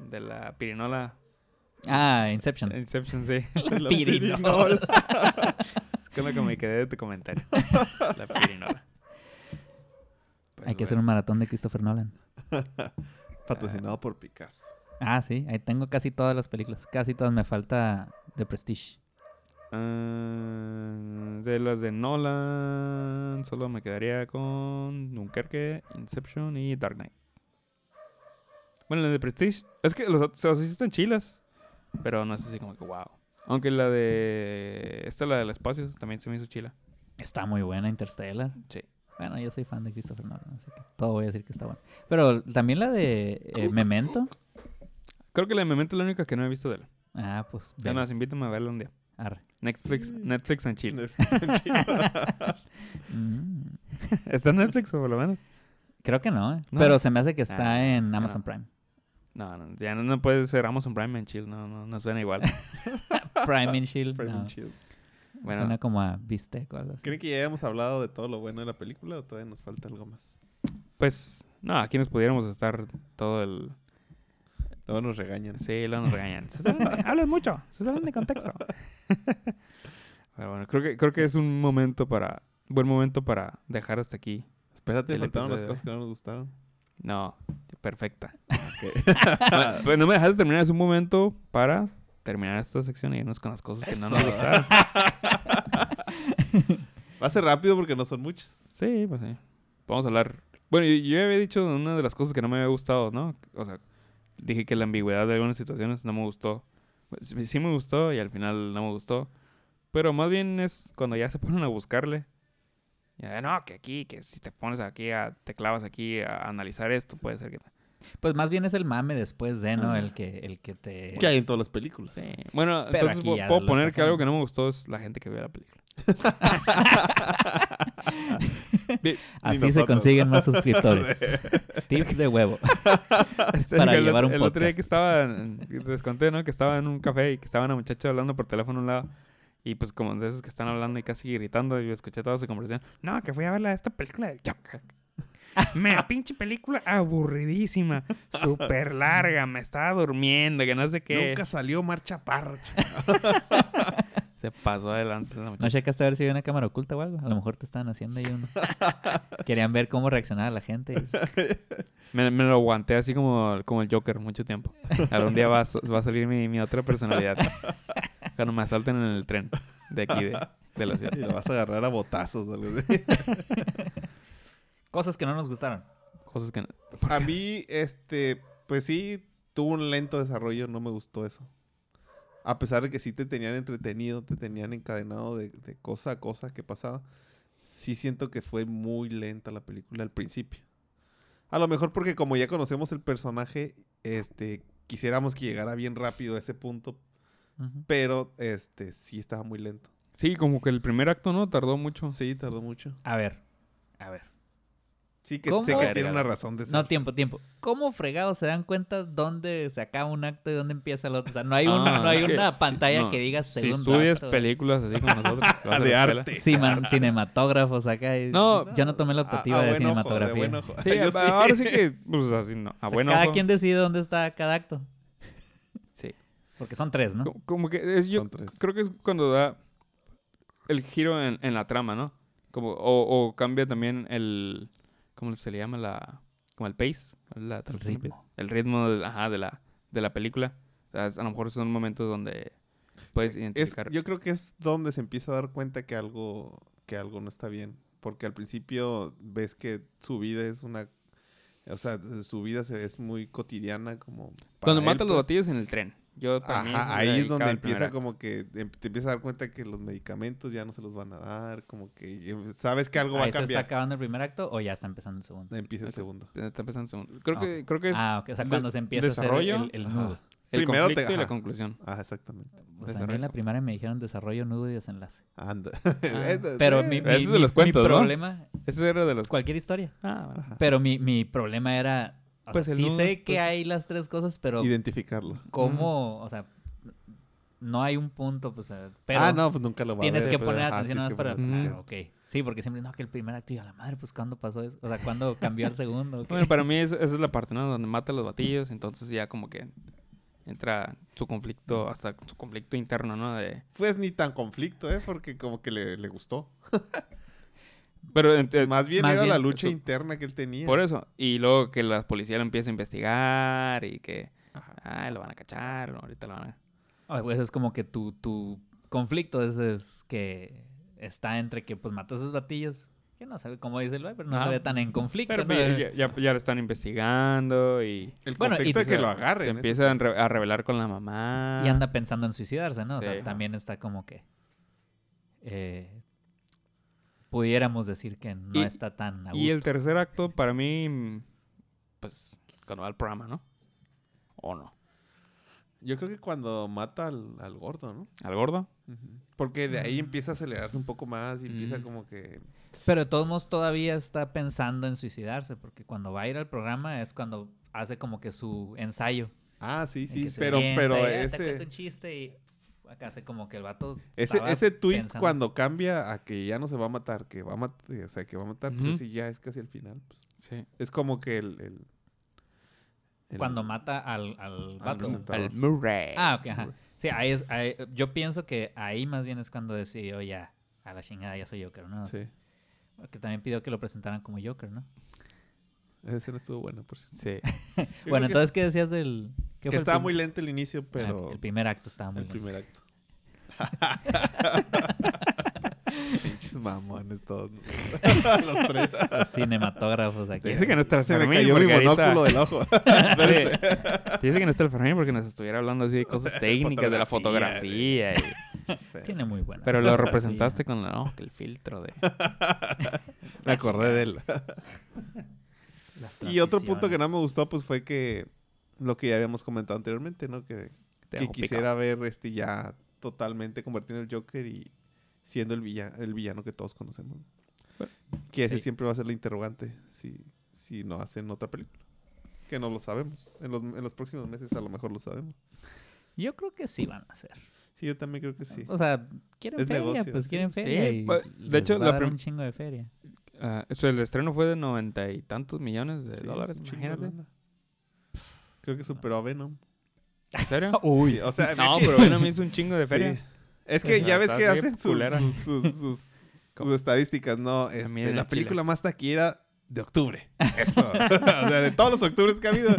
de la pirinola Ah, Inception. Inception, sí. La Pirinola. es con lo que me quedé de tu comentario. La pirinola. Pues Hay que hacer bueno. un maratón de Christopher Nolan. Patrocinado por Picasso. Ah, sí, ahí tengo casi todas las películas. Casi todas. Me falta The Prestige. Ah, de las de Nolan, solo me quedaría con Dunkerque, Inception y Dark Knight. Bueno, la de Prestige, es que los otros o sea, sí están chilas, pero no es así como que wow. Aunque la de. Esta, la del espacio, también se me hizo chila. Está muy buena Interstellar. Sí. Bueno, yo soy fan de Christopher Nolan, así que todo voy a decir que está bueno. Pero también la de eh, Memento. Creo que la de Memento es la única que no he visto de él. Ah, pues. Ya más, invítame a verla un día. Arre. Netflix, Netflix and Chill. Mm. ¿Está en Netflix o por lo menos? Creo que no, ¿eh? ¿No? Pero se me hace que está Ah, en no. Amazon Prime. No, no, ya no, no puede ser Amazon Prime and Chill, no, no, no suena igual. Prime and Shield. Prime no. and Chill. Bueno, Suena como a Bistec o algo así. ¿Creen que ya hayamos hablado de todo lo bueno de la película o todavía nos falta algo más? pues, no, aquí nos pudiéramos estar todo el... Luego nos regañan. Sí, lo nos regañan. Se salen de- hablan mucho, se salen de contexto. Pero bueno, creo que, creo que es un momento para... Buen momento para dejar hasta aquí. Espérate, faltaron las cosas que no nos gustaron. No, perfecta. Bueno, pues no me dejaste terminar, es un momento para terminar esta sección y irnos con las cosas que no nos gustaron. Va a ser rápido porque no son muchos. Sí, pues sí. Vamos a hablar. Bueno, yo, yo había dicho una de las cosas que no me había gustado, ¿no? O sea, dije que la ambigüedad de algunas situaciones no me gustó. Sí, sí me gustó y al final no me gustó. Pero más bien es cuando ya se ponen a buscarle. Ya, no, que aquí, que si te pones aquí, a, te clavas aquí a analizar esto, puede ser que... Pues más bien es el mame después de, ¿no? El que, el que te... Que hay en todas las películas. Sí. Bueno, Pero entonces puedo poner que algo que no me gustó es la gente que ve la película. Así se consiguen más suscriptores. Tips de huevo. Este, Para el, llevar un el otro día podcast. que estaba, en- les conté, ¿no? Que estaba en un café y que estaba una muchacha hablando por teléfono a un lado. Y pues como de esos que están hablando y casi gritando y yo escuché toda su conversación. No, que fui a ver la- esta película del Joker. Me pinche película aburridísima, súper larga, me estaba durmiendo, que no sé qué. Nunca salió Marcha Parro. Se pasó adelante esa ¿No checaste a ver si había una cámara oculta o algo? A lo mejor te estaban haciendo ahí uno. Querían ver cómo reaccionaba la gente. y- Me, me lo aguanté así como, como el Joker mucho tiempo. Algún día va a, s- va a salir mi, mi otra personalidad. Cuando me asalten en el tren de aquí, de, de la ciudad. Y lo vas a agarrar a botazos. algo así. Cosas que no nos gustaron. Cosas que... no- A mí, este, pues sí, tuvo un lento desarrollo, no me gustó eso. A pesar de que sí te tenían entretenido, te tenían encadenado de, de cosa a cosa que pasaba, sí siento que fue muy lenta la película al principio. A lo mejor porque como ya conocemos el personaje, este, quisiéramos que llegara bien rápido a ese punto, pero este, sí estaba muy lento. Sí, como que el primer acto, ¿no? Tardó mucho. Sí, tardó mucho. A ver. A ver. Sí, que ¿Cómo? sé que tiene una razón de ser. No, tiempo, tiempo. ¿Cómo fregados se dan cuenta dónde se acaba un acto y dónde empieza el otro? O sea, no hay, un- Ah, no hay que una si- pantalla no, que diga Si segundo estudias acto. películas así como nosotros. vas De arte. Cima- cinematógrafos acá. y- No. yo no tomé la A- a optativa de buen ojo, cinematografía. buen ojo. Sí, Yo ahora sí que, pues así, no. A O sea, cada ojo. quien decide dónde está cada acto. Sí. Porque son tres, ¿no? Como, como que es, yo Son tres. creo que es cuando da el giro en, en la trama, ¿no? Como, o, o cambia también el, ¿cómo se le llama? La, como el pace. La traducción? ritmo. El ritmo, del- ajá, de la, de la película. sea, a lo mejor son momentos donde puedes Es, identificar. yo creo que es donde se empieza a dar cuenta que algo, que algo no está bien. Porque al principio ves que su vida es una... O sea, su vida se- es muy cotidiana como... Cuando mata los pues. batillos en el tren. Yo Ajá, ahí es donde empieza acto. como que em- te empiezas a dar cuenta que los medicamentos ya no se los van a dar, como que eh, sabes que algo va ¿Ahí a se está cambiar. acabando el primer acto o ya está empezando el segundo? Empieza el Eso. segundo. Está empezando el segundo. Creo, Ah, que, creo que es Ah, ok. O sea, cuando se empieza a desarrollo, hacer el, el nudo. el primero te- conflicto y la conclusión. Ajá, exactamente. Sea, a mí en la primaria me dijeron desarrollo, nudo y desenlace. Anda. Ah, pero mi, Ese es mi- de los mi- cuentos, mi ¿no? problema, Ese era de los... cualquier historia. Ah, bueno. Pero mi, mi problema era, o Pues sea, el sí nudo, sé que pues. hay las tres cosas, pero Identificarlo. cómo, o sea, no hay un punto, pues, pero ah, no, pues nunca lo va a tienes ver. que poner Ajá, atención más para... atención. Ah, ok. Sí, porque siempre, no, que el primer acto y a la madre, pues, ¿cuándo pasó eso? O sea, ¿cuándo cambió al segundo? Bueno, para mí es- esa es la parte, ¿no? Donde mata a los batillos, entonces ya como que entra su conflicto, hasta su conflicto interno, ¿no? De... Pues ni tan conflicto, ¿eh? Porque como que le, le gustó. Pero Más bien más era la bien lucha eso- interna que él tenía. por eso. Y luego que la policía lo empieza a investigar y que... Ajá. Ay, lo van a cachar, no, ahorita lo van a... Ah, pues es como que tu, tu conflicto es, es que está entre que, pues, mató a esos batillos, que no sabe cómo dice el güey, pero no Ajá. se ve tan en conflicto, Pero ¿no? pues, ya, ya, ya lo están investigando y... El Bueno, y conflicto se- que lo Se agarren. eso empieza a, re- a revelar con la mamá. Y anda pensando en suicidarse, ¿no? O Sí. sea, también está como que... eh, pudiéramos decir que no Y- está tan a gusto. Y el tercer acto, para mí, mm, pues, cuando va al programa, ¿no? ¿O no? Yo creo que cuando mata al, al gordo, ¿no? ¿Al gordo? Porque de ahí empieza a acelerarse un poco más y empieza Mm. como que... Pero de todos modos todavía está pensando en suicidarse, porque cuando va a ir al programa es cuando hace como que su ensayo. Ah, sí, sí, pero, pero y, "Ah, te cuento ese... un chiste y acá hace como que el vato Ese, ese twist pensando. cuando cambia a que ya no se va a matar, que va a matar, o sea, que va a matar, pues así ya es casi el final. pues. Sí. Es como que el... el- el- Cuando mata al, al vato. Al Murray. Ah, ok, ajá. Sí, ahí es, ahí- yo pienso que ahí más bien es cuando decidió ya, a la chingada ya soy Joker, ¿no? Sí. Porque también pidió que lo presentaran como Joker, ¿no? Esa escena estuvo buena, por cierto. Sí. Bueno, que- entonces, ¿qué decías del...? ¿Qué Que fue el estaba muy lento el inicio, Ah, pero... el primer acto estaba muy el lento. primer acto. Pinches mamones todos. Los tres. Los cinematógrafos aquí. Dice que no está el Se me Fermín, cayó mi monóculo del ojo. Dice que no está el Fermín porque nos estuviera hablando así de cosas técnicas de la Fotografía, y- Tiene muy buena. Pero lo representaste con la, que el filtro de... Me acordé de él. Las Y otro punto que no me gustó, pues fue que lo que ya habíamos comentado anteriormente, ¿no? Que, quisiera ver este ya totalmente convertido en el Joker y siendo el villano, el villano que todos conocemos. Que ese sí. siempre va a ser la interrogante si, si no hacen otra película. Que no lo sabemos. En los, en los próximos meses a lo mejor lo sabemos. Yo creo que sí van a hacer. Sí, yo también creo que sí. O sea, quieren Es feria, negocio, pues sí. quieren Sí, feria. y pues, de hecho, la un chingo de feria. Eso, el estreno fue de noventa y tantos millones de dólares, de imagínate. lana. Creo que superó a Venom. ¿En serio? Uy, o sea, no, que- pero Venom hizo un chingo de Sí. feria. Es que ya ves que hacen sus, sus, sus- sus- sus estadísticas, ¿no? Este, la película más taquillera de octubre. Eso. o sea, de todos los octubres que ha habido,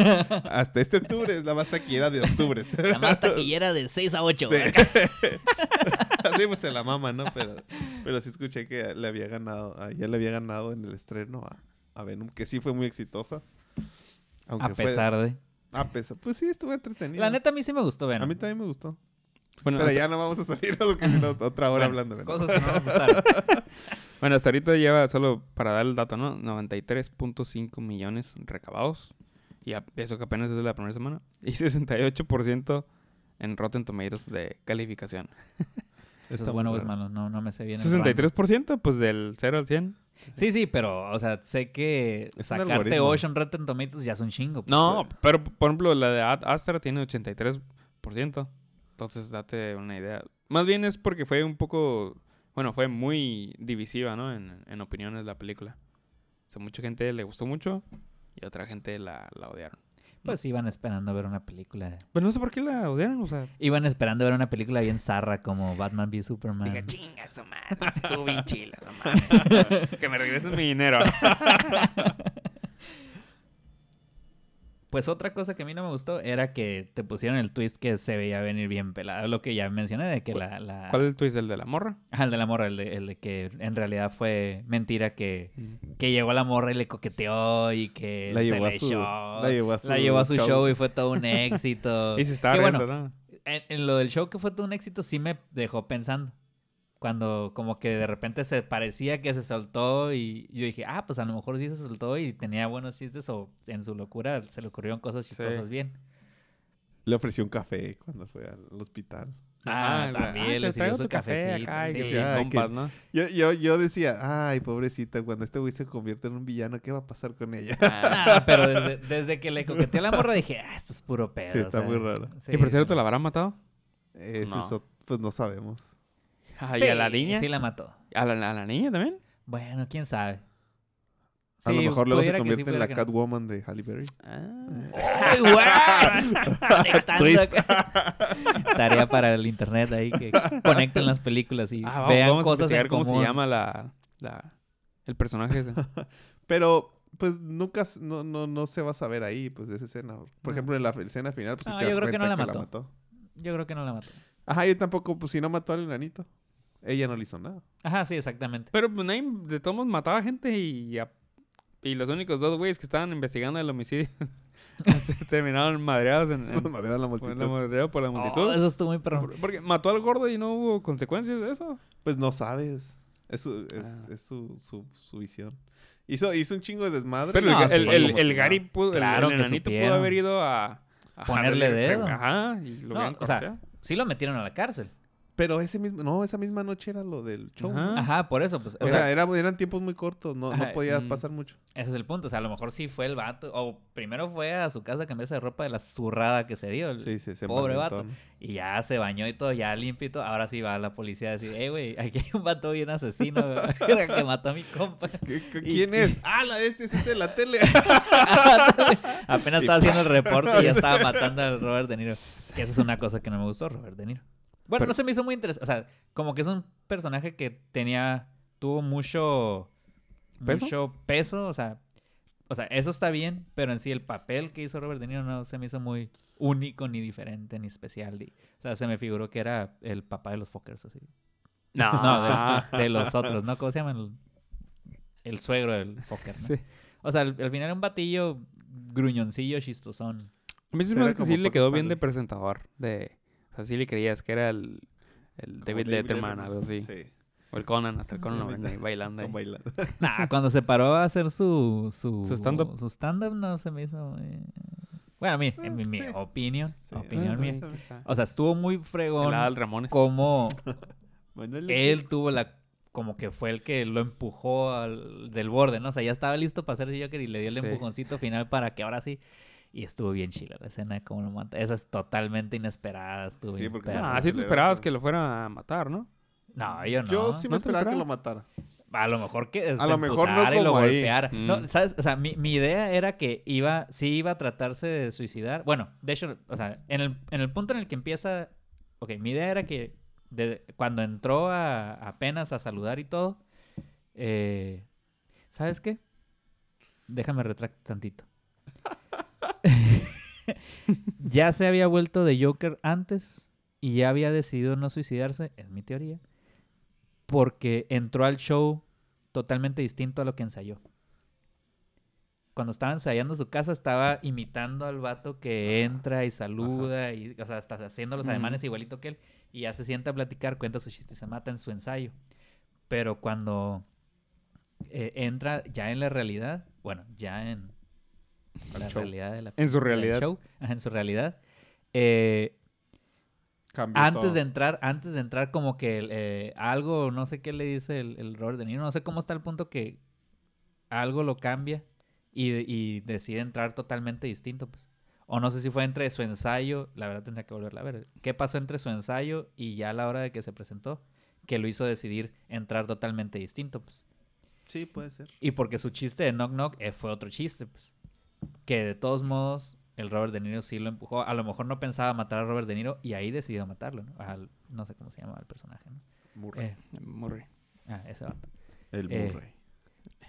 hasta este octubre es la más taquillera de octubre. La más taquillera de 6 a 8. Sí. sí, pues se la mama, ¿no? Pero, pero sí escuché que le había ganado, ah, ya le había ganado en el estreno a, a Venom, que sí fue muy exitosa. Aunque A fue- pesar de... a pesar. Pues sí, estuvo entretenido. La neta, a mí sí me gustó ver. A mí también me gustó. Bueno, Pero hasta, ya no vamos a salir no, otra hora Bueno, hablando de Venom. Cosas que no nos gustaron. bueno, hasta ahorita lleva, solo para dar el dato, ¿no? 93.5 millones recabados. Y a- eso que apenas es de la primera semana. Y 68% en Rotten Tomatoes de calificación. Eso Está es bueno o es malo. No, no me sé bien. el rango. 63% pues del 0 al 100. Sí, sí, pero, o sea, sé que Es sacarte algoritmo. 8 en Rotten Tomatoes ya es un chingo. pues. No, pero por ejemplo la de Ad Astra tiene 83%. Entonces date una idea. Más bien es porque fue un poco, bueno, fue muy divisiva, ¿no? En, en opiniones la película. O sea, mucha gente le gustó mucho y otra gente la, la odiaron. Pues iban esperando ver una película. Pero no sé por qué la odiaron, o sea. Iban esperando ver una película bien zarra como Batman v Superman. Dije, chinga su madre, estuvo bien chila, no mames. Que me regresen mi dinero. Pues otra cosa que a mí no me gustó era que te pusieron el twist que se veía venir bien pelado. Lo que ya mencioné de que la... la... ¿Cuál es el twist? ¿El de la morra? Ajá, el de la morra, el de, el de que en realidad fue mentira que, que llegó la morra y le coqueteó y que La se llevó a le su- echó. la llevó a su La llevó a su show. show. y fue todo un éxito. Y se estaba Que riendo, bueno, ¿no? en, en lo del show que fue todo un éxito sí me dejó pensando. Cuando como que de repente se parecía que se soltó y yo dije, ah, pues a lo mejor sí se soltó y tenía buenos chistes o en su locura se le ocurrieron cosas Sí. chistosas bien. Le ofreció un café cuando fue al hospital. Ah, también ah, le sirvió su café cafecito, y sí. sí, Ay, compas, ¿no? Yo, yo, yo decía, ay, pobrecita, cuando este güey se convierte en un villano, ¿qué va a pasar con ella? Ah, pero desde, desde que le coqueteó a la morra dije, ah, esto es puro pedo. Sí, o está sea, muy raro. sí, ¿Y por cierto la habrán matado? Ese No. es ot- pues no sabemos. Ay, Sí, ¿a la niña? Sí la mató. ¿A la, a la niña también? Bueno, quién sabe. A lo mejor luego se sí, convierte en la no. Catwoman de Halle Berry. Ah. ¡Ay. Tarea para el internet ahí que conecten las películas y Ah, vamos, vean vamos a cosas investigar en cómo se llama la, la- el personaje ese. Pero, pues nunca, no, no, no se va a saber ahí, pues, de esa escena. Por ejemplo, en la escena final, pues, No, te yo das creo que no cuenta la mató. Yo creo que no la mató. Ajá, yo tampoco, pues, si no mató al enanito. Ella no le hizo nada. Ajá, sí, exactamente. Pero pues de todos modos mataba gente y, y los únicos dos güeyes que estaban investigando el homicidio se terminaron madreados en, en- la multitud. la madreada por la multitud. Oh, eso estuvo muy perro. Por- Porque mató al gordo y no hubo consecuencias de eso. Pues no sabes. Es su, es, Ah. es su, su, su visión. Hizo, hizo un chingo de desmadre. Pero No, el, sí. el, el- Como el si Gary nada. pudo, Claro el, enanito pudo haber ido a, a Ponerle dedo. Ajá, y lo No, o sea, sí lo metieron a la cárcel. Pero ese mismo, no, esa misma noche era lo del show. Ajá. ¿no? Ajá, por eso, pues. O, sea, era- eran tiempos muy cortos, no, no podía mm. pasar mucho. Ese es el punto. O sea, a lo mejor sí fue el vato. O primero fue a su casa a cambiarse de ropa de la zurrada que se dio. el Sí, sí, se pobre vato. ¿no? Y ya se bañó y todo, ya todo. Ahora sí va la policía a decir, hey, güey, aquí hay un vato bien asesino que mató a mi compa. ¿Qué- qué- Y- ¿Quién es? Ah, la este, ese es de la tele. Apenas estaba haciendo el reporte y ya estaba matando al Robert De Niro. Que esa es una cosa que no me gustó, Robert De Niro. Bueno, Pero- no se me hizo muy interesante. O sea, como que es un personaje que tenía, tuvo mucho ¿Peso? mucho peso. O sea, o sea, eso está bien, pero en sí el papel que hizo Robert De Niro no se me hizo muy único, ni diferente, ni especial. y- o sea, se me figuró que era el papá de los fuckers, así. No, No, de, de los otros, ¿no? ¿Cómo se llaman? El, el suegro del fucker, ¿no? Sí. O sea, al, al final era un batillo gruñoncillo, chistosón. A mí sí Era me hace que sí le quedó bien de presentador. De, sea, sí le creías que era el, David Letterman, algo así. Sí, O el Conan, hasta el Sí, Conan ahí bailando. ahí. bailando. Nah, cuando se paró a hacer su... Su, Su stand-up. Su stand-up no se me hizo... muy- Bueno, a mí, en mi, mi sí. opinión. Sí, opinión mía. sí. O sea, estuvo muy fregón Ramones. como Bueno, él tuvo la... Como que fue el que lo empujó al, del borde, ¿no? O sea, ya estaba listo para hacer Joker y le dio el Sí. empujoncito final para que ahora sí... Y estuvo bien chila la escena, como lo mata. Esa es totalmente inesperada, estuvo Sí, bien porque perra. Ah, sí te esperabas que lo fuera a matar, ¿no? No, yo no. Yo sí me ¿No esperaba que lo matara. A lo mejor que A lo mejor no y lo golpeara. No, Mm. ¿sabes? O sea, mi, mi idea era que iba, sí iba a tratarse de suicidar. Bueno, de hecho, o sea, en el, en el punto en el que empieza... Ok, mi idea era que de- cuando entró a, apenas a saludar y todo, eh, ¿sabes qué? Déjame retractar tantito. ya se había vuelto de Joker antes y ya había decidido no suicidarse, es mi teoría, porque entró al show totalmente distinto a lo que ensayó. Cuando estaba ensayando su casa, estaba imitando al vato que entra y saluda, y, o sea, está haciendo los Mm. ademanes igualito que él, y ya se sienta a platicar, cuenta su chiste y se mata en su ensayo. Pero cuando eh, entra ya en la realidad, bueno, ya en Al la show. realidad de la En su realidad. show, ajá, en su realidad, eh, antes todo. de entrar, antes de entrar como que eh, algo, no sé qué le dice el, el Robert De Niro, no sé cómo está el punto que algo lo cambia y, y decide entrar totalmente distinto, pues. O no sé si fue entre su ensayo, la verdad tendría que volverla a ver. ¿Qué pasó entre su ensayo y ya a la hora de que se presentó? Que lo hizo decidir entrar totalmente distinto, pues. Sí, puede ser. Y porque su chiste de Knock Knock eh, fue otro chiste, pues. Que de todos modos, el Robert De Niro sí lo empujó. A lo mejor no pensaba matar a Robert De Niro y ahí decidió matarlo, ¿no? Al- no sé cómo se llama el personaje, ¿no? Murray. Eh, Murray. ah, ese vato. el eh, Murray.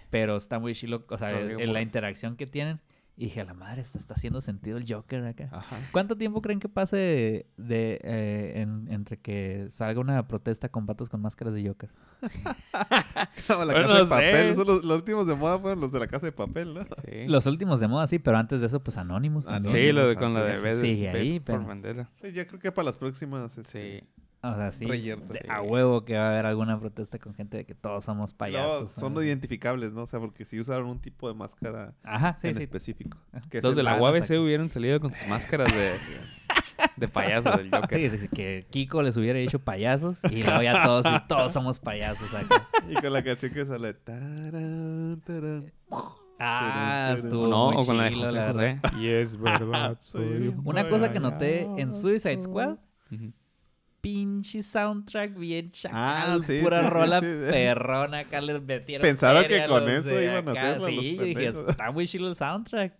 Pero está muy chilo, o sea, es- en la interacción que tienen. Y dije, a la madre, está, está haciendo sentido el Joker acá. Ajá. ¿Cuánto tiempo creen que pase de, eh, en- entre que salga una protesta con patos con máscaras de Joker? No, la Bueno, casa de no papel. Los, los últimos de moda fueron los de la casa de papel, ¿no? Sí. Los últimos de moda, sí, pero antes de eso, pues Anonymous. Sí, lo de, con la de de- Sigue ahí, por pero-. Pues ya creo que para las próximas. este, Sí. O sea, sí. Reyertas, de- sí. A huevo que va a haber alguna protesta con gente de que todos somos No, payasos. son ¿no? identificables, ¿no? O sea, porque sí usaron un tipo de máscara Ajá, sí, en sí. específico. que es Los de la UABC hubieran salido con sus máscaras de, de payaso del Joker. Sí, sí, sí, que Kiko les hubiera dicho payasos y luego ya todos, y todos somos payasos acá. Y con la canción que sale. tarán, tarán. Ah, estuvo No, muy o con la de José. José. Y es verdad, soy un Una cosa que noté en Suicide Squad. Pinche soundtrack bien chacal, Ah, sí, pura sí, rola sí. perrona, acá les metieron Pensaron que con los eso de iban a acá. hacerlo, Sí, los yo dije, está muy chido el soundtrack.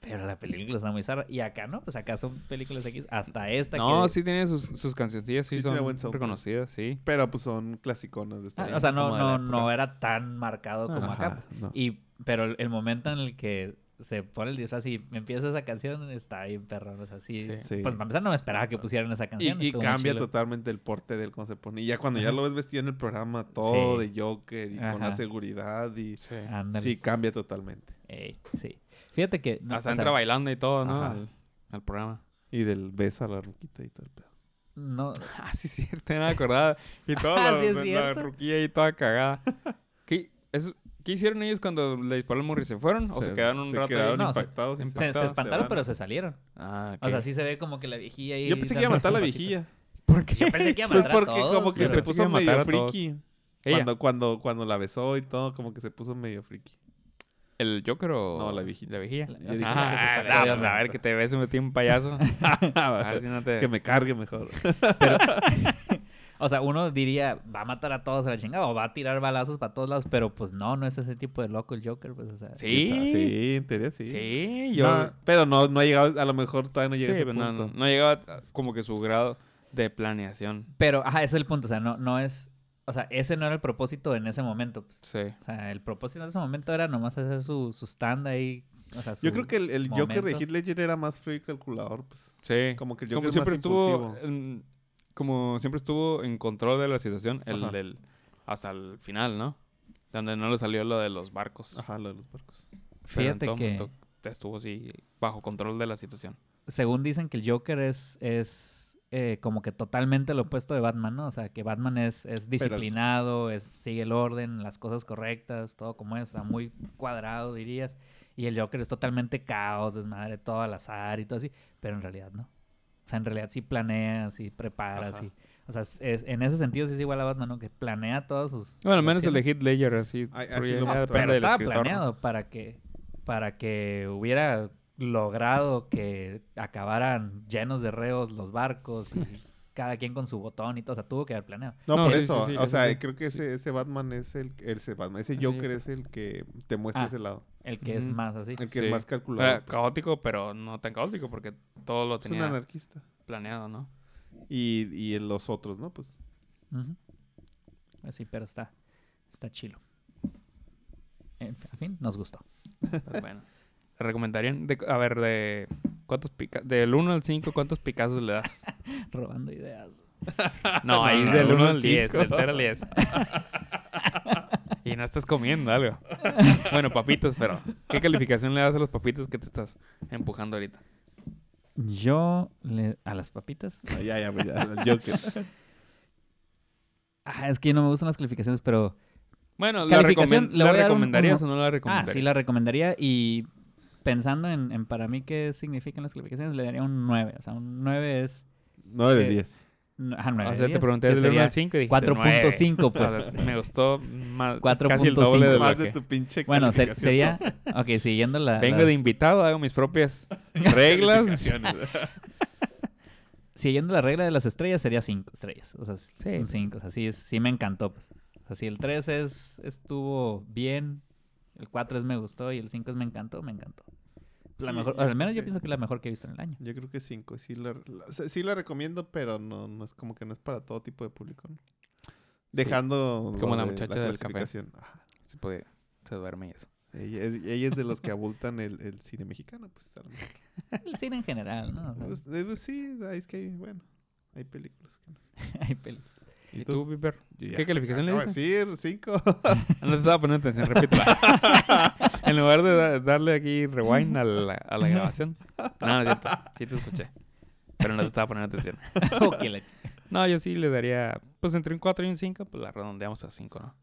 Pero la película está muy zarra. Y acá no, pues acá son películas X. Hasta esta No, que... sí tiene sus, sus cancioncillas, sí, Sí son reconocidas, sí. Pero pues son clasiconas de esta. Ah, o sea, no, no, no era tan marcado como acá. Pues. no. Y, pero el, el momento en el que se pone el disfraz y empieza esa canción está bien perrón. O sea, sí. Pues para empezar no me esperaba que pusieran esa Y, canción. y cambia totalmente el porte de él cuando se pone. Y ya cuando ya lo ves vestido en el programa, todo Sí. de Joker y con la seguridad y... Sí. Cambia totalmente. Ey, sí. Fíjate que... no, Hasta o sea, entra bailando y todo, ¿no? Al, al programa. Y del beso a la ruquita y todo el pedo. no, Ah, sí, cierto, no me acordaba. Y toda Ah, la, sí es la cierto. ruquilla ahí toda cagada. ¿Qué, eso- ¿Qué hicieron ellos cuando le disparó el Murray? ¿Se fueron? ¿O se, quedaron un se rato quedaron ahí? No, se- impactados. y se, se espantaron, pero se salieron. Ah, O sea, sí se ve como que la viejilla ahí... Yo pensé que iba a matar a la viejilla. ¿Por qué? Yo pensé que iba a Pues matar a porque todos, como que pero se puso a matar medio friki. Cuando, cuando, cuando la besó y todo, como que se puso medio friki. ¿El Joker o...? No, la viejita. ¿La viejilla? La- Yo dije, Ah, que se salió ah, pues, onda. a ver, que te ves un metido un payaso. a ver si no te... Que me cargue mejor. O sea, uno diría, va a matar a todos a la chingada o va a tirar balazos para todos lados, pero pues no, no es ese tipo de loco el Joker, pues, o sea. Sí. Sí, en teoría sí. Sí, yo... No, Pero no, no ha llegado, a lo mejor todavía no Sí, llega a ese no, punto. no, no llegaba a- como que su grado de planeación. Pero, ajá, ese es el punto, o sea, no, no es, o sea, ese no era el propósito en ese momento. pues. Sí. O sea, el propósito en ese momento era nomás hacer su, su stand ahí, o sea, su Yo creo que el, el Joker de. Heath Ledger era más frío y calculador, pues. Sí. Como que el como Joker es siempre más estuvo impulsivo. Como siempre estuvo en control de la situación el, hasta el final no donde no le salió lo de los barcos Ajá, lo de los barcos. Pero en Fíjate todo que, momento estuvo así bajo control de la situación según dicen que el Joker es, es eh, como que totalmente lo opuesto de Batman, ¿no? O sea, que Batman es, es disciplinado, es, sigue el orden, las cosas correctas, todo como es, o sea, muy cuadrado, dirías. Y el Joker es totalmente caos, desmadre, todo al azar y todo así, pero en realidad no. O sea, en realidad sí planea, sí prepara, Ajá. sí. O sea, es- en ese sentido sí es igual a Batman, ¿no? Que planea todos sus... bueno menos el de. Heath Ledger así, Ay, pero así lo estaba escritor, ¿no? planeado para que, para que hubiera logrado que acabaran llenos de reos los barcos y cada quien con su botón y todo. O sea, tuvo que haber planeado. No, No, por sí, eso. sí, o sea, sí. creo que ese, ese Batman es el... Ese Batman, ese Joker. es el que te muestra Ah. ese lado. El que es Ujú. más así. El que Sí. es más Era calculador. pues. caótico pero no tan caótico porque todo lo Es un tenía anarquista. planeado no Y, y los otros, ¿no? Pues Ujú. Así, pero está, está chilo. En fin, al fin, nos gustó. Pues bueno ¿Le recomendarían de- a ver de cuántos pica del 1 al 5 cuántos picazos le das Robando ideas. No, ahí es no, del uno 1 al al 10, cinco. del 0 al 10. Y no estás comiendo algo. Bueno, papitos, pero ¿qué calificación le das a los papitos que te estás empujando ahorita? Yo, le, a las papitas. ah, ya, ya, pues, ya, el Joker. Ah, es que no me gustan las calificaciones, pero Bueno, ¿la, ¿la un recomendarías o no la Ah, recomendarías? sí la recomendaría y pensando en, en para mí qué significan las calificaciones, le daría un 9. O sea, un 9 es... 9 de Eh, 10. Ajá, 9 O sea, te 10, pregunté que del 1 sería al 5 y dijiste 4.5, 9. pues. Me gustó más, 4.5. casi el doble de Más tu pinche Bueno, sería... Ok, siguiendo la... Vengo las- de invitado, hago mis propias reglas. Siguiendo la regla de las estrellas, sería 5 estrellas. O sea, Sí. un 5. O sea, sí, es- sí me encantó, pues. O sea, si el 3 es, estuvo bien, el 4 es me gustó y el 5 es me encantó, me encantó. La Sí, mejor, al menos yo que- pienso que es la mejor que he visto en el año. Yo creo que 5. Sí la, la- sí la recomiendo, pero no, no es como que no es para todo tipo de público. ¿no? Dejando. Como la de muchacha del café. puede, se duerme y eso. Ella es, ella es de los que abultan el, el cine mexicano, pues. El cine en general, ¿no? Pues, eh, pues, sí, es que hay, bueno, hay películas que no. hay películas. ¿Y tú, Piper? ¿Qué calificación le de decir? Cinco. No te estaba poniendo atención, repítela. en lugar de da- darle aquí rewind a la, a la grabación. No, no es cierto. Sí te escuché. Pero no te estaba poniendo atención. Ok, la ch- No, yo sí le daría, pues entre un 4 y un 5, pues la redondeamos a 5, ¿no?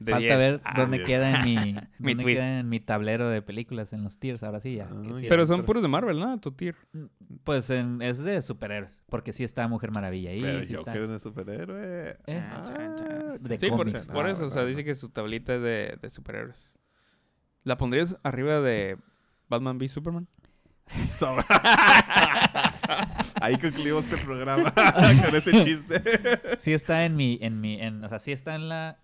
De Falta 10. ver Ah, dónde queda en mi, Mi dónde queda en mi tablero de películas, en los tiers, ahora sí ya. Ah, sí Pero son puros de Marvel, ¿no? Tu tier. Pues en- es de superhéroes, porque sí está Mujer Maravilla ahí, Pero sí está... Joker es un superhéroe. Eh, Ah, chan, chan. De Sí, por, cómics. por eso, o sea, dice que su tablita es de, de superhéroes. ¿La pondrías arriba de Batman v Superman? Sobra. Ahí concluimos este programa con ese chiste. Sí está en mi, en mi, en, o sea, sí está en la,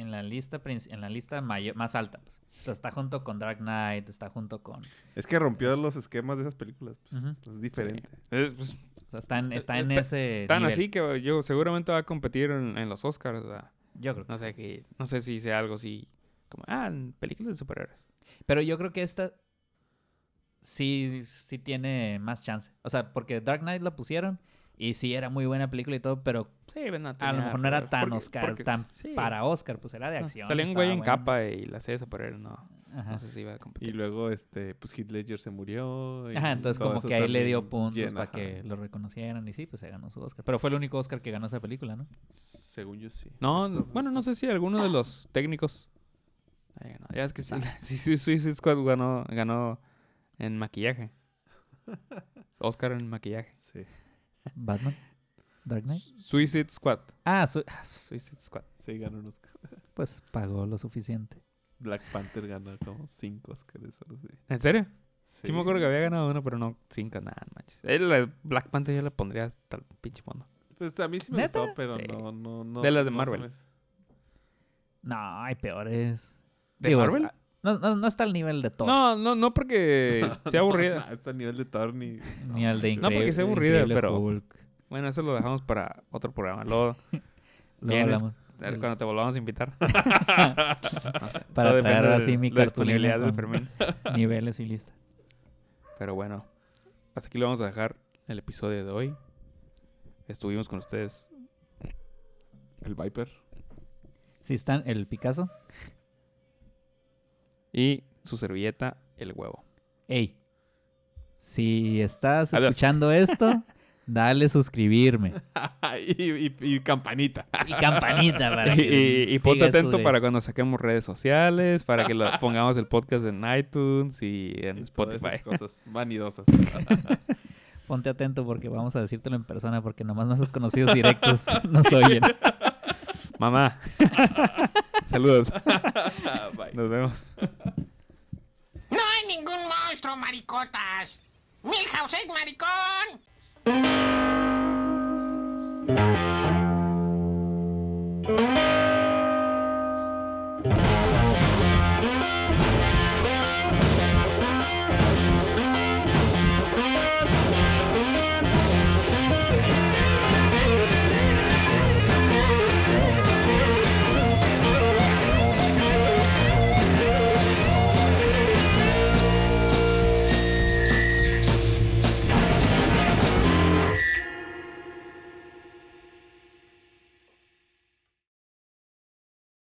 en la lista, en la lista mayor, más alta, pues. O sea, está junto con Dark Knight, está junto con, Es que rompió los esquemas de esas películas. pues. Es diferente. Es, pues, o sea, está en, está en Eh, ta- ese tan nivel. así que yo seguramente va a competir en, en los Oscars. o sea, Yo creo. no sé que, no sé si sea algo así como, ah, en películas de superhéroes. Pero yo creo que esta sí, sí tiene más chance. O sea, porque Dark Knight la pusieron y sí era muy buena película y todo, pero Sí, no a lo mejor no era tan porque- Oscar, porque- tan sí. para Oscar, pues era de Ah, acción. Salió un güey en capa y la serie superhéroes, no. Ajá. No sé si iba a competir. Y luego, este, pues Heath Ledger se murió. y Ajá, entonces como que ahí le dio puntos llena, para ajá. que lo reconocieran y sí, pues se ganó su Oscar. Pero fue el único Oscar que ganó esa película, ¿no? Según yo sí. No, no, bueno, no sé si alguno de los técnicos. Ya es que sí, sí, sí, Suicide Squad ganó, ganó en maquillaje. Oscar en maquillaje. Sí, Batman. Dark Knight. Suicide Squad. Ah, su- Suicide Squad. sí ganó unos... pues pagó lo suficiente. Black Panther ganó como cinco Oscars. así. ¿En serio? Sí, Sí, me acuerdo que había ganado uno, pero no cinco, nada, manches. El, el Black Panther yo le pondría hasta el pinche fondo. Pues a mí sí me ¿Neta? gustó, pero Sí. no, no, no. De las de Marvel. No, hay peores. ¿De Digo, Marvel? No, no, no está al nivel de Thor. No, no, no porque sea aburrida. No, está a nivel de Thor ni... Ni al de No, porque sea aburrida, pero- Hulk. Bueno, eso lo dejamos para otro programa. Luego, Luego Vienes- hablamos. cuando te volvamos a invitar. No sé, Para traer así de mi cartulina. Niveles y lista. Pero bueno, hasta aquí lo vamos a dejar el episodio de hoy. Estuvimos con ustedes. El Viper. Si están el Picasso, Y su servilleta, el huevo. hey, si estás Adiós. escuchando esto, dale suscribirme. y, y- y campanita. Y campanita para Y, que y- y ponte atento para cuando saquemos redes sociales, para que lo, pongamos el podcast en iTunes y en Y todas Spotify. esas cosas vanidosas. Ponte atento porque vamos a decírtelo en persona porque nomás nuestros conocidos directos nos oyen. Mamá. Saludos. Bye. Nos vemos. No hay ningún monstruo, maricotas. Milhouse es maricón.